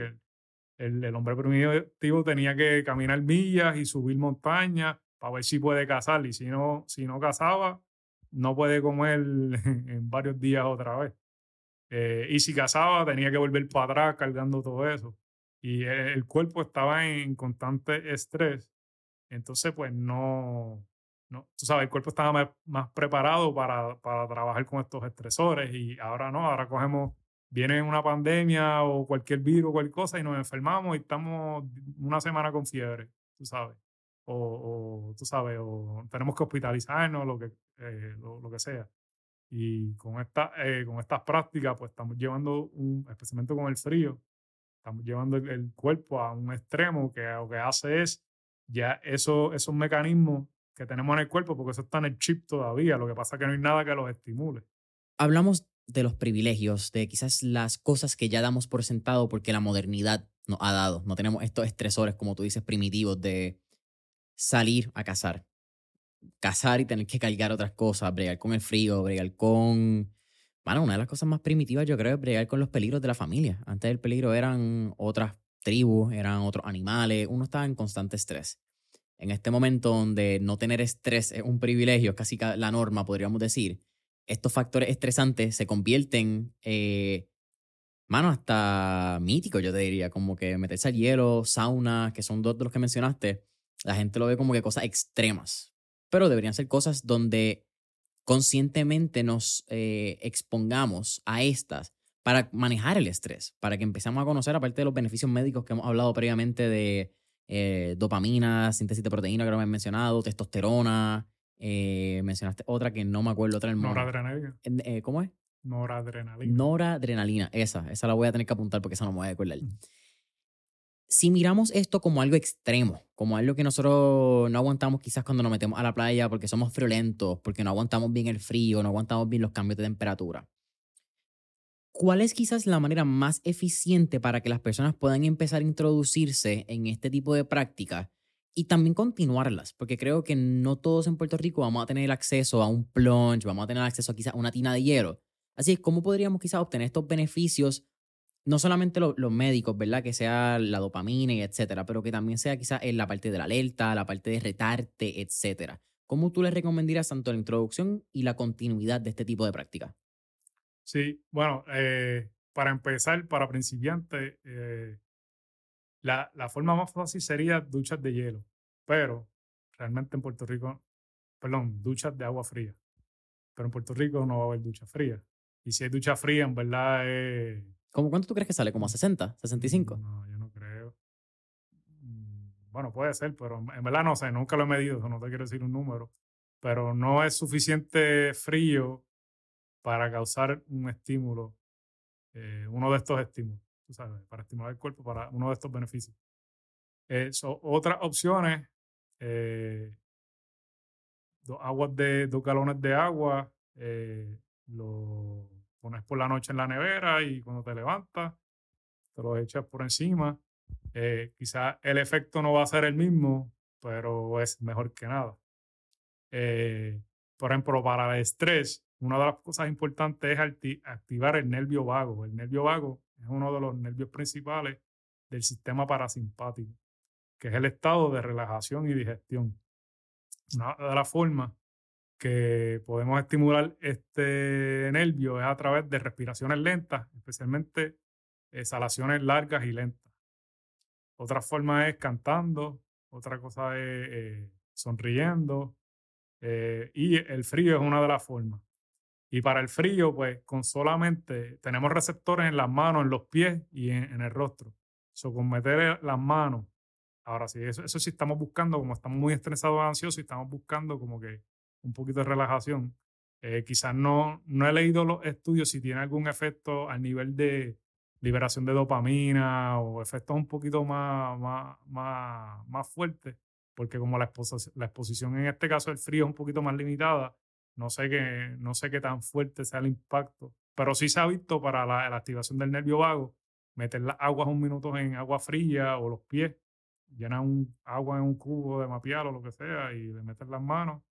el, hombre primitivo tenía que caminar millas y subir montañas para ver si puede cazar. Y si no, si no cazaba, no puede comer [LAUGHS] en varios días otra vez. Eh, y si cazaba, tenía que volver para atrás cargando todo eso. Y el, cuerpo estaba en constante estrés. Entonces, pues no, no, tú sabes, el cuerpo estaba más, más preparado para, para trabajar con estos estresores y ahora no, ahora cogemos viene una pandemia o cualquier virus o cualquier cosa y nos enfermamos y estamos una semana con fiebre, tú sabes. O, tú sabes, o tenemos que hospitalizarnos, lo que, eh, lo, que sea. Y con, esta, eh, con estas prácticas, pues estamos llevando, un, especialmente con el frío, estamos llevando el, cuerpo a un extremo que lo que hace es ya eso, esos mecanismos que tenemos en el cuerpo, porque eso está en el chip todavía. Lo que pasa es que no hay nada que los estimule. Hablamos de los privilegios, de quizás las cosas que ya damos por sentado porque la modernidad nos ha dado. No tenemos estos estresores, como tú dices, primitivos de salir a cazar. Cazar y tener que cargar otras cosas, bregar con el frío, bregar con... Bueno, una de las cosas más primitivas yo creo es bregar con los peligros de la familia. Antes el peligro eran otras tribus, eran otros animales, uno estaba en constante estrés. En este momento donde no tener estrés es un privilegio, es casi la norma, podríamos decir, estos factores estresantes se convierten, eh, mano, hasta míticos, yo te diría, como que meterse al hielo, sauna, que son dos de los que mencionaste, la gente lo ve como que cosas extremas, pero deberían ser cosas donde conscientemente nos eh, expongamos a estas para manejar el estrés, para que empecemos a conocer, aparte de los beneficios médicos que hemos hablado previamente de eh, dopamina, síntesis de proteína que lo hemos mencionado, testosterona, eh, mencionaste otra que no me acuerdo otra. Noradrenalina. Eh, ¿Cómo es? Noradrenalina. Noradrenalina, esa, esa la voy a tener que apuntar porque esa no me voy a acordar. Mm. Si miramos esto como algo extremo, como algo que nosotros no aguantamos quizás cuando nos metemos a la playa porque somos friolentos, porque no aguantamos bien el frío, no aguantamos bien los cambios de temperatura. ¿Cuál es quizás la manera más eficiente para que las personas puedan empezar a introducirse en este tipo de prácticas y también continuarlas, porque creo que no todos en Puerto Rico vamos a tener acceso a un plunge, vamos a tener acceso a quizás una tina de hielo. Así es, ¿cómo podríamos quizás obtener estos beneficios? No solamente los médicos, ¿verdad? Que sea la dopamina y etcétera, pero que también sea quizás en la parte de la alerta, la parte de retarte, etcétera. ¿Cómo tú les recomendarías tanto la introducción y la continuidad de este tipo de práctica? Sí, bueno, eh, para empezar, para principiantes, eh, la, la, forma más fácil sería duchas de hielo, pero realmente en Puerto Rico, perdón, duchas de agua fría. Pero en Puerto Rico no va a haber ducha fría. Y si hay ducha fría, en verdad es... ¿Cómo, ¿Cuánto tú crees que sale? ¿Como a 60? ¿65? No, yo no creo. Mm, bueno, puede ser, pero en verdad no sé, nunca lo he medido, no te quiero decir un número. Pero no es suficiente frío para causar un estímulo, eh, uno de estos estímulos sabes, para estimular el cuerpo para uno de estos beneficios. Eh, otras opciones, eh, dos de dos galones de agua, eh, lo pones por la noche en la nevera y cuando te levantas, te lo echas por encima. quizás el efecto no va a ser el mismo, pero es mejor que nada. por ejemplo, para el estrés, una de las cosas importantes es activar el nervio vago. El nervio vago es uno de los nervios principales del sistema parasimpático, que es el estado de relajación y digestión. Una de las formas que podemos estimular este nervio es a través de respiraciones lentas, especialmente exhalaciones largas y lentas. Otra forma es cantando, otra cosa es eh, sonriendo, eh, y el frío es una de las formas. Y para el frío, pues con solamente tenemos receptores en las manos, en los pies y en, el rostro. So, con meter las manos, ahora sí, eso, eso sí estamos buscando, como estamos muy estresados, ansiosos y estamos buscando como que un poquito de relajación. Eh, quizás no, no he leído los estudios si tiene algún efecto al nivel de liberación de dopamina o efectos un poquito más, más, más, más fuertes, porque como la, la exposición en este caso del frío es un poquito más limitada, no sé, qué, no sé qué tan fuerte sea el impacto, pero sí se ha visto para la, activación del nervio vago, meter las aguas un minuto en agua fría o los pies, llenar un, agua en un cubo de mapear o lo que sea y de meter las manos.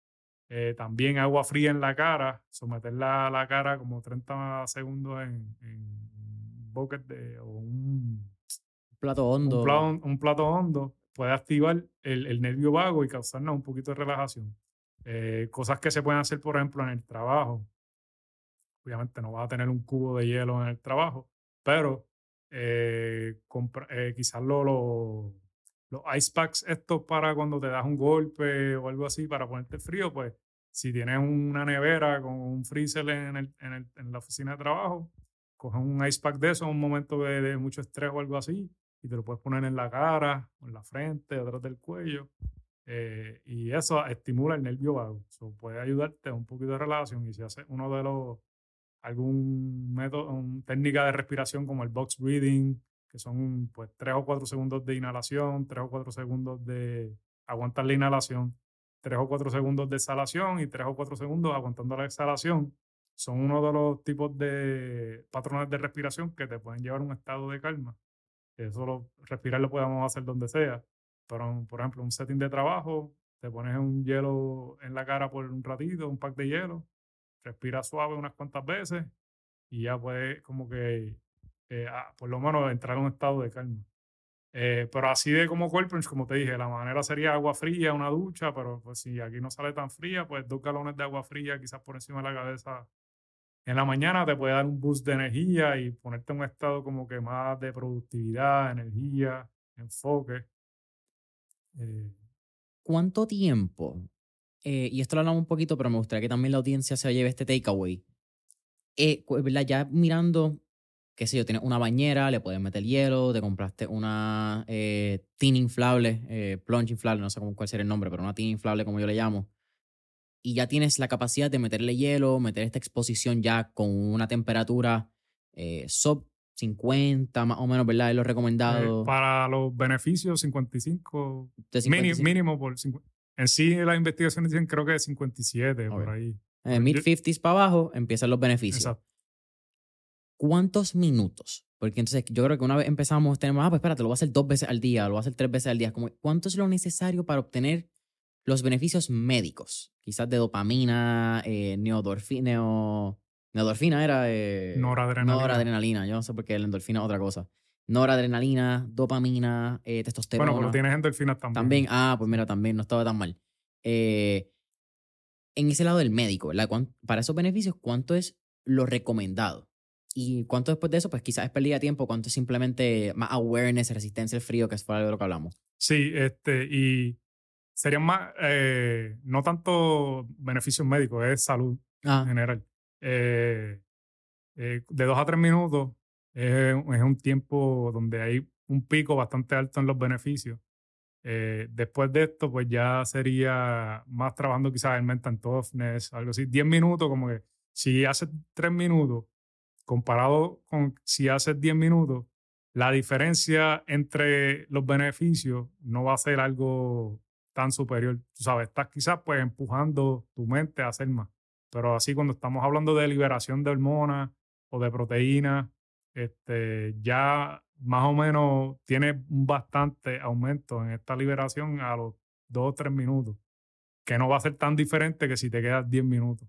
Eh, también agua fría en la cara, someter la, la cara como 30 segundos en, un bucket de, o un plato hondo. Un plato, hondo puede activar el, el nervio vago y causarnos un poquito de relajación. Eh, cosas que se pueden hacer, por ejemplo, en el trabajo. Obviamente no vas a tener un cubo de hielo en el trabajo, pero eh, eh, quizás los ice packs estos para cuando te das un golpe o algo así para ponerte frío, pues si tienes una nevera con un freezer en, el, en, el, en la oficina de trabajo, coges un ice pack de eso en un momento de, de, mucho estrés o algo así y te lo puedes poner en la cara, en la frente, detrás del cuello eh, y eso estimula el nervio vago. Eso puede ayudarte a un poquito de relación. Y si haces uno de los, algún método, una técnica de respiración como el box breathing, que son pues tres o cuatro segundos de inhalación, tres o cuatro segundos de aguantar la inhalación, 3 o 4 segundos de exhalación y 3 o 4 segundos aguantando la exhalación. Son uno de los tipos de patrones de respiración que te pueden llevar a un estado de calma. Eso lo, respirar lo podemos hacer donde sea. Pero, por ejemplo, un setting de trabajo, te pones un hielo en la cara por un ratito, un pack de hielo, respira suave unas cuantas veces y ya puedes como que, eh, ah, por lo menos, entrar en un estado de calma. Eh, pero así de como cuerpo, como te dije, la manera sería agua fría, una ducha, pero pues si aquí no sale tan fría, pues dos galones de agua fría quizás por encima de la cabeza en la mañana te puede dar un boost de energía y ponerte en un estado como que más de productividad, energía, enfoque. Eh, ¿Cuánto tiempo? Eh, y esto lo hablamos un poquito, pero me gustaría que también la audiencia se lleve este takeaway. Eh, ya mirando qué sé yo, tienes una bañera, le puedes meter hielo, te compraste una eh, tina inflable, eh, plunge inflable, no sé cuál sería el nombre, pero una tina inflable como yo le llamo. Y ya tienes la capacidad de meterle hielo, meter esta exposición ya con una temperatura sub 50 más o menos, ¿verdad? Es lo recomendado. para los beneficios, 55. Mínimo, por 50. En sí, las investigaciones dicen creo que 57, por ahí. En mid 50s para abajo empiezan los beneficios. Exacto. ¿cuántos minutos? Porque entonces yo creo que una vez empezamos, tenemos, ah, pues espérate, lo voy a hacer dos veces al día, lo voy a hacer tres veces al día. Como, ¿Cuánto es lo necesario para obtener los beneficios médicos? Quizás de dopamina, eh, neodorfina, neodorfina era... Eh, noradrenalina. Noradrenalina, yo no sé por qué la endorfina es otra cosa. Noradrenalina, dopamina, eh, testosterona. Bueno, pero tienes endorfinas también. También, ah, pues mira, también no estaba tan mal. Eh, en ese lado del médico, ¿verdad? Para esos beneficios, ¿cuánto es lo recomendado? Y cuánto después de eso, pues quizás es pérdida de tiempo, cuánto es simplemente más awareness, resistencia al frío, que es fuera de lo que hablamos. Sí, este, y serían más, eh, no tanto beneficios médicos, es salud en ah. general. Eh, eh, de dos a tres minutos es, un tiempo donde hay un pico bastante alto en los beneficios. después de esto, pues ya sería más trabajando quizás en mental toughness, algo así. Diez minutos, como que si hace tres minutos, comparado con si haces 10 minutos, la diferencia entre los beneficios no va a ser algo tan superior. Tú sabes, estás quizás pues empujando tu mente a hacer más. Pero así cuando estamos hablando de liberación de hormonas o de proteínas, este, ya más o menos tiene un bastante aumento en esta liberación a los 2 o 3 minutos, que no va a ser tan diferente que si te quedas 10 minutos.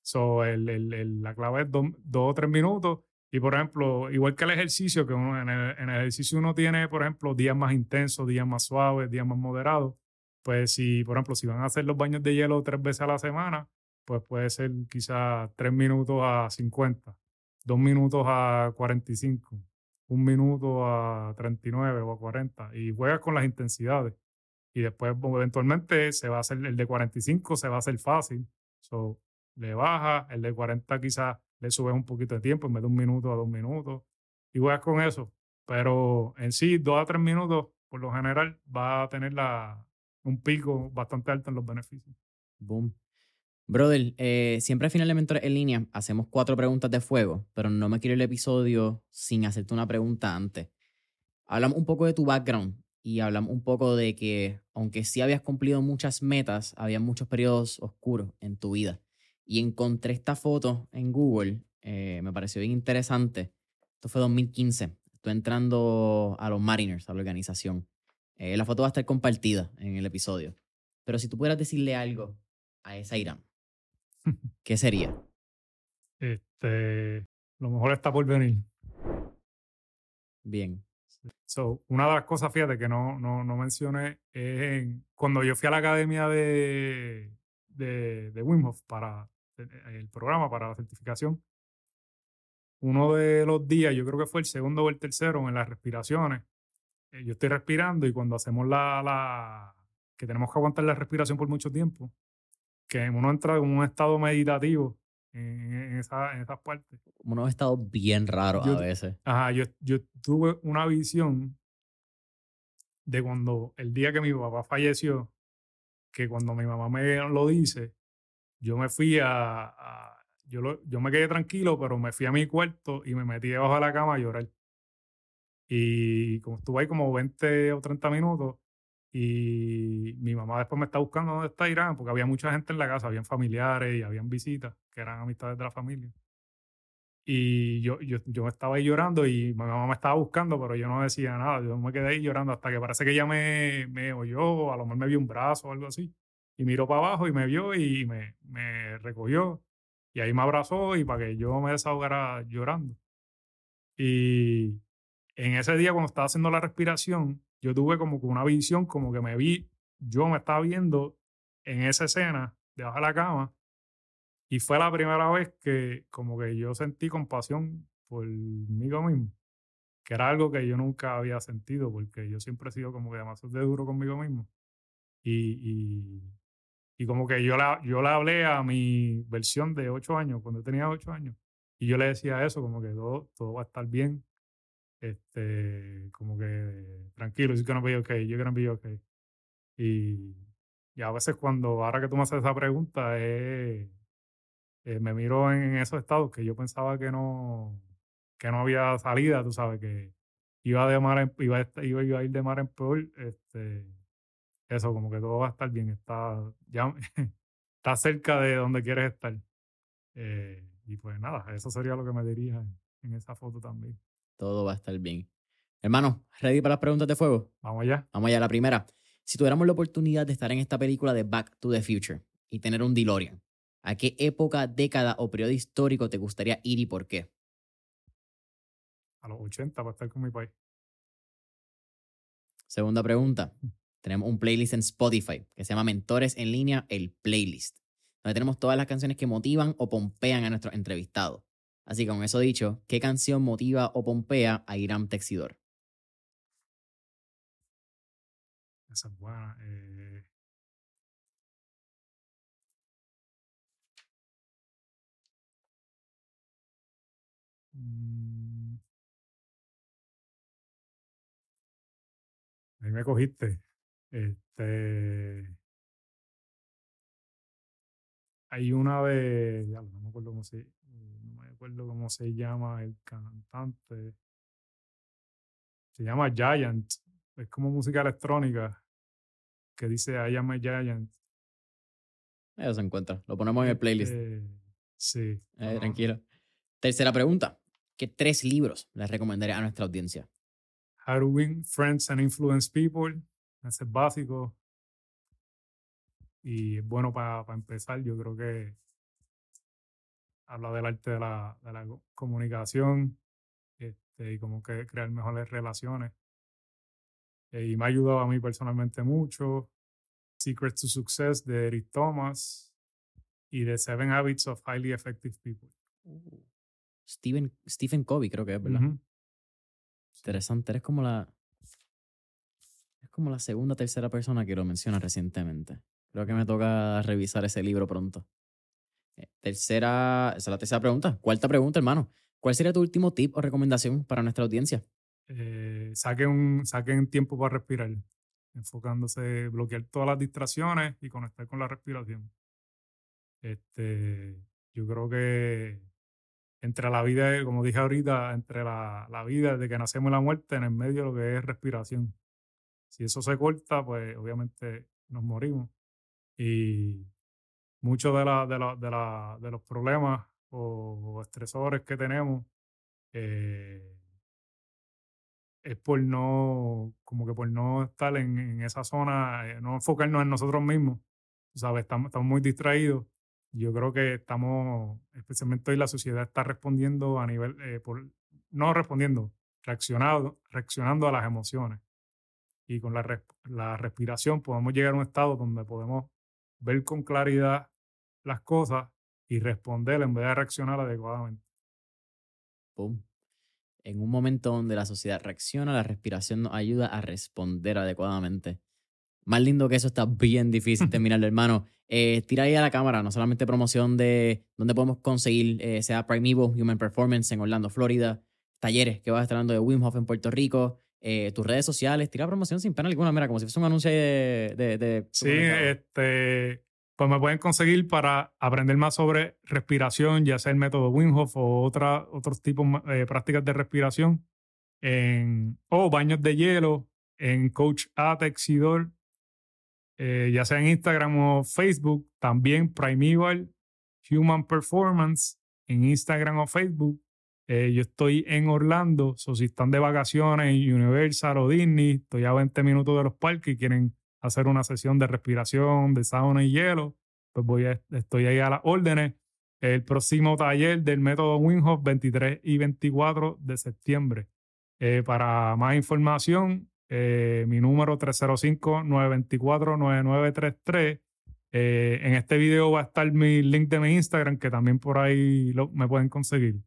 So, el, el, la clave es dos o tres minutos. Y por ejemplo, igual que el ejercicio, que uno, en, el, en, el, ejercicio uno tiene, por ejemplo, días más intensos, días más suaves, días más moderados. Pues si, por ejemplo, si van a hacer los baños de hielo tres veces a la semana, pues puede ser quizás tres minutos a 50, dos minutos a 45, un minuto a 39 o a 40. Y juegas con las intensidades. Y después, eventualmente, se va a hacer el de 45, se va a hacer fácil. So, le baja, el de 40 quizás le subes un poquito de tiempo, en vez de un minuto a dos minutos, y juegas con eso. Pero en sí, dos a tres minutos, por lo general, va a tener la, un pico bastante alto en los beneficios. Boom. Brother, eh, siempre al final de Mentores en línea hacemos cuatro preguntas de fuego, pero no me quiero el episodio sin hacerte una pregunta antes. Hablamos un poco de tu background y hablamos un poco de que, aunque sí habías cumplido muchas metas, había muchos periodos oscuros en tu vida y encontré esta foto en Google. Eh, me pareció bien interesante. Esto fue 2015. Estoy entrando a los Mariners, a la organización. Eh, la foto va a estar compartida en el episodio. Pero si tú pudieras decirle algo a esa Irán, ¿qué sería? Este, lo mejor está por venir. Bien. So, una de las cosas, fíjate, que no, no, no mencioné es cuando yo fui a la academia de, de, de Wim Hof para el programa para la certificación. Uno de los días, yo creo que fue el segundo o el tercero, en las respiraciones, eh, yo estoy respirando y cuando hacemos la, la, que tenemos que aguantar la respiración por mucho tiempo, que uno entra en un estado meditativo en, esa, en esas partes. Unos estados bien raros a veces. Ajá, yo, yo tuve una visión de cuando el día que mi papá falleció, que cuando mi mamá me lo dice, yo me fui a, yo, lo, yo me quedé tranquilo, pero me fui a mi cuarto y me metí debajo de la cama a llorar. Y como estuve ahí como 20 o 30 minutos, Y mi mamá después me está buscando dónde está Irán, porque había mucha gente en la casa, habían familiares y habían visitas, que eran amistades de la familia. Y yo, yo, yo estaba ahí llorando y mi mamá me estaba buscando, pero yo no decía nada. Yo me quedé ahí llorando hasta que parece que ella me, me oyó, a lo mejor me vio un brazo o algo así. Y miró para abajo y me vio y me, me recogió. Y ahí me abrazó y para que yo me desahogara llorando. Y en ese día cuando estaba haciendo la respiración, yo tuve como que una visión, como que me vi, yo me estaba viendo en esa escena debajo de la cama y fue la primera vez que como que yo sentí compasión por mí mismo, que era algo que yo nunca había sentido porque yo siempre he sido como que demasiado de duro conmigo mismo. Y, y, como que yo, la, yo le hablé a mi versión de ocho años, cuando tenía ocho años, y yo le decía eso, como que todo, todo va a estar bien, este, como que tranquilo, it's gonna be okay, you're gonna be okay. Y, y a veces cuando, ahora que tú me haces esa pregunta, es eh, me miro en esos estados que yo pensaba que no, que no había salida, tú sabes, que iba, de mar iba, a, iba, a ir de mar en peor, este, eso, como que todo va a estar bien, está, ya, [LAUGHS] está cerca de donde quieres estar. Eh, y pues nada, eso sería lo que me diría en, esa foto también. Todo va a estar bien. Hermano, ¿ready para las preguntas de fuego? Vamos allá. Vamos allá, la primera. Si tuviéramos la oportunidad de estar en esta película de Back to the Future y tener un DeLorean, ¿A qué época, década o periodo histórico te gustaría ir y por qué? A los 80 para estar con mi país. Segunda pregunta. Tenemos un playlist en Spotify que se llama Mentores en línea, el playlist, donde tenemos todas las canciones que motivan o pompean a nuestros entrevistados. Así que con eso dicho, ¿qué canción motiva o pompea a Irán Texidor? Esa es buena. Eh, Mm. Ahí me cogiste. Este. Hay una de. no me acuerdo cómo se. Acuerdo cómo se llama el cantante. Se llama Giant. Es como música electrónica. Que dice I am a Giant. Eso se encuentra. Lo ponemos en el playlist. Este, sí. Eh, tranquilo. Tercera pregunta. ¿Qué tres libros les recomendaré a nuestra audiencia? How to Win Friends and Influence People. Ese es básico. Y bueno, para empezar, yo creo que habla del arte de la, de la comunicación este, y cómo que crear mejores relaciones. Eh, y me ha ayudado a mí personalmente mucho. Secrets to Success de Eric Thomas y The Seven Habits of Highly Effective People. Uh. Stephen, Stephen Covey, creo que es, ¿verdad? Interesante. Eres como la. Es como la segunda o tercera persona que lo menciona recientemente. Creo que me toca revisar ese libro pronto. Eh, tercera. Esa es la tercera pregunta. Cuarta pregunta, hermano. ¿Cuál sería tu último tip o recomendación para nuestra audiencia? Eh, saquen, saquen tiempo para respirar, enfocándose, bloquear todas las distracciones y conectar con la respiración. Este, yo creo que entre la vida, como dije ahorita, entre la, la vida de que nacemos y la muerte, en el medio lo que es respiración. Si eso se corta, pues obviamente nos morimos. Y muchos de, de, de, los problemas o, estresores que tenemos eh, es por no, como que por no estar en, esa zona, eh, no enfocarnos en nosotros mismos. ¿Sabes? Estamos, estamos muy distraídos yo creo que estamos, especialmente hoy la sociedad está respondiendo a nivel, eh, por, no respondiendo, reaccionando, reaccionando a las emociones. Y con la, la respiración podemos llegar a un estado donde podemos ver con claridad las cosas y responder en vez de reaccionar adecuadamente. Pum. En un momento donde la sociedad reacciona, la respiración nos ayuda a responder adecuadamente. Más lindo que eso está bien difícil [LAUGHS] terminarlo, hermano. Eh, tira ahí a la cámara, no solamente promoción de dónde podemos conseguir, eh, sea Primeval Human Performance en Orlando, Florida, talleres que vas a estar dando de Wim Hof en Puerto Rico, eh, tus redes sociales, tira promoción sin pena alguna, mira, como si fuese un anuncio de... de, sí, este, pues me pueden conseguir para aprender más sobre respiración, ya sea el método Wim o otra, otros tipos de prácticas de respiración, o baños de hielo, en Coach Atexidor eh, ya sea en Instagram o Facebook, también Primeval Human Performance en Instagram o Facebook. Eh, yo estoy en Orlando, so si están de vacaciones en Universal o Disney, estoy a 20 minutos de los parques y quieren hacer una sesión de respiración, de sauna y hielo, pues voy estoy ahí a las órdenes. El próximo taller del método Winhoff, 23 y 24 de septiembre. Eh, para más información, eh, mi número 305-924-9933. Eh, en este video va a estar mi link de mi Instagram, que también por ahí me pueden conseguir.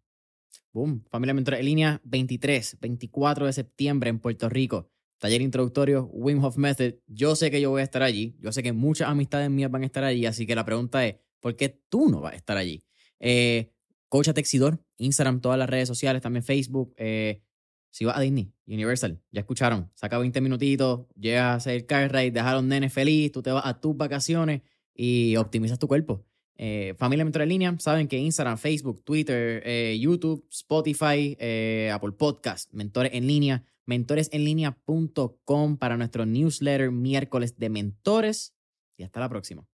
Boom, familia mentora en línea 23, 24 de septiembre en Puerto Rico. Taller introductorio Wim Hof Method. Yo sé que yo voy a estar allí. Yo sé que muchas amistades mías van a estar allí. Así que la pregunta es, ¿por qué tú no vas a estar allí? Eh, Coach Texidor, Instagram, todas las redes sociales, también Facebook. Eh, si vas a Disney, Universal, ya escucharon, saca 20 minutitos, llegas a hacer car ride, dejar a los nenes feliz, tú te vas a tus vacaciones y optimizas tu cuerpo. Eh, familia Mentor en Línea, saben que Instagram, Facebook, Twitter, eh, YouTube, Spotify, Apple Podcast, Mentores en Línea, mentoresenlinea.com para nuestro newsletter miércoles de mentores. Y hasta la próxima.